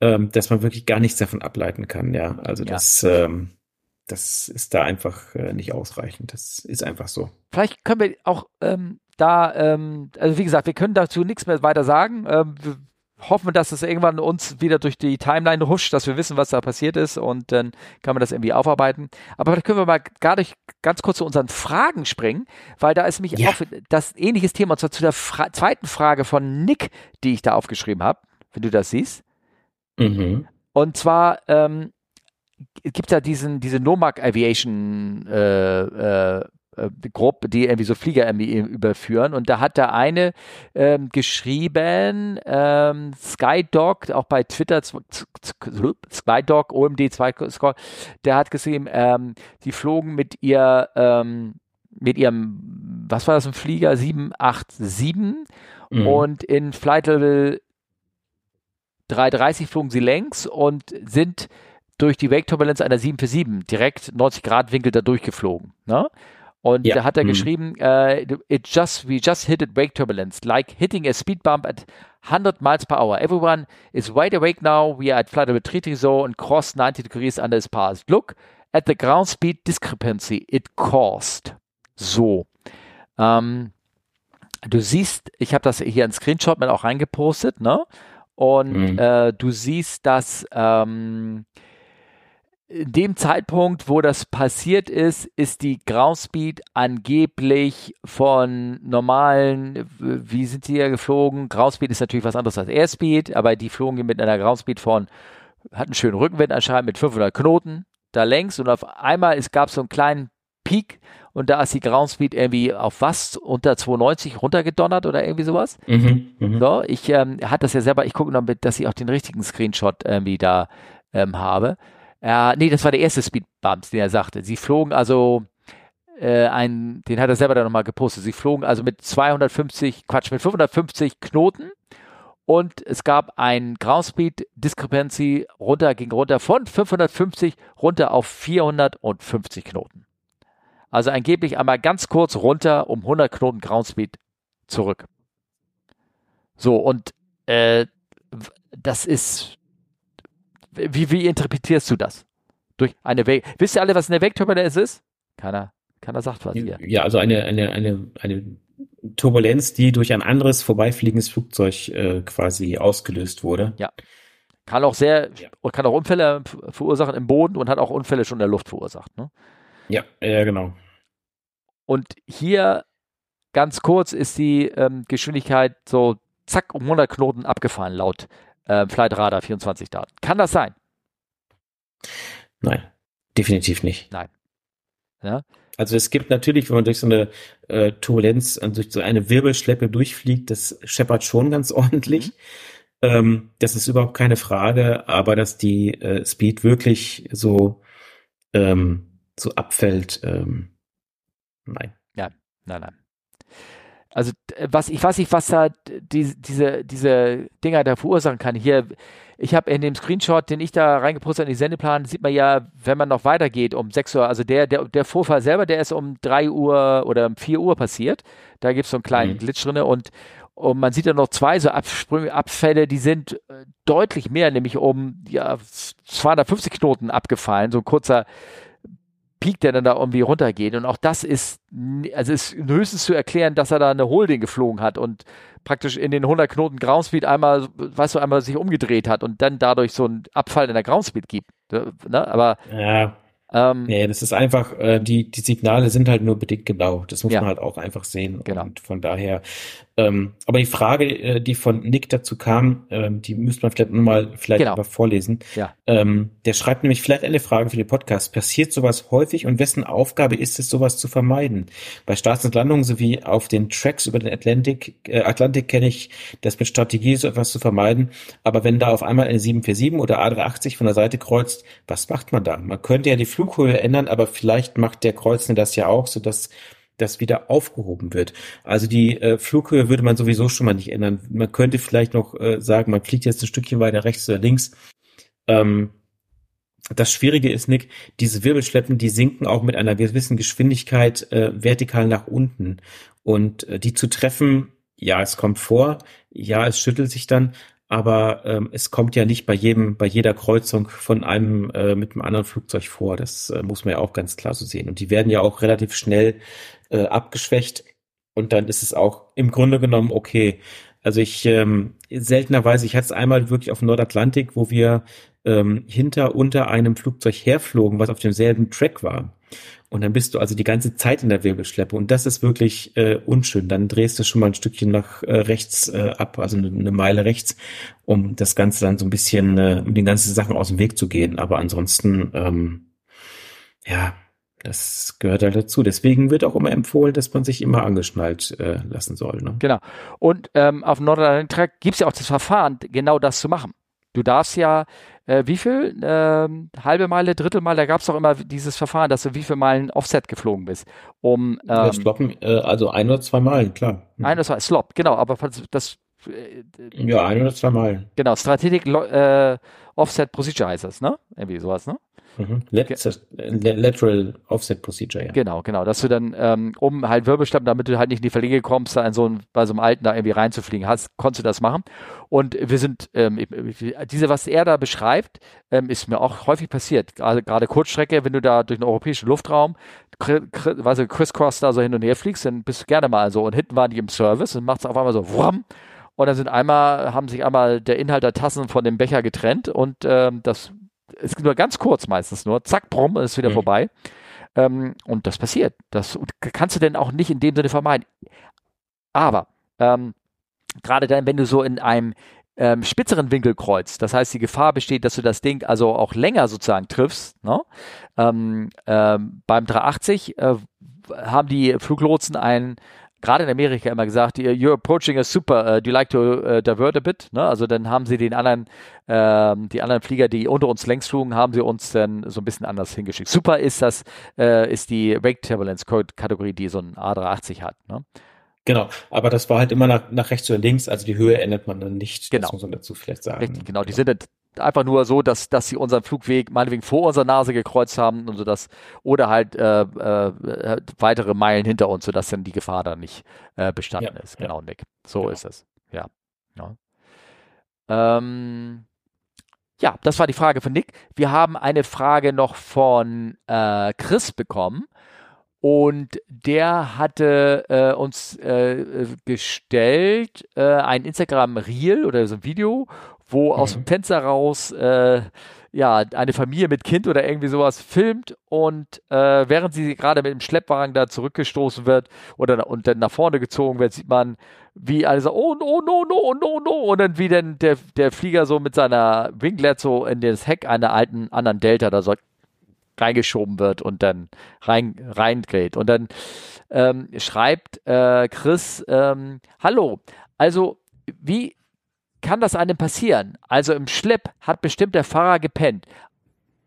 ähm, dass man wirklich gar nichts davon ableiten kann. Ja, also ja. das, ähm, das ist da einfach äh, nicht ausreichend. Das ist einfach so. Vielleicht können wir auch ähm, da, ähm, also wie gesagt, wir können dazu nichts mehr weiter sagen. Hoffen, dass es irgendwann uns wieder durch die Timeline huscht, dass wir wissen, was da passiert ist und dann kann man das irgendwie aufarbeiten. Aber vielleicht können wir mal gar nicht ganz kurz zu unseren Fragen springen, weil da ist nämlich ja. auch das ähnliches Thema, und zwar zu der Fra zweiten Frage von Nick, die ich da aufgeschrieben habe, wenn du das siehst. Mhm. Und zwar ähm, gibt es ja diesen, diese Nomag Aviation äh, äh, äh, Gruppe, die irgendwie so Flieger irgendwie überführen. Und da hat der eine ähm, geschrieben, ähm, Skydog, auch bei Twitter, Skydog, OMD 2 Score, der hat geschrieben, ähm, die flogen mit ihr, ähm, mit ihrem, was war das, ein Flieger? 787 mhm. und in Flight Level 330 flogen sie längs und sind durch die Wake-Turbulenz einer 747 direkt 90 Grad Winkel da durchgeflogen. Ne? Und ja. da hat er mhm. geschrieben, uh, it just, we just hit it wake turbulence, like hitting a speed bump at 100 miles per hour. Everyone is wide awake now. We are at flight retreating zone and cross 90 degrees under its path. Look at the ground speed discrepancy it caused. So. Ähm, du siehst, ich habe das hier in Screenshot mit auch reingepostet, ne? Und mhm. äh, du siehst, dass ähm, in dem Zeitpunkt, wo das passiert ist, ist die Groundspeed angeblich von normalen, wie sind sie ja geflogen? Groundspeed ist natürlich was anderes als Airspeed, aber die flogen mit einer Groundspeed von, hatten einen schönen Rückenwind anscheinend mit 500 Knoten da längs und auf einmal es gab so einen kleinen Peak und da ist die Groundspeed irgendwie auf was unter 290 runtergedonnert oder irgendwie sowas. Mhm, mh. So, ich ähm, hatte das ja selber, ich gucke noch mit, dass ich auch den richtigen Screenshot irgendwie da ähm, habe. Äh, nee, das war der erste Speedbumps, den er sagte. Sie flogen also äh, ein, den hat er selber dann nochmal gepostet. Sie flogen also mit 250, Quatsch, mit 550 Knoten und es gab ein Groundspeed Discrepancy runter, ging runter von 550 runter auf 450 Knoten. Also angeblich einmal ganz kurz runter um 100 Knoten Groundspeed zurück. So, und äh, das ist, wie, wie interpretierst du das? Durch eine Weg. Wisst ihr alle, was eine Wegturbulenz ist? Keiner, keiner sagt was hier. Ja, also eine, eine, eine, eine Turbulenz, die durch ein anderes vorbeifliegendes Flugzeug äh, quasi ausgelöst wurde. Ja. Kann auch sehr, ja. kann auch Unfälle verursachen im Boden und hat auch Unfälle schon in der Luft verursacht. Ne? Ja, ja, genau. Und hier ganz kurz ist die ähm, Geschwindigkeit so zack um 100 Knoten abgefahren laut äh, Flight Radar 24 Daten. Kann das sein? Nein, definitiv nicht. Nein. Ja? Also es gibt natürlich, wenn man durch so eine äh, Turbulenz, also durch so eine Wirbelschleppe durchfliegt, das scheppert schon ganz ordentlich. Mhm. Ähm, das ist überhaupt keine Frage, aber dass die äh, Speed wirklich so ähm, so abfällt, ähm, nein. Ja, nein, nein. Also was ich weiß nicht, was da die, diese diese Dinger da verursachen kann. Hier ich habe in dem Screenshot, den ich da reingepostet in die Sendeplan, sieht man ja, wenn man noch weitergeht um 6 Uhr, also der, der, der Vorfall selber, der ist um 3 Uhr oder um 4 Uhr passiert. Da gibt es so einen kleinen mhm. Glitch drin und, und man sieht ja noch zwei so Absprünge, Abfälle, die sind äh, deutlich mehr, nämlich um ja, 250 Knoten abgefallen, so ein kurzer Peak, der dann da irgendwie runtergeht. Und auch das ist, also ist höchstens zu erklären, dass er da eine Holding geflogen hat und praktisch in den 100 Knoten Groundspeed einmal, weißt du, einmal sich umgedreht hat und dann dadurch so einen Abfall in der Groundspeed gibt. Ne? Aber ja. Ähm, nee, das ist einfach, äh, die, die Signale sind halt nur bedingt genau. Das muss ja. man halt auch einfach sehen. Genau. Und von daher, ähm, aber die Frage, äh, die von Nick dazu kam, ähm, die müsste man vielleicht nochmal vielleicht genau. mal vorlesen. Ja. Ähm, der schreibt nämlich vielleicht eine Frage für den Podcast. Passiert sowas häufig und wessen Aufgabe ist es, sowas zu vermeiden? Bei Starts und Landungen sowie auf den Tracks über den Atlantik, äh, Atlantik kenne ich das mit Strategie, so etwas zu vermeiden. Aber wenn da auf einmal eine 747 oder A380 von der Seite kreuzt, was macht man da? Man könnte ja die Flughöhe ändern, aber vielleicht macht der Kreuzende das ja auch, so dass das wieder aufgehoben wird. Also die äh, Flughöhe würde man sowieso schon mal nicht ändern. Man könnte vielleicht noch äh, sagen, man fliegt jetzt ein Stückchen weiter rechts oder links. Ähm, das Schwierige ist, Nick, diese Wirbelschleppen, die sinken auch mit einer gewissen Geschwindigkeit äh, vertikal nach unten. Und äh, die zu treffen, ja, es kommt vor, ja, es schüttelt sich dann, aber ähm, es kommt ja nicht bei jedem, bei jeder Kreuzung von einem äh, mit einem anderen Flugzeug vor. Das äh, muss man ja auch ganz klar so sehen. Und die werden ja auch relativ schnell äh, abgeschwächt und dann ist es auch im Grunde genommen okay. Also ich ähm, seltenerweise, ich hatte es einmal wirklich auf dem Nordatlantik, wo wir ähm, hinter unter einem Flugzeug herflogen, was auf demselben Track war. Und dann bist du also die ganze Zeit in der Wirbelschleppe und das ist wirklich äh, unschön. Dann drehst du schon mal ein Stückchen nach äh, rechts äh, ab, also eine, eine Meile rechts, um das Ganze dann so ein bisschen, äh, um die ganzen Sachen aus dem Weg zu gehen. Aber ansonsten, ähm, ja, das gehört halt dazu. Deswegen wird auch immer empfohlen, dass man sich immer angeschnallt äh, lassen soll. Ne? Genau. Und ähm, auf dem Nordrhein-Track gibt es ja auch das Verfahren, genau das zu machen. Du darfst ja äh, wie viel? Ähm, halbe Meile, Drittelmeile, da gab es doch immer dieses Verfahren, dass du wie viele Meilen Offset geflogen bist. Um, ähm, ja, Sloppen, äh, also ein oder zwei Meilen, klar. Hm. Ein oder zwei, Slop, genau, aber das äh, ja, ein oder zwei Meilen. Genau, Strategic äh, Offset Procedure heißt das, ne? Irgendwie sowas, ne? Mhm. Lateral Offset Procedure, ja. Genau, genau. Dass du dann, ähm, um halt Wirbelschleppen, damit du halt nicht in die Verlege kommst, da in so ein, bei so einem alten da irgendwie reinzufliegen, hast, konntest du das machen. Und wir sind, ähm, diese, was er da beschreibt, ähm, ist mir auch häufig passiert. Gerade, gerade Kurzstrecke, wenn du da durch den europäischen Luftraum, also crisscross da so hin und her fliegst, dann bist du gerne mal so. Und hinten waren die im Service und macht es auf einmal so, wham, und dann sind einmal, haben sich einmal der Inhalt der Tassen von dem Becher getrennt und ähm, das es nur ganz kurz meistens nur, zack, brumm, ist wieder mhm. vorbei. Ähm, und das passiert. Das kannst du denn auch nicht in dem Sinne vermeiden. Aber ähm, gerade dann, wenn du so in einem ähm, spitzeren Winkel kreuzt, das heißt, die Gefahr besteht, dass du das Ding also auch länger sozusagen triffst. Ne? Ähm, ähm, beim 380 äh, haben die Fluglotsen ein gerade in Amerika immer gesagt, you're approaching a super, uh, do you like to uh, divert a bit? Ne? Also dann haben sie den anderen, ähm, die anderen Flieger, die unter uns längs flogen, haben sie uns dann so ein bisschen anders hingeschickt. Super ist das, äh, ist die Wake Turbulence Kategorie, die so ein A380 hat. Ne? Genau, aber das war halt immer nach, nach rechts oder links, also die Höhe ändert man dann nicht. Genau. Das muss man dazu vielleicht sagen. Richtig, genau. Die sind einfach nur so, dass, dass sie unseren Flugweg meinetwegen vor unserer Nase gekreuzt haben und so das, oder halt äh, äh, weitere Meilen hinter uns, sodass dann die Gefahr dann nicht äh, bestanden Ja, ist. ja. Genau, Nick. So Genau. ist es. Ja. Ja. Ähm, ja, das war die Frage von Nick. Wir haben eine Frage noch von äh, Chris bekommen. Und der hatte äh, uns äh, gestellt äh, ein Instagram-Reel oder so ein Video, wo aus dem Fenster raus äh, ja eine Familie mit Kind oder irgendwie sowas filmt und äh, während sie gerade mit dem Schleppwagen da zurückgestoßen wird oder und dann nach vorne gezogen wird, sieht man, wie alle so, oh no, no, no, no, no, und dann wie dann der, der Flieger so mit seiner Winglet so in das Heck einer alten anderen Delta da so reingeschoben wird und dann rein reingeht. Und dann ähm, schreibt äh, Chris, ähm, hallo, also wie kann das einem passieren? Also im Schlepp hat bestimmt der Fahrer gepennt.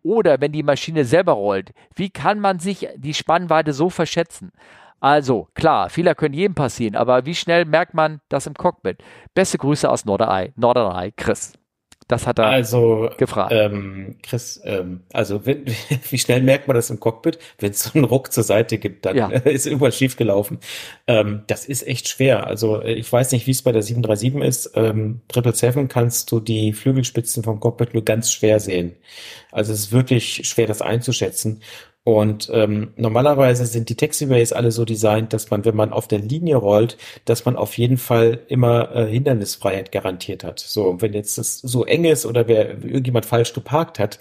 Oder wenn die Maschine selber rollt, wie kann man sich die Spannweite so verschätzen? Also, klar, Fehler können jedem passieren, aber wie schnell merkt man das im Cockpit? Beste Grüße aus Norderney, Norderney, Chris. Das hat er Also, gefragt. ähm, Chris, ähm, also wenn, wie schnell merkt man das im Cockpit, wenn es so einen Ruck zur Seite gibt, dann Ja. ist irgendwas schief gelaufen. Ähm, das ist echt schwer. Also ich weiß nicht, wie es bei der 737 ist. Ähm, 777 kannst du die Flügelspitzen vom Cockpit nur ganz schwer sehen. Also es ist wirklich schwer, das einzuschätzen. Und ähm, normalerweise sind die Taxiways alle so designt, dass man, wenn man auf der Linie rollt, dass man auf jeden Fall immer äh, Hindernisfreiheit garantiert hat. So, und wenn jetzt das so eng ist oder wer irgendjemand falsch geparkt hat,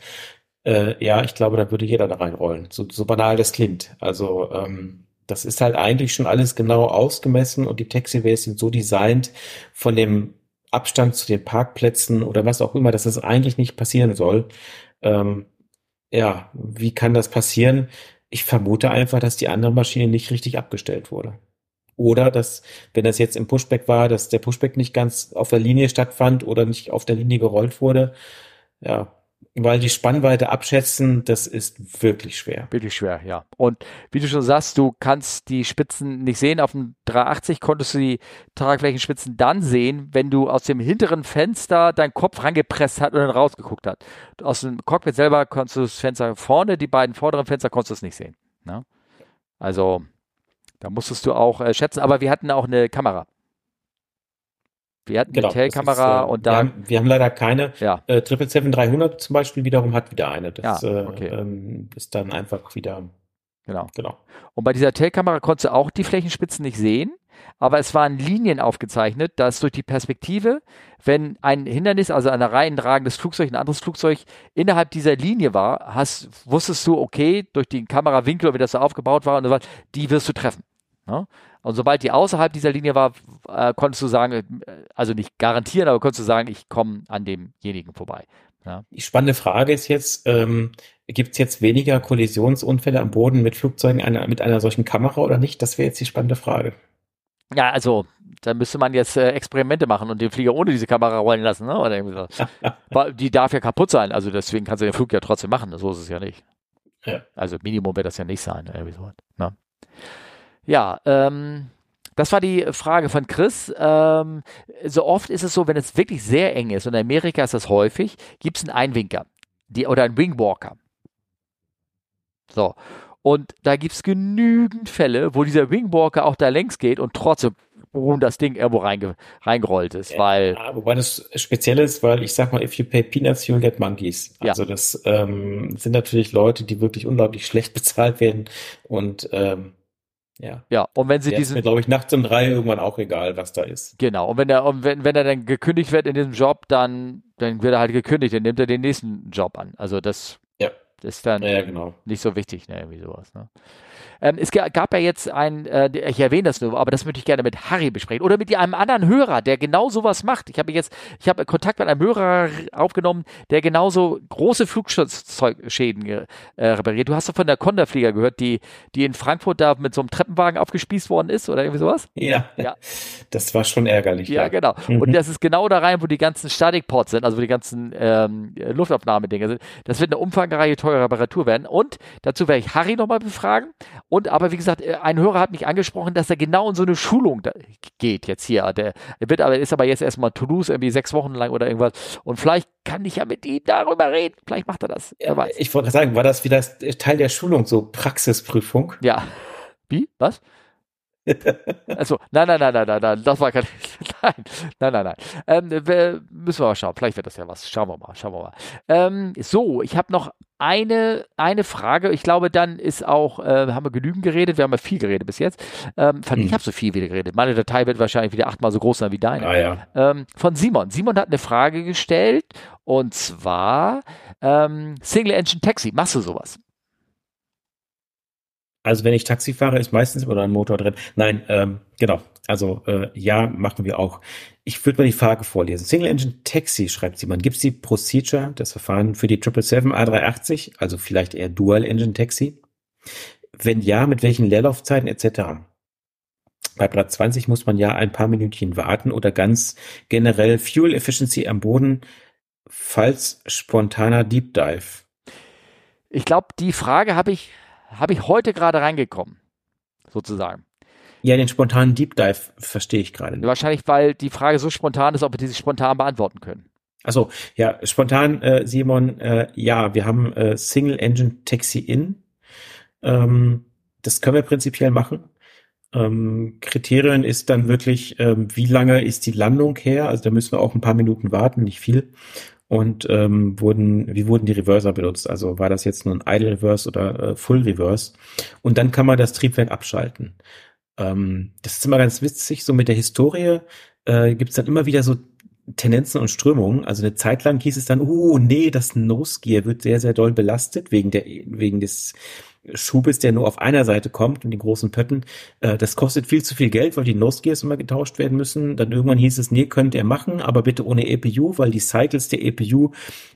äh, ja, ich glaube, da würde jeder da reinrollen. So, so banal das klingt. Also ähm, das ist halt eigentlich schon alles genau ausgemessen und die Taxiways sind so designt von dem Abstand zu den Parkplätzen oder was auch immer, dass das eigentlich nicht passieren soll. Ähm, ja, wie kann das passieren? Ich vermute einfach, dass die andere Maschine nicht richtig abgestellt wurde. Oder dass, wenn das jetzt im Pushback war, dass der Pushback nicht ganz auf der Linie stattfand oder nicht auf der Linie gerollt wurde. Ja, weil die Spannweite abschätzen, das ist wirklich schwer. Wirklich schwer, ja. Und wie du schon sagst, du kannst die Spitzen nicht sehen. Auf dem 380 konntest du die Tragflächenspitzen dann sehen, wenn du aus dem hinteren Fenster deinen Kopf rangepresst hast und dann rausgeguckt hast. Aus dem Cockpit selber konntest du das Fenster vorne, die beiden vorderen Fenster konntest du es nicht sehen. Ne? Also, da musstest du auch äh, schätzen. Aber wir hatten auch eine Kamera. Wir hatten Genau. eine Tailkamera ist, äh, und wir da, haben, wir haben leider keine. ja, Äh, 777-300 zum Beispiel wiederum hat wieder eine. Das Ja, äh, okay. ähm, ist dann einfach wieder, genau. genau. Und bei dieser Tailkamera konntest du auch die Flächenspitzen nicht sehen, aber es waren Linien aufgezeichnet, dass durch die Perspektive, wenn ein Hindernis, also ein reinragendes Flugzeug, ein anderes Flugzeug innerhalb dieser Linie war, hast, wusstest du, okay, durch den Kamerawinkel, wie das so aufgebaut war und so weiter, die wirst du treffen. Ne? Und sobald die außerhalb dieser Linie war, äh, konntest du sagen, äh, also nicht garantieren, aber konntest du sagen, ich komme an demjenigen vorbei. Die spannende Frage ist jetzt, ähm, gibt es jetzt weniger Kollisionsunfälle am Boden mit Flugzeugen einer, mit einer solchen Kamera oder nicht? Das wäre jetzt die spannende Frage. Ja, also da müsste man jetzt äh, Experimente machen und den Flieger ohne diese Kamera rollen lassen, ne? Oder irgendwie so. Die darf ja kaputt sein, also deswegen kannst du den Flug ja trotzdem machen, so ist es ja nicht. Ja. Also Minimum wird das ja nicht sein, irgendwie so. Ne? Ja, ähm, das war die Frage von Chris. Ähm, so oft ist es so, wenn es wirklich sehr eng ist, und in Amerika ist das häufig, gibt es einen Einwinker die, oder einen Wingwalker. So. Und da gibt es genügend Fälle, wo dieser Wingwalker auch da längs geht und trotzdem boom, das Ding irgendwo reinge reingerollt ist, weil Ja, wobei das speziell ist, weil ich sag mal, if you pay peanuts, you'll get monkeys. Ja. Also das ähm, sind natürlich Leute, die wirklich unglaublich schlecht bezahlt werden und ähm, ja. ja, und wenn sie Der ist diesen mir, glaube ich, nachts um drei irgendwann auch egal, was da ist. Genau, und wenn er, und wenn, wenn er dann gekündigt wird in diesem Job, dann, dann wird er halt gekündigt, dann nimmt er den nächsten Job an. Also das Ja. Ist dann Ja, genau. nicht so wichtig, ne, irgendwie sowas. Ne? Ähm, es ga- gab ja jetzt ein, äh, ich erwähne das nur, aber das möchte ich gerne mit Harry besprechen oder mit einem anderen Hörer, der genau sowas macht. Ich habe jetzt, ich habe Kontakt mit einem Hörer aufgenommen, der genauso große Flugzeugschäden ge- äh, repariert. Du hast doch von der Conda-Flieger gehört, die, die in Frankfurt da mit so einem Treppenwagen aufgespießt worden ist oder irgendwie sowas? Ja. Ja. Das war schon ärgerlich. Ja, genau. Mhm. Und das ist genau da rein, wo die ganzen Statikports sind, also wo die ganzen ähm, Luftaufnahmedinger sind. Das wird eine umfangreiche, teure Reparatur werden. Und dazu werde ich Harry nochmal befragen. Und aber wie gesagt, äh, ein Hörer hat mich angesprochen, dass er genau in so eine Schulung geht jetzt hier. Der, wird aber, ist aber jetzt erstmal Toulouse irgendwie sechs Wochen lang oder irgendwas. Und vielleicht kann ich ja mit ihm darüber reden. Vielleicht macht er das. Wer weiß. Ich wollte sagen, war das wieder Teil der Schulung, so Praxisprüfung? Ja. Wie? Was? Also, nein, nein, nein, nein, nein, nein, das war kein, nein, nein, nein, nein. Ähm, müssen wir mal schauen. Vielleicht wird das ja was. Schauen wir mal, schauen wir mal. Ähm, so, ich habe noch eine, eine Frage. Ich glaube, dann ist auch, äh, haben wir genügend geredet. Wir haben ja viel geredet bis jetzt. Ähm, fand ich Hm. habe so viel wieder geredet. Meine Datei wird wahrscheinlich wieder achtmal so groß sein wie deine. Ah ja. Ähm, von Simon. Simon hat eine Frage gestellt und zwar ähm, Single Engine Taxi. Machst du sowas? Also wenn ich Taxi fahre, ist meistens immer ein Motor drin. Nein, ähm, genau. Also äh, ja, machen wir auch. Ich würde mal die Frage vorlesen. Single Engine Taxi, schreibt jemand. Gibt es die Procedure, das Verfahren für die 777 A380, also vielleicht eher Dual Engine Taxi? Wenn ja, mit welchen Leerlaufzeiten etc.? Bei Blatt 20 muss man ja ein paar Minütchen warten oder ganz generell Fuel Efficiency am Boden, falls spontaner Deep Dive. Ich glaube, die Frage habe ich, habe ich heute gerade reingekommen, sozusagen. Ja, den spontanen Deep Dive verstehe ich gerade nicht. Wahrscheinlich, weil die Frage so spontan ist, ob wir die sich spontan beantworten können. Also ja, spontan, äh, Simon, äh, ja, wir haben äh, Single Engine Taxi In. Ähm, das können wir prinzipiell machen. Ähm, Kriterien ist dann wirklich, ähm, wie lange ist die Landung her? Also da müssen wir auch ein paar Minuten warten, nicht viel. Und ähm, wurden, wie wurden die Reverser benutzt? Also war das jetzt nur ein Idle Reverse oder äh, Full Reverse? Und dann kann man das Triebwerk abschalten. Ähm, das ist immer ganz witzig, so mit der Historie äh, gibt es dann immer wieder so Tendenzen und Strömungen. Also eine Zeit lang hieß es dann, oh nee, das Nose Gear wird sehr, sehr doll belastet wegen der, wegen des Schubes, der nur auf einer Seite kommt und den großen Pötten. Äh, das kostet viel zu viel Geld, weil die Nose Gears immer getauscht werden müssen. Dann irgendwann hieß es, nee, könnt ihr machen, aber bitte ohne EPU, weil die Cycles der EPU,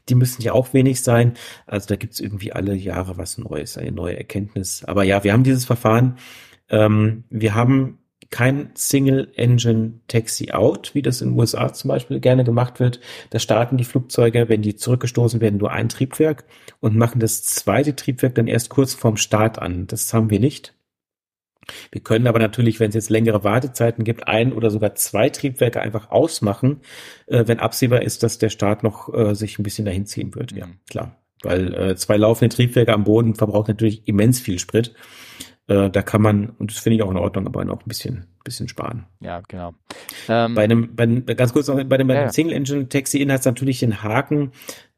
die müssen ja auch wenig sein. Also da gibt's irgendwie alle Jahre was Neues, eine neue Erkenntnis. Aber ja, wir haben dieses Verfahren. Ähm, wir haben kein Single-Engine Taxi-Out, wie das in den USA zum Beispiel gerne gemacht wird. Da starten die Flugzeuge, wenn die zurückgestoßen werden, nur ein Triebwerk und machen das zweite Triebwerk dann erst kurz vorm Start an. Das haben wir nicht. Wir können aber natürlich, wenn es jetzt längere Wartezeiten gibt, ein oder sogar zwei Triebwerke einfach ausmachen, äh, wenn absehbar ist, dass der Start noch äh, sich ein bisschen dahin ziehen wird. Ja, klar. Weil äh, zwei laufende Triebwerke am Boden verbraucht natürlich immens viel Sprit. Äh, da kann man, und das finde ich auch in Ordnung, aber noch ein bisschen, bisschen sparen. Ja, genau. Ähm, Bei einem, bei, einem- ganz kurz noch, bei dem, bei dem ja. Single Engine Taxi In hat es natürlich den Haken,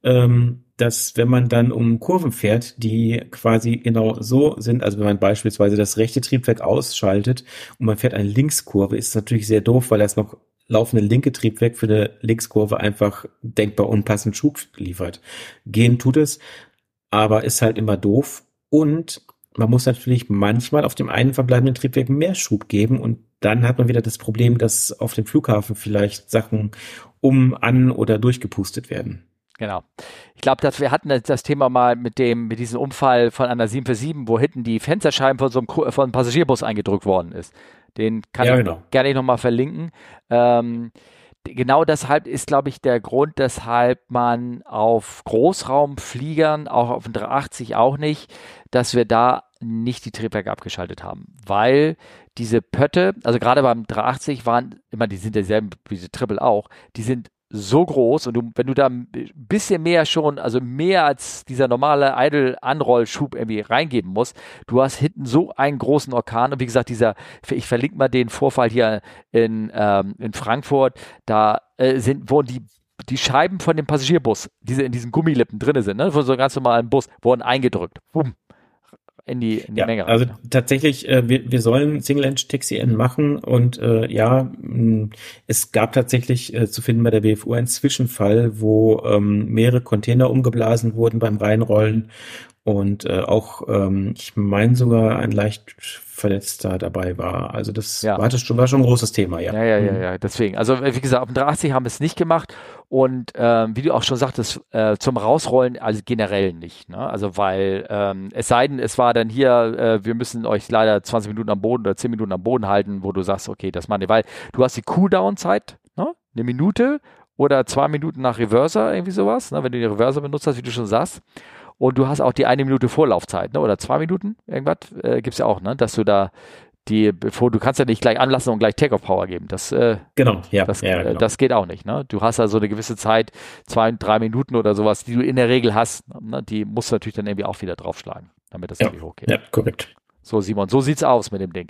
ähm, dass wenn man dann um Kurven fährt, die quasi genau so sind, also wenn man beispielsweise das rechte Triebwerk ausschaltet und man fährt eine Linkskurve, ist es natürlich sehr doof, weil das noch laufende linke Triebwerk für eine Linkskurve einfach denkbar unpassend Schub liefert. Gehen tut es, aber ist halt immer doof und man muss natürlich manchmal auf dem einen verbleibenden Triebwerk mehr Schub geben und dann hat man wieder das Problem, dass auf dem Flughafen vielleicht Sachen um, an oder durchgepustet werden. Genau. Ich glaube, dass wir hatten das- Thema mal mit dem, mit diesem Unfall von einer 747, wo hinten die Fensterscheiben von so einem, von einem Passagierbus eingedrückt worden ist. Den kann Ja, ich genau. gerne nochmal verlinken. Ähm, genau deshalb ist, glaube ich, der Grund, weshalb man auf Großraumfliegern, auch auf den 380 auch nicht, dass wir da nicht die Triebwerke abgeschaltet haben, weil diese Pötte, also gerade beim 380 waren, immer, die sind derselben wie diese Triple auch, die sind so groß und du, wenn du da ein bisschen mehr schon, also mehr als dieser normale Idle-Anrollschub irgendwie reingeben musst, du hast hinten so einen großen Orkan und wie gesagt, dieser, ich verlinke mal den Vorfall hier in, ähm, in Frankfurt, da äh, sind, wurden die die Scheiben von dem Passagierbus, diese in diesen Gummilippen drinne sind, ne, von so einem ganz normalen Bus, wurden eingedrückt. Bumm. In die, in die Ja, Menge. also rein. tatsächlich, äh, wir, wir sollen Single Engine Taxi N machen und äh, ja, es gab tatsächlich äh, zu finden bei der BFU einen Zwischenfall, wo ähm, mehrere Container umgeblasen wurden beim Reinrollen und äh, auch, ähm, ich meine sogar ein leicht Verletzter dabei war. Also das Ja. war, das schon, war schon ein großes Thema, ja. Ja, ja, ja, Mhm. ja, deswegen. Also äh, wie gesagt, auf dem 380 haben wir es nicht gemacht und ähm, wie du auch schon sagtest, äh, zum Rausrollen also generell nicht. Ne? Also weil ähm, es sei denn, es war dann hier, äh, wir müssen euch leider 20 Minuten am Boden oder 10 Minuten am Boden halten, wo du sagst, okay, das machen wir, weil du hast die Cooldown-Zeit, ne? eine Minute oder zwei Minuten nach Reverser, irgendwie sowas, ne? wenn du die Reverser benutzt hast, wie du schon sagst. Und du hast auch die eine Minute Vorlaufzeit, ne? oder zwei Minuten, irgendwas, äh, gibt's ja auch, ne? dass du da die, bevor du kannst ja nicht gleich anlassen und gleich Take-off-Power geben. Das, äh, Genau, ja. das, ja, äh, genau. das geht auch nicht. Ne? Du hast also eine gewisse Zeit, zwei, drei Minuten oder sowas, die du in der Regel hast. Ne? Die musst du natürlich dann irgendwie auch wieder draufschlagen, damit das Ja. irgendwie hochgeht. ja, korrekt. So, Simon, so sieht's aus mit dem Ding.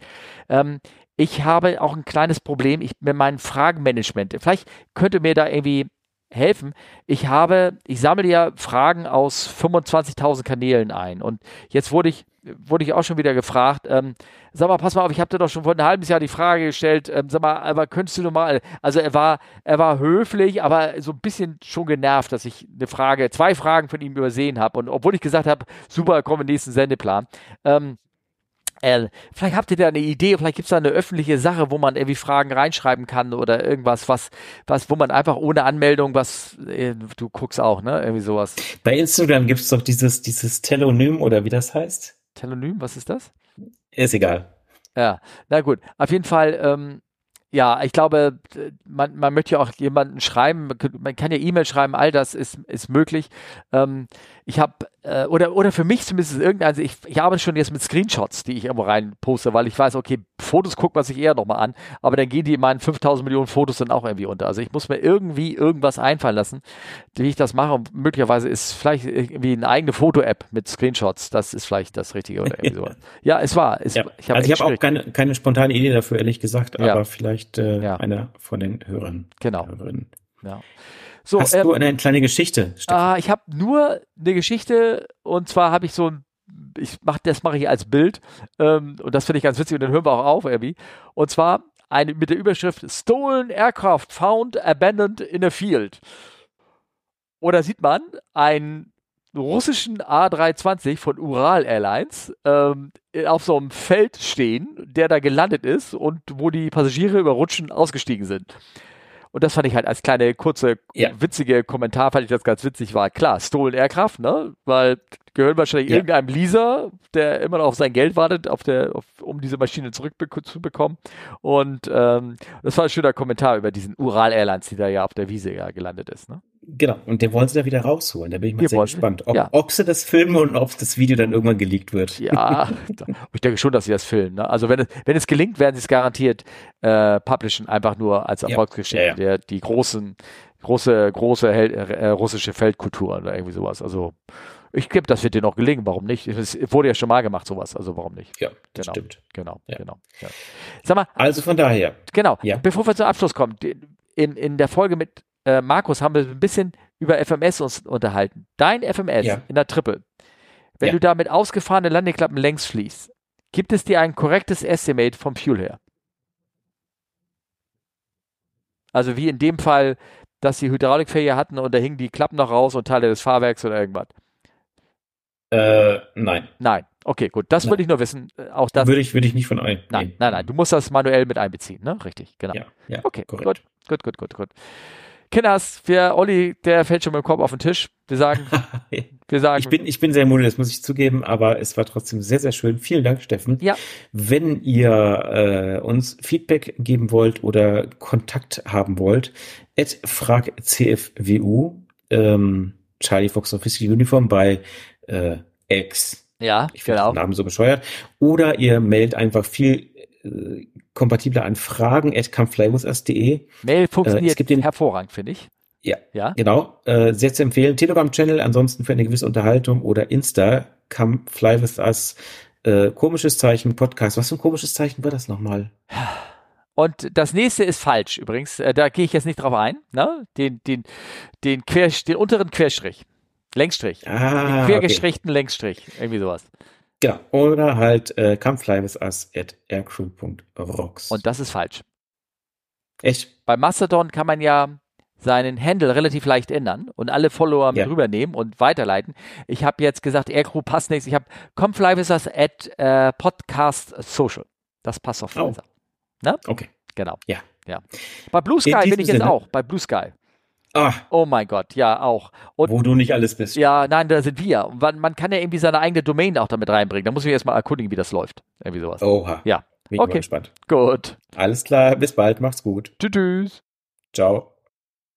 Ähm, ich habe auch ein kleines Problem ich, mit meinem Fragenmanagement. Vielleicht könnte mir da irgendwie helfen. Ich habe, ich sammle ja Fragen aus 25.000 Kanälen ein. Und jetzt wurde ich, wurde ich auch schon wieder gefragt, ähm, sag mal, pass mal auf, ich habe dir doch schon vor einem halben Jahr die Frage gestellt, ähm, sag mal, aber könntest du noch mal, also er war, er war höflich, aber so ein bisschen schon genervt, dass ich eine Frage, zwei Fragen von ihm übersehen habe und obwohl ich gesagt habe, super, kommen wir nächsten Sendeplan, ähm, äh, vielleicht habt ihr da eine Idee, vielleicht gibt es da eine öffentliche Sache, wo man irgendwie Fragen reinschreiben kann oder irgendwas, was, was, wo man einfach ohne Anmeldung was, äh, du guckst auch, ne? Irgendwie sowas. Bei Instagram gibt's doch dieses, dieses Telonym oder wie das heißt. Telonym, was ist das? Ist egal. Ja, na gut. Auf jeden Fall, ähm, ja, ich glaube, man, man möchte ja auch jemanden schreiben, man kann- man kann ja E-Mail schreiben, all das ist, ist möglich. Ähm, ich habe, äh, oder, oder für mich zumindest irgendein, also ich, ich arbeite schon jetzt mit Screenshots, die ich irgendwo rein poste, weil ich weiß, okay, Fotos guckt man sich eher nochmal an, aber dann gehen die in meinen 5000 Millionen Fotos dann auch irgendwie unter. Also ich muss mir irgendwie irgendwas einfallen lassen, wie ich das mache. Und möglicherweise ist vielleicht irgendwie eine eigene Foto-App mit Screenshots, das ist vielleicht das Richtige oder irgendwie sowas. Ja, es war. Es, Ja. ich hab also ich habe auch keine, keine spontane Idee dafür, ehrlich gesagt, Ja. aber vielleicht äh, Ja. einer von den Hörern. Genau. Hörerinnen. Ja. So, Hast ähm, du eine kleine Geschichte, Stefan? Ah, ich habe nur eine Geschichte und zwar habe ich so ein, ich mach, das mache ich als Bild ähm, und das finde ich ganz witzig und dann hören wir auch auf irgendwie. Und zwar eine mit der Überschrift Stolen Aircraft found abandoned in a field. Oder sieht man einen russischen A320 von Ural Airlines ähm, auf so einem Feld stehen, der da gelandet ist und wo die Passagiere über Rutschen ausgestiegen sind. Und das fand ich halt als kleine, kurze, Ja. witzige Kommentar, fand ich das ganz witzig, war klar, Stolen Aircraft, ne? Weil gehören wahrscheinlich Ja. irgendeinem Leaser, der immer noch auf sein Geld wartet, auf der, auf, um diese Maschine zurückzubekommen. Und ähm, das war ein schöner Kommentar über diesen Ural Airlines, die da ja auf der Wiese ja gelandet ist, ne? Genau, und den wollen sie da wieder rausholen. Da bin ich mal Wir sehr wollen- gespannt, ob, ja. ob sie das filmen und ob das Video dann irgendwann geleakt wird. Ja, ich denke schon, dass sie das filmen. Ne? Also wenn es, wenn es gelingt, werden sie es garantiert äh, publishen, einfach nur als. Erfolgsgeschichte. Ja, ja. Der, die großen, große, große Hel äh, russische Feldkultur oder irgendwie sowas. Also ich glaube, das wird dir noch gelingen. Warum nicht? Es wurde ja schon mal gemacht, sowas. Also warum nicht? Ja, das Genau. stimmt. Genau, Ja. genau. Ja. Sag mal, Also von daher, Genau. Ja. Bevor wir zum Abschluss kommen, in, in der Folge mit äh, Markus haben wir ein bisschen über FMS uns unterhalten. Dein FMS in der Triple, wenn du da mit ausgefahrenen Landeklappen längs fließt, gibt es dir ein korrektes Estimate vom Fuel her? Also wie in dem Fall, dass die Hydraulikfähige hatten und da hingen die Klappen noch raus und Teile des Fahrwerks oder irgendwas. Äh, nein, Nein. Okay, gut. Das Nein. wollte ich nur wissen. Äh, Auch das. würde ich, würde ich nicht von ein. Nein, nein, nein. Du musst das manuell mit einbeziehen, ne? Richtig, genau. Ja, ja, Okay, korrekt. gut, gut, gut, gut, gut. Kinders, für Olli, der fällt schon mit dem Kopf auf den Tisch. Wir sagen, wir sagen, Ich bin, ich bin sehr müde, das muss ich zugeben, aber es war trotzdem sehr, sehr schön. Vielen Dank, Steffen. Ja. Wenn ihr äh, uns Feedback geben wollt oder Kontakt haben wollt, at fragcfwu, ähm, Charlie Fox Official Uniform bei äh, X. ja, Ich finde genau. den Namen so bescheuert. Oder ihr meldet einfach viel äh, kompatibler an fragen at comeflywithus.de. Mail Äh, funktioniert den- hervorragend, finde ich. Ja, Ja, Genau, äh, sehr zu empfehlen. Telegram-Channel, ansonsten für eine gewisse Unterhaltung oder Insta, come fly with us. Äh, komisches Zeichen, Podcast. Was für ein komisches Zeichen war das nochmal? und das nächste ist falsch übrigens. Äh, Da gehe ich jetzt nicht drauf ein. Ne? Den, den, den, Quer, den unteren Querstrich. Längsstrich. Ah, okay. Quergestrichten Längsstrich. Irgendwie sowas. Genau. Oder halt äh, come fly with us at aircrew.rocks. Und das ist falsch. Echt? Bei Mastodon kann man ja seinen Handle relativ leicht ändern und alle Follower mit Ja. rübernehmen und weiterleiten. Ich habe jetzt gesagt, Aircrew passt nichts. Ich habe us at äh, Podcast Social. Das passt auf Oh. Pfizer. Ne? Okay. Genau. Ja. ja. Bei Blue Sky In bin ich jetzt Sinne- auch. Bei Blue Sky. Ah, Oh mein Gott, ja, auch. Und wo du nicht alles bist. ja, nein, da sind wir. Man, man kann ja irgendwie seine eigene Domain auch damit reinbringen. Da muss ich erst mal erkundigen, wie das läuft. Irgendwie sowas. Oha. Ja. Bin Okay. gespannt. Gut. Alles klar, bis bald, macht's gut. Tschüss. Ciao.